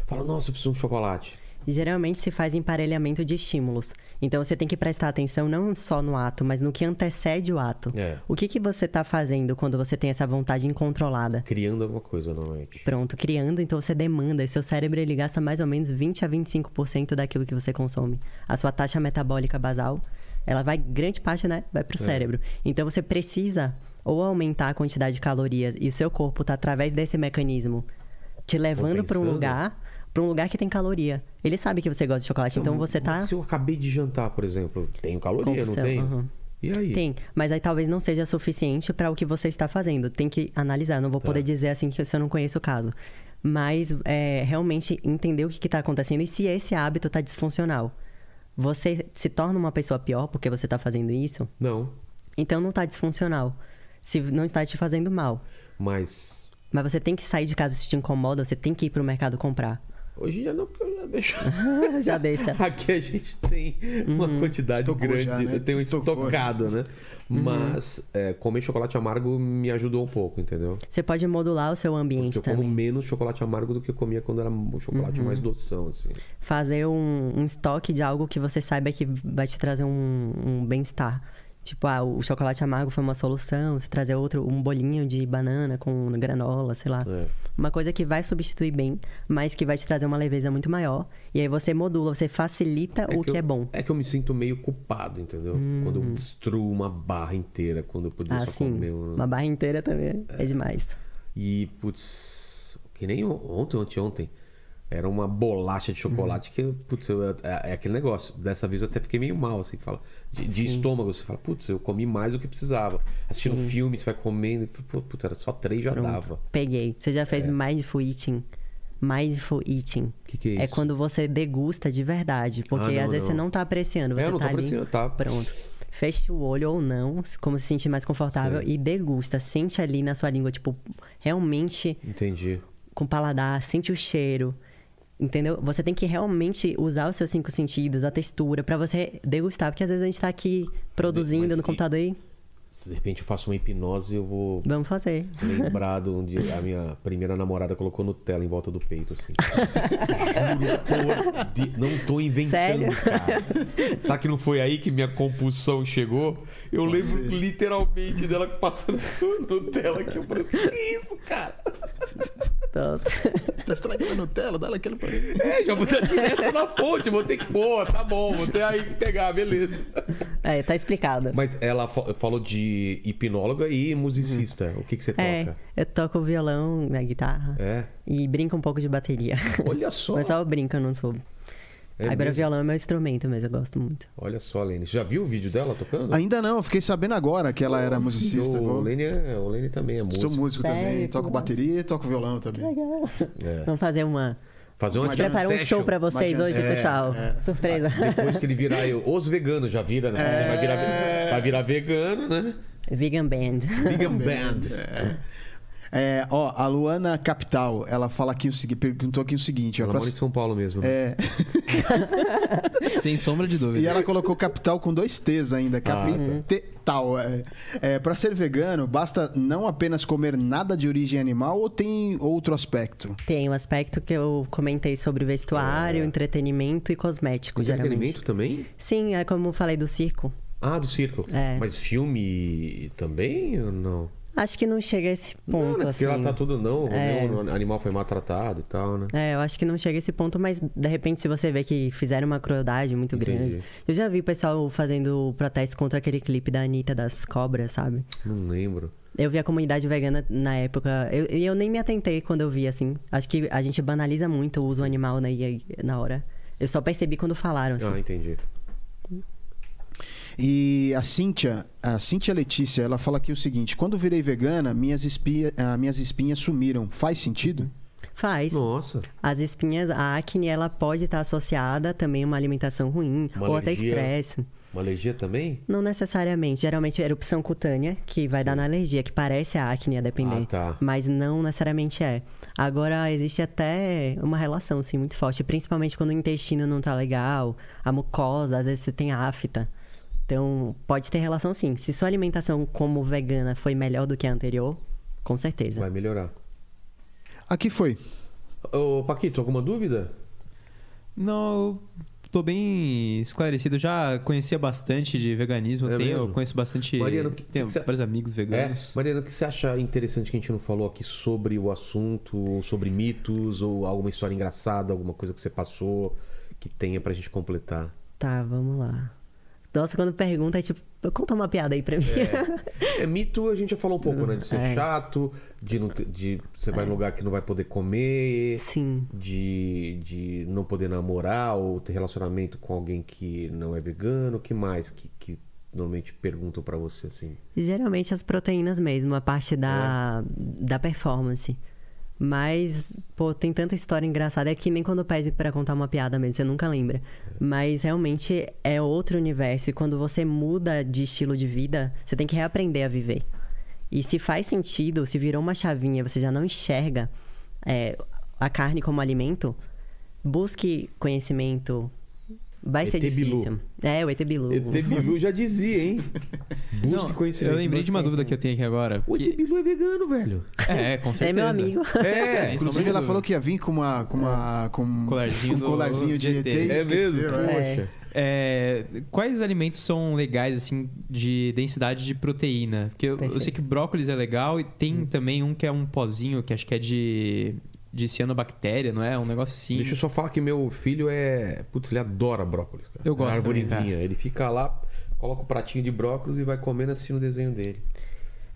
Falo, nossa, eu preciso de um chocolate. E geralmente se faz emparelhamento de estímulos. Então você tem que prestar atenção não só no ato, mas no que antecede o ato. É. O que, que você está fazendo quando você tem essa vontade incontrolada? Criando alguma coisa normalmente. Pronto, criando, então você demanda. E seu cérebro ele gasta mais ou menos 20 a 25% daquilo que você consome. A sua taxa metabólica basal, ela vai, grande parte, né? Vai pro cérebro. Então você precisa ou aumentar a quantidade de calorias e o seu corpo tá através desse mecanismo te levando para um lugar, para um lugar que tem caloria. Ele sabe que você gosta de chocolate, então, você tá se eu acabei de jantar, por exemplo, tenho caloria, não tenho? aham. E aí? Tem, mas aí talvez não seja suficiente para o que você está fazendo. Tem que analisar. Não vou Tá. poder dizer assim que se eu não conheço o caso. Mas é, realmente entender o que está acontecendo e se esse hábito está disfuncional. Você se torna uma pessoa pior porque você está fazendo isso, Não, então não está disfuncional. Se não está te fazendo mal. mas Mas você tem que sair de casa se te incomoda, você tem que ir pro mercado comprar. Hoje já não, porque eu já deixo. [laughs] Já deixa. [laughs] Aqui a gente tem uma quantidade Estocou grande, já, né? eu tenho Estocou. estocado, né? Uhum. Mas é, comer chocolate amargo me ajudou um pouco, entendeu? Você pode modular o seu ambiente Porque eu como também. Uhum. menos chocolate amargo do que eu comia quando era o chocolate mais doção, assim. fazer um, um estoque de algo que você saiba que vai te trazer um, um bem-estar. Tipo, ah, o chocolate amargo foi uma solução, você trazer outro, um bolinho de banana com granola, sei lá. É. Uma coisa que vai substituir bem, mas que vai te trazer uma leveza muito maior. E aí você modula, você facilita o que, eu, é bom. É que eu me sinto meio culpado, entendeu? Quando eu destruo uma barra inteira, quando eu podia Ah, só sim. comer um... Uma barra inteira também é, demais. E, putz, que nem on- ontem, ontem, ontem. Era uma bolacha de chocolate que, putz, eu- é, é aquele negócio. Dessa vez eu até fiquei meio mal, assim, fala. De, de estômago, você fala, putz, eu comi mais do que precisava. Assistindo filme, você vai comendo, e, putz, era só três já Pronto. dava. Peguei. Você já fez mindful eating? Mindful eating. O que, que é isso? É quando você degusta de verdade. Porque Ah, não, às vezes não. você não tá apreciando. Você É, eu não tô tá ali. apreciando, tá. Pronto. Feche o olho ou não, como se sentir mais confortável, Sei. e degusta. Sente ali na sua língua, tipo, realmente Entendi. com paladar, sente o cheiro. Entendeu? Você tem que realmente usar os seus cinco sentidos, a textura, pra você degustar. Porque às vezes a gente tá aqui produzindo Mas no computador e. Se de repente eu faço uma hipnose, eu vou Vamos fazer. lembrar de onde a minha primeira namorada colocou Nutella em volta do peito, assim. [laughs] Juro por de- Não tô inventando, Sério? cara. Sabe que não foi aí que minha compulsão chegou? Eu lembro ser. literalmente dela passando [laughs] Nutella aqui. Eu falei, que isso, cara? Nossa. [laughs] Tá estragando a Nutella, dá aquele pra ele. É, já botei direto na fonte, vou ter que pôr, tá bom, vou ter aí que pegar, beleza. É, tá explicado. Mas ela fa- falou de hipnóloga e musicista. O que, que você É, toca? eu toco violão na guitarra É. e brinco um pouco de bateria. Olha só. [laughs] Mas só eu brinco, eu não sou. É Agora mesmo? violão é meu instrumento, mas eu gosto muito. Olha só, Lene. Você já viu o vídeo dela tocando? Ainda não, eu fiquei sabendo agora que ela era musicista. O Lene, é, o Lene também é músico. Sou músico Sério? também, toco bateria e toco violão também. É. Vamos fazer uma. Fazer uma Preparar um show pra vocês hoje, session. pessoal. É, Surpresa. Depois que ele virar eu, os veganos já vira, né? Você vai, virar, vai virar vegano, né? Vegan Band. Vegan Band. É, ó, a Luana Capital, ela fala aqui o seguinte, perguntou aqui o seguinte, ó, Ela pra- mora em São Paulo mesmo. né? é, [laughs] Sem sombra de dúvida. e ela colocou capital com dois T's ainda, Ah, capital. É, é, para ser vegano, basta não apenas comer nada de origem animal ou tem outro aspecto? Tem um aspecto que eu comentei sobre vestuário, entretenimento e cosmético, geralmente. Entretenimento também? Sim, é como eu falei do circo. Ah, do circo. É. Mas filme também ou não? Acho que não chega a esse não, ponto, né? Porque assim. lá tá tudo não. É. O animal foi maltratado e tal, né? É, eu acho que não chega a esse ponto, mas de repente, se você vê que fizeram uma crueldade muito Entendi. grande. Eu já vi o pessoal fazendo protesto contra aquele clipe da Anitta das cobras, sabe? Não lembro. Eu vi a comunidade vegana na época. eu- E eu, nem me atentei quando eu vi, assim. Acho que a gente banaliza muito o uso animal na, na hora. Eu só percebi quando falaram, assim. Ah, entendi. E a Cíntia, a Cíntia Letícia, ela fala aqui o seguinte: quando virei vegana, minhas, espia, ah, minhas espinhas sumiram. Faz sentido? Faz. Nossa. As espinhas, a acne, ela pode estar associada também a uma alimentação ruim Uma ou até estresse. Uma alergia também? Não necessariamente. Geralmente é erupção cutânea, que vai dar na alergia, que parece a acne a depender. Ah, tá. Mas não necessariamente é. Agora, existe até uma relação, sim, muito forte. Principalmente quando o intestino não tá legal, a mucosa, às vezes você tem afta. Então, pode ter relação sim. Se sua alimentação como vegana foi melhor do que a anterior, com certeza. Vai melhorar. Aqui foi. Ô, Paquito, alguma dúvida? Não, eu tô bem esclarecido. Eu já conhecia bastante de veganismo. É tenho, mesmo? eu conheço bastante. Mariana, o que- tenho que você- vários amigos É. veganos. Mariana, o que você acha interessante que a gente não falou aqui sobre o assunto, ou sobre mitos, ou alguma história engraçada, alguma coisa que você passou que tenha pra gente completar? Tá, vamos lá. Nossa, quando pergunta, é tipo, conta uma piada aí pra mim. É [laughs] mito, a gente já falou um pouco, né? De ser É. chato, de, não ter- de você vai em lugar que não vai poder comer, Sim. de, de não poder namorar ou ter relacionamento com alguém que não é vegano. O que mais que, que normalmente perguntam pra você assim? Geralmente as proteínas mesmo, a parte da, da performance. Mas, pô, tem tanta história engraçada. É que nem quando pede pra contar uma piada mesmo, você nunca lembra. Mas realmente é outro universo. E quando você muda de estilo de vida, você tem que reaprender a viver. E se faz sentido, se virou uma chavinha, você já não enxerga é, a carne como alimento, busque conhecimento. Vai ser difícil. É, o ET Bilu. ET Bilu já dizia, hein? [laughs] Busque Não, conhecimento. eu lembrei de uma dúvida que eu tenho aqui agora. O que- ET Bilu é vegano, velho. É, com [laughs] É certeza. meu amigo. [laughs] É, Isso Inclusive, ela dúvida. falou que ia vir com uma. Com uma com Colarzinho um colarzinho de de ET. É mesmo. é. Poxa. É, quais alimentos são legais, assim, de densidade de proteína? Porque eu, eu sei que brócolis é legal e tem Hum. também um que é um pozinho, que acho que é de, de cianobactéria, não é? Um negócio assim. Deixa eu só falar que meu filho é. Putz, ele adora brócolis. Cara. Eu gosto É também, arvorezinha. cara. Ele fica lá, coloca o pratinho de brócolis e vai comendo assim no desenho dele.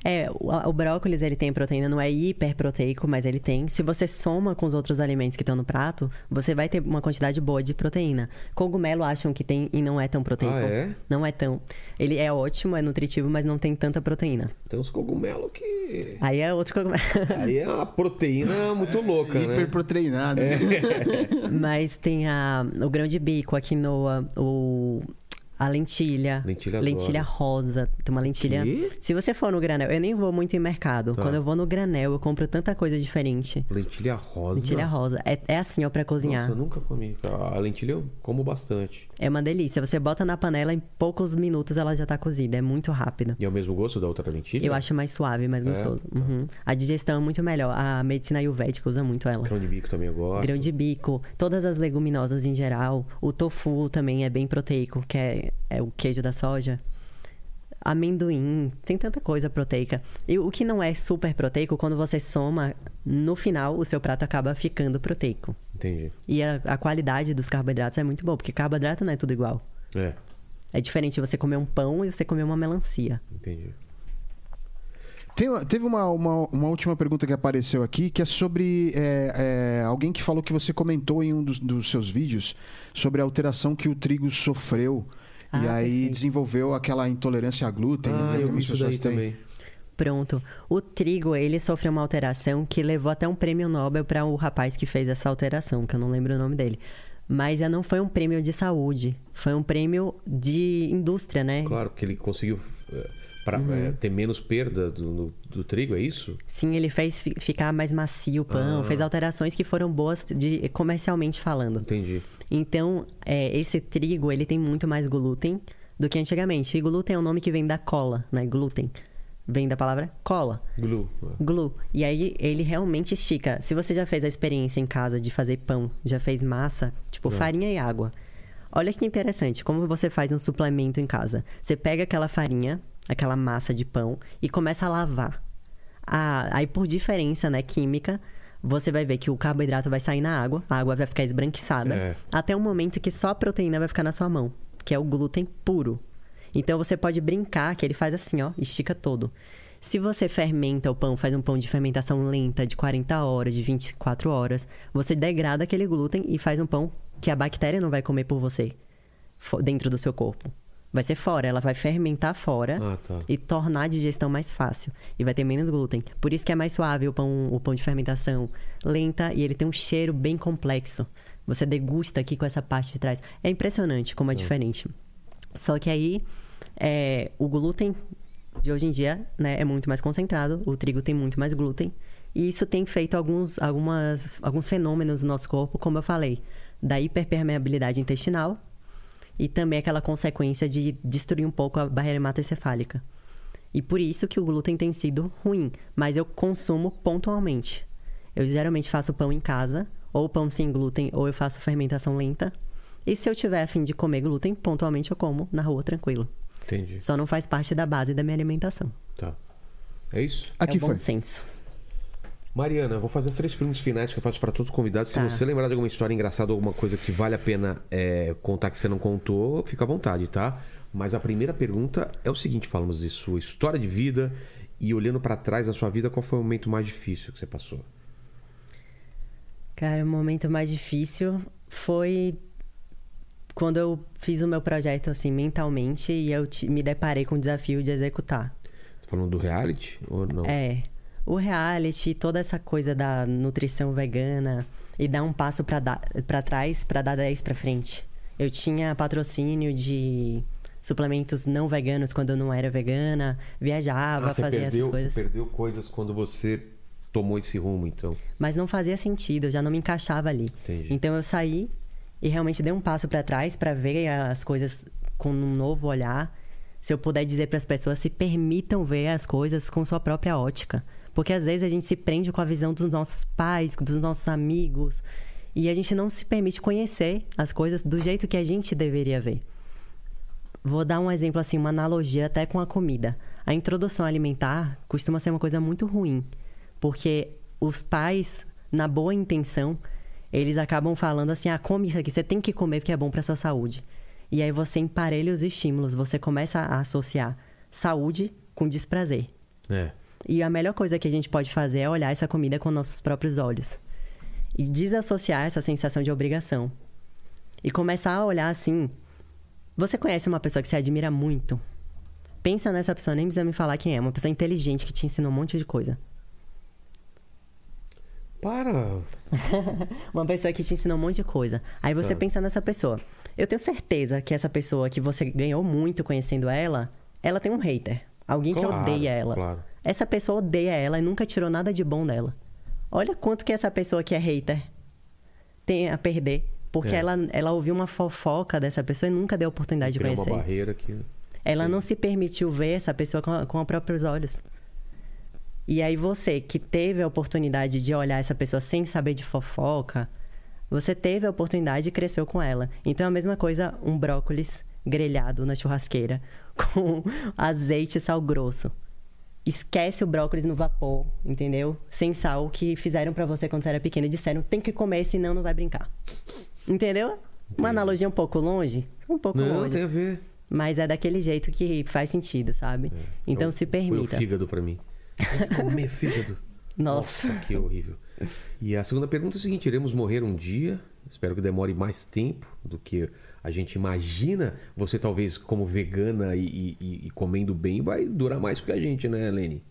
É, o, o brócolis ele tem proteína, não é hiperproteico, mas ele tem. Se você soma com os outros alimentos que estão no prato, você vai ter uma quantidade boa de proteína. Cogumelo acham que tem e não é tão proteico. Ah, é? Não é tão. Ele é ótimo, é nutritivo, mas não tem tanta proteína. Tem uns cogumelos que. Aí é outro cogumelo. [laughs] Aí é uma proteína muito louca, né? Hiperproteinado. É. [laughs] mas tem a, o grão de bico, a quinoa, o, A lentilha. Lentilha Lentilha rosa. Tem uma lentilha. Quê? Se você for no granel, eu nem vou muito em mercado. Tá. Quando eu vou no granel, eu compro tanta coisa diferente. Lentilha rosa. Lentilha rosa. É, é assim, ó, pra cozinhar. Nossa, eu nunca comi. A lentilha eu como bastante. É uma delícia. Você bota na panela, em poucos minutos ela já tá cozida. É muito rápida. E é o mesmo gosto da outra lentilha? Eu acho mais suave, mais É? gostoso. Uhum. A digestão é muito melhor. A medicina ayurvédica usa muito ela. Grão de bico também eu gosto. Grão de bico, todas as leguminosas em geral. O tofu também é bem proteico, que é, é o queijo da soja. Amendoim, tem tanta coisa proteica. E o que não é super proteico, quando você soma, no final o seu prato acaba ficando proteico. Entendi. E a, a qualidade dos carboidratos é muito boa, porque carboidrato não é tudo igual. É, É diferente você comer um pão e você comer uma melancia. entendi. Tem- teve uma, uma, uma última pergunta que apareceu aqui, que é sobre é, é, alguém que falou que você comentou em um dos, dos seus vídeos sobre a alteração que o trigo sofreu. E Ah, aí perfeito. desenvolveu aquela intolerância à glúten, ah, né, que algumas pessoas têm. também. Pronto. O trigo, ele sofreu uma alteração que levou até um prêmio Nobel para o rapaz que fez essa alteração, que eu não lembro o nome dele. Mas eh, não foi um prêmio de saúde, foi um prêmio de indústria, né? Claro que ele conseguiu é, pra, Uhum. é, ter menos perda do, do- do trigo, é isso? Sim, ele fez fi- ficar mais macio o pão, Ah. fez alterações que foram boas de, comercialmente falando. Entendi. Então, é, esse trigo, ele tem muito mais glúten do que antigamente. E glúten é um nome que vem da cola, né? Glúten. Vem da palavra cola. Glu. Glue. E aí ele realmente estica. Se você já fez a experiência em casa de fazer pão, já fez massa, tipo farinha e água. Olha que interessante, como você faz um suplemento em casa. Você pega aquela farinha, aquela massa de pão e começa a lavar. Ah, aí por diferença, né, química, você vai ver que o carboidrato vai sair na água, a água vai ficar esbranquiçada, É. até o momento que só a proteína vai ficar na sua mão, que é o glúten puro. Então você pode brincar que ele faz assim, ó, estica todo. Se você fermenta o pão, faz um pão de fermentação lenta de 40 horas, de 24 horas, você degrada aquele glúten e faz um pão que a bactéria não vai comer por você dentro do seu corpo. Vai ser fora, ela vai fermentar fora Ah, tá. e tornar a digestão mais fácil. E vai ter menos glúten. Por isso que é mais suave o pão, o pão de fermentação. Lenta e ele tem um cheiro bem complexo. Você degusta aqui com essa parte de trás. É impressionante como é diferente. Só que aí, é, o glúten de hoje em dia né, é muito mais concentrado. O trigo tem muito mais glúten. E isso tem feito alguns, algumas, alguns fenômenos no nosso corpo, como eu falei. Da hiperpermeabilidade intestinal, e também aquela consequência de destruir um pouco a barreira hematoencefálica. E por isso que o glúten tem sido ruim, mas eu consumo pontualmente. Eu geralmente faço pão em casa, ou pão sem glúten, ou eu faço fermentação lenta. E se eu tiver a fim de comer glúten, pontualmente eu como na rua tranquilo. Entendi. Só não faz parte da base da minha alimentação. Tá. É isso? Aqui é bom foi. senso. Mariana, eu vou fazer as três perguntas finais que eu faço para todos os convidados. Tá. Se você lembrar de alguma história engraçada, alguma coisa que vale a pena é, contar que você não contou, fica à vontade, tá? Mas a primeira pergunta é o seguinte: falamos de sua história de vida e olhando para trás na sua vida, qual foi o momento mais difícil que você passou? Cara, o momento mais difícil foi quando eu fiz o meu projeto assim mentalmente e eu ti- me deparei com o desafio de executar. Você falando do reality ou não? É. O reality, toda essa coisa da nutrição vegana e dar um passo pra trás pra dar 10 pra frente. Eu tinha patrocínio de suplementos não veganos quando eu não era vegana, viajava, Ah, fazia perdeu, essas coisas. você perdeu coisas quando você tomou esse rumo, então. Mas não fazia sentido, eu já não me encaixava ali. Entendi. Então eu saí e realmente dei um passo pra trás pra ver as coisas com um novo olhar. Se eu puder dizer para as pessoas, se permitam ver as coisas com sua própria ótica. Porque às vezes a gente se prende com a visão dos nossos pais, dos nossos amigos, e a gente não se permite conhecer as coisas do jeito que a gente deveria ver. Vou dar um exemplo assim, uma analogia até com a comida. A introdução alimentar costuma ser uma coisa muito ruim, porque os pais, na boa intenção, eles acabam falando assim: "Ah, come isso aqui, você tem que comer porque é bom para sua saúde". E aí você emparelha os estímulos, você começa a associar saúde com desprazer. É. E a melhor coisa que a gente pode fazer é olhar essa comida com nossos próprios olhos. E desassociar essa sensação de obrigação. E começar a olhar assim. Você conhece uma pessoa que você admira muito? Pensa nessa pessoa, nem precisa me falar quem é. Uma pessoa inteligente que te ensina um monte de coisa. Para. [laughs] Uma pessoa que te ensina um monte de coisa. Aí você Tá. pensa nessa pessoa. Eu tenho certeza que essa pessoa que você ganhou muito conhecendo ela, ela tem um hater. Alguém que Claro, odeia ela. claro. Essa pessoa odeia ela e nunca tirou nada de bom dela. Olha quanto que essa pessoa que é hater tem a perder. Porque É. ela, ela ouviu uma fofoca dessa pessoa e nunca deu oportunidade de Criar uma conhecer. barreira né? Ela não se permitiu ver essa pessoa com, com os próprios olhos. E aí você que teve a oportunidade de olhar essa pessoa sem saber de fofoca, você teve a oportunidade e cresceu com ela. Então é a mesma coisa um brócolis grelhado na churrasqueira [laughs] com azeite e sal grosso. Esquece o brócolis no vapor, entendeu? Sem sal que fizeram pra você quando você era pequeno e disseram tem que comer senão não vai brincar. Entendeu? Uma analogia um pouco longe, um pouco Não, longe. tem a ver. Mas é daquele jeito que faz sentido, sabe? Então se Foi o permita. fígado pra mim. Tem que comer fígado. [laughs] Nossa. que horrível. E a segunda pergunta é o seguinte: iremos morrer um dia? Espero que demore mais tempo do que a gente imagina. Você, talvez, como vegana e, e- e comendo bem, vai durar mais que a gente, né, Lene?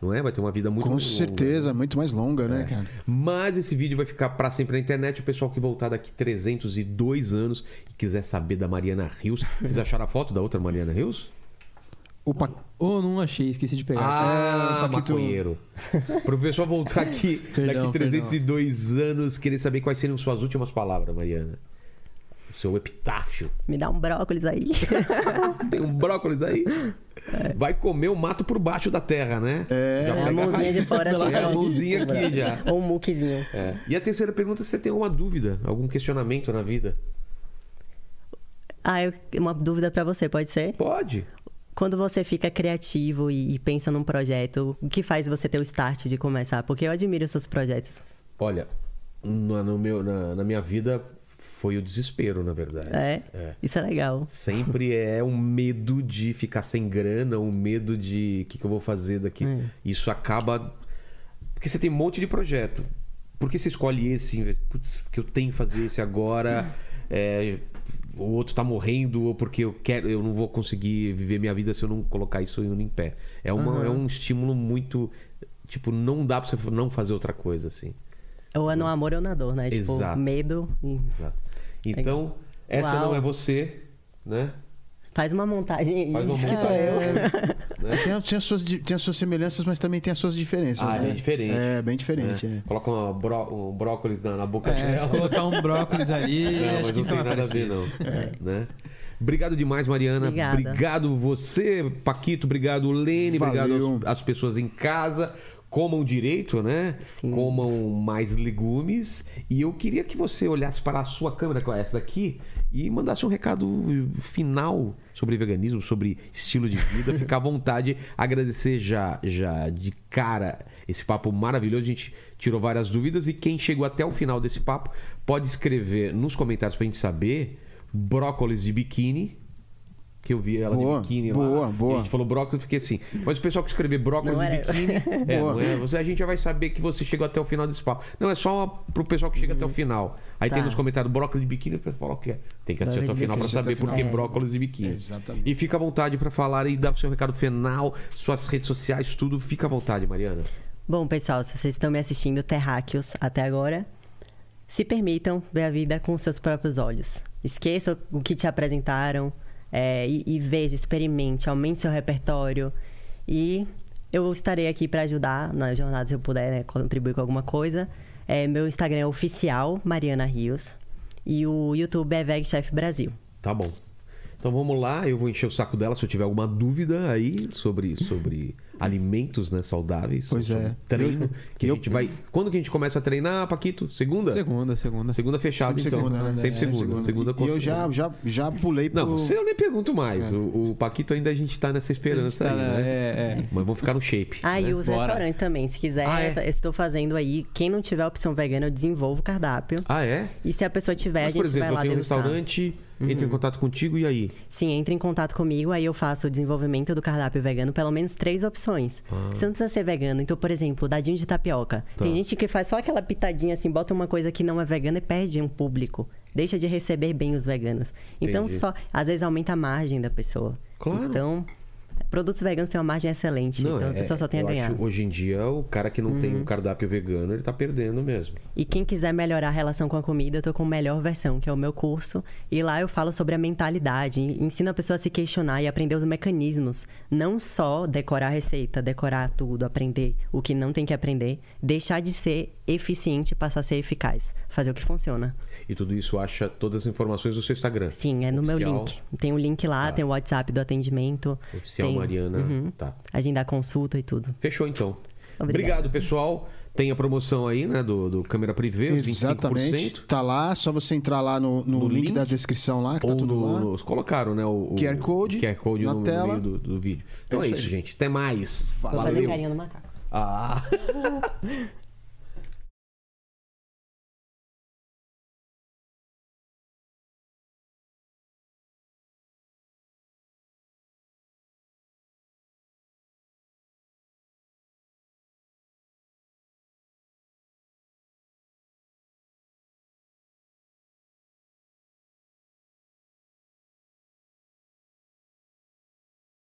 Não é? Vai ter uma vida muito Com longa. certeza, muito mais longa, É. né, cara? Mas esse vídeo vai ficar pra sempre na internet. O pessoal que voltar daqui 302 anos e quiser saber da Mariana Rios. Vocês acharam a foto da outra Mariana Rios? O pa... Ou não achei, esqueci de pegar. Ah, É, Paquito. maconheiro. Para o pessoal voltar aqui [laughs] Perdão, daqui 302 anos, querer saber quais seriam suas últimas palavras, Mariana. O seu epitáfio. Me dá um brócolis aí. [laughs] Tem um brócolis aí? Vai comer o mato por baixo da terra, né? É, É, a mãozinha de fora assim. É, a mãozinha aqui já. Ou um muquezinho. É. E a terceira pergunta, se você tem alguma dúvida, algum questionamento na vida? Ah, eu, uma dúvida pra você, pode ser? Pode. Quando você fica criativo e, e pensa num projeto, o que faz você ter o start de começar? Porque eu admiro seus projetos. Olha, na, no meu, na, na minha vida foi o desespero, na verdade. É? É. Isso é legal. Sempre [laughs] é um medo de ficar sem grana, um medo de o que, que eu vou fazer daqui. Hum. Isso acaba. Porque você tem um monte de projeto. Por que você escolhe esse? em vez- Putz, porque eu tenho que fazer esse agora. [laughs] é, o outro tá morrendo, ou porque eu quero, eu não vou conseguir viver minha vida se eu não colocar isso em pé. É, uma, é um estímulo muito. Tipo, não dá pra você não fazer outra coisa, assim. Ou é no amor ou na dor, né? Tipo, Exato. medo. e Exato. Então, essa Uau. não é você, né? Faz uma montagem aí. Faz uma montagem. sou eu. Tem, tem, as suas, tem as suas semelhanças, mas também tem as suas diferenças, Ah, é né? bem diferente. É, bem diferente, é. Coloca uma bró- um brócolis na, na boca É, dela. se colocar um brócolis ali, Não, mas acho que não tem nada a ver, não. Né? Obrigado demais, Mariana. Obrigada. Obrigado você, Paquito. Obrigado, Lene. Valeu. Obrigado às, às pessoas em casa. Comam direito, né? Sim. Comam mais legumes. E eu queria que você olhasse para a sua câmera, que é essa daqui, e mandasse um recado final sobre veganismo, sobre estilo de vida. [laughs] Fica à vontade. Agradecer já, já de cara esse papo maravilhoso. A gente tirou várias dúvidas. E quem chegou até o final desse papo pode escrever nos comentários pra gente saber brócolis de biquíni. Que eu vi ela Boa, de biquíni boa, lá. boa. E a gente falou brócolis, eu fiquei assim. Mas o pessoal que escrever brócolis Não de biquíni. [laughs] é, Boa. não é? Você, a gente já vai saber que você chegou até o final desse papo. Não, é só pro pessoal que chega até o final. Aí tem Tá. nos comentários brócolis de biquíni, o pessoal fala o que é. Tem que assistir até o final pra biquíni, saber por que final. brócolis de biquíni. Exatamente. E fica à vontade pra falar e dar o seu recado final, suas redes sociais, tudo. Fica à vontade, Mariana. Bom, pessoal, se vocês estão me assistindo terráqueos até agora, se permitam ver a vida com seus próprios olhos. Esqueça o que te apresentaram é, e, e veja, experimente, aumente seu repertório. E eu estarei aqui para ajudar na jornada se eu puder né, contribuir com alguma coisa. É, meu Instagram é oficial, Mariana Rios. E o YouTube é VegChef Brasil. Tá bom. Então vamos lá, eu vou encher o saco dela se eu tiver alguma dúvida aí sobre, sobre alimentos né, saudáveis. Pois é. Treino. Que Eu- a gente vai. Quando que a gente começa a treinar, Paquito? Segunda? Segunda, segunda. Segunda fechada, Sempre então. segunda, né? Sempre É, segunda. Segunda, E eu já, já, já pulei pro... Não, você eu nem pergunto mais. O, o Paquito ainda a gente tá nessa esperança aí, Tá, né? é, é. Mas vamos ficar no shape. Ah, né? e os Bora. restaurantes também. Se quiser, Ah, é? eu estou fazendo aí. Quem não tiver opção vegana, eu desenvolvo o cardápio. Ah, é? E se a pessoa tiver, Mas, a por gente exemplo, vai eu lá tenho um degustar. Restaurante, entro em contato contigo e aí? Sim, entre em contato comigo, aí eu faço o desenvolvimento do cardápio vegano, pelo menos três opções. Você não precisa ser vegano. Então, por exemplo, dadinho de tapioca. Tá. Tem gente que faz só aquela pitadinha assim, bota uma coisa que não é vegana e perde um público. Deixa de receber bem os veganos. Então, Entendi. só, às vezes aumenta a margem da pessoa. Claro. Então, Produtos veganos têm uma margem excelente, então a pessoa só tem a é, ganhar. Uhum. hoje em dia, o cara que não tem um cardápio vegano, ele tá perdendo mesmo. E quem quiser melhorar a relação com a comida, eu tô com a melhor versão, que é o meu curso. E lá eu falo sobre a mentalidade, ensino a pessoa a se questionar e aprender os mecanismos. Não só decorar a receita, decorar tudo, aprender o que não tem que aprender, deixar de ser eficiente passar a ser eficaz. Fazer o que funciona. E tudo isso acha todas as informações no seu Instagram. Sim, é no meu Oficial. link. Tem o link lá, tem o WhatsApp do atendimento. Oficial tem, Mariana. Uhum. Tá. Agendar consulta e tudo. Fechou então. Obrigada. Obrigado, pessoal. Tem a promoção aí, né, do, do câmera privê, os 25%. Exatamente. Tá lá, só você entrar lá no, no No link, link? da descrição lá, que Ou tá tudo no, lá. nos- colocaram, né? O, o QR Code QR Code na no, no tela. meio do, do vídeo. Então É é isso aí. gente. Até mais. Fala. Vou fazer Valeu. carinho no macaco. Ah. [laughs]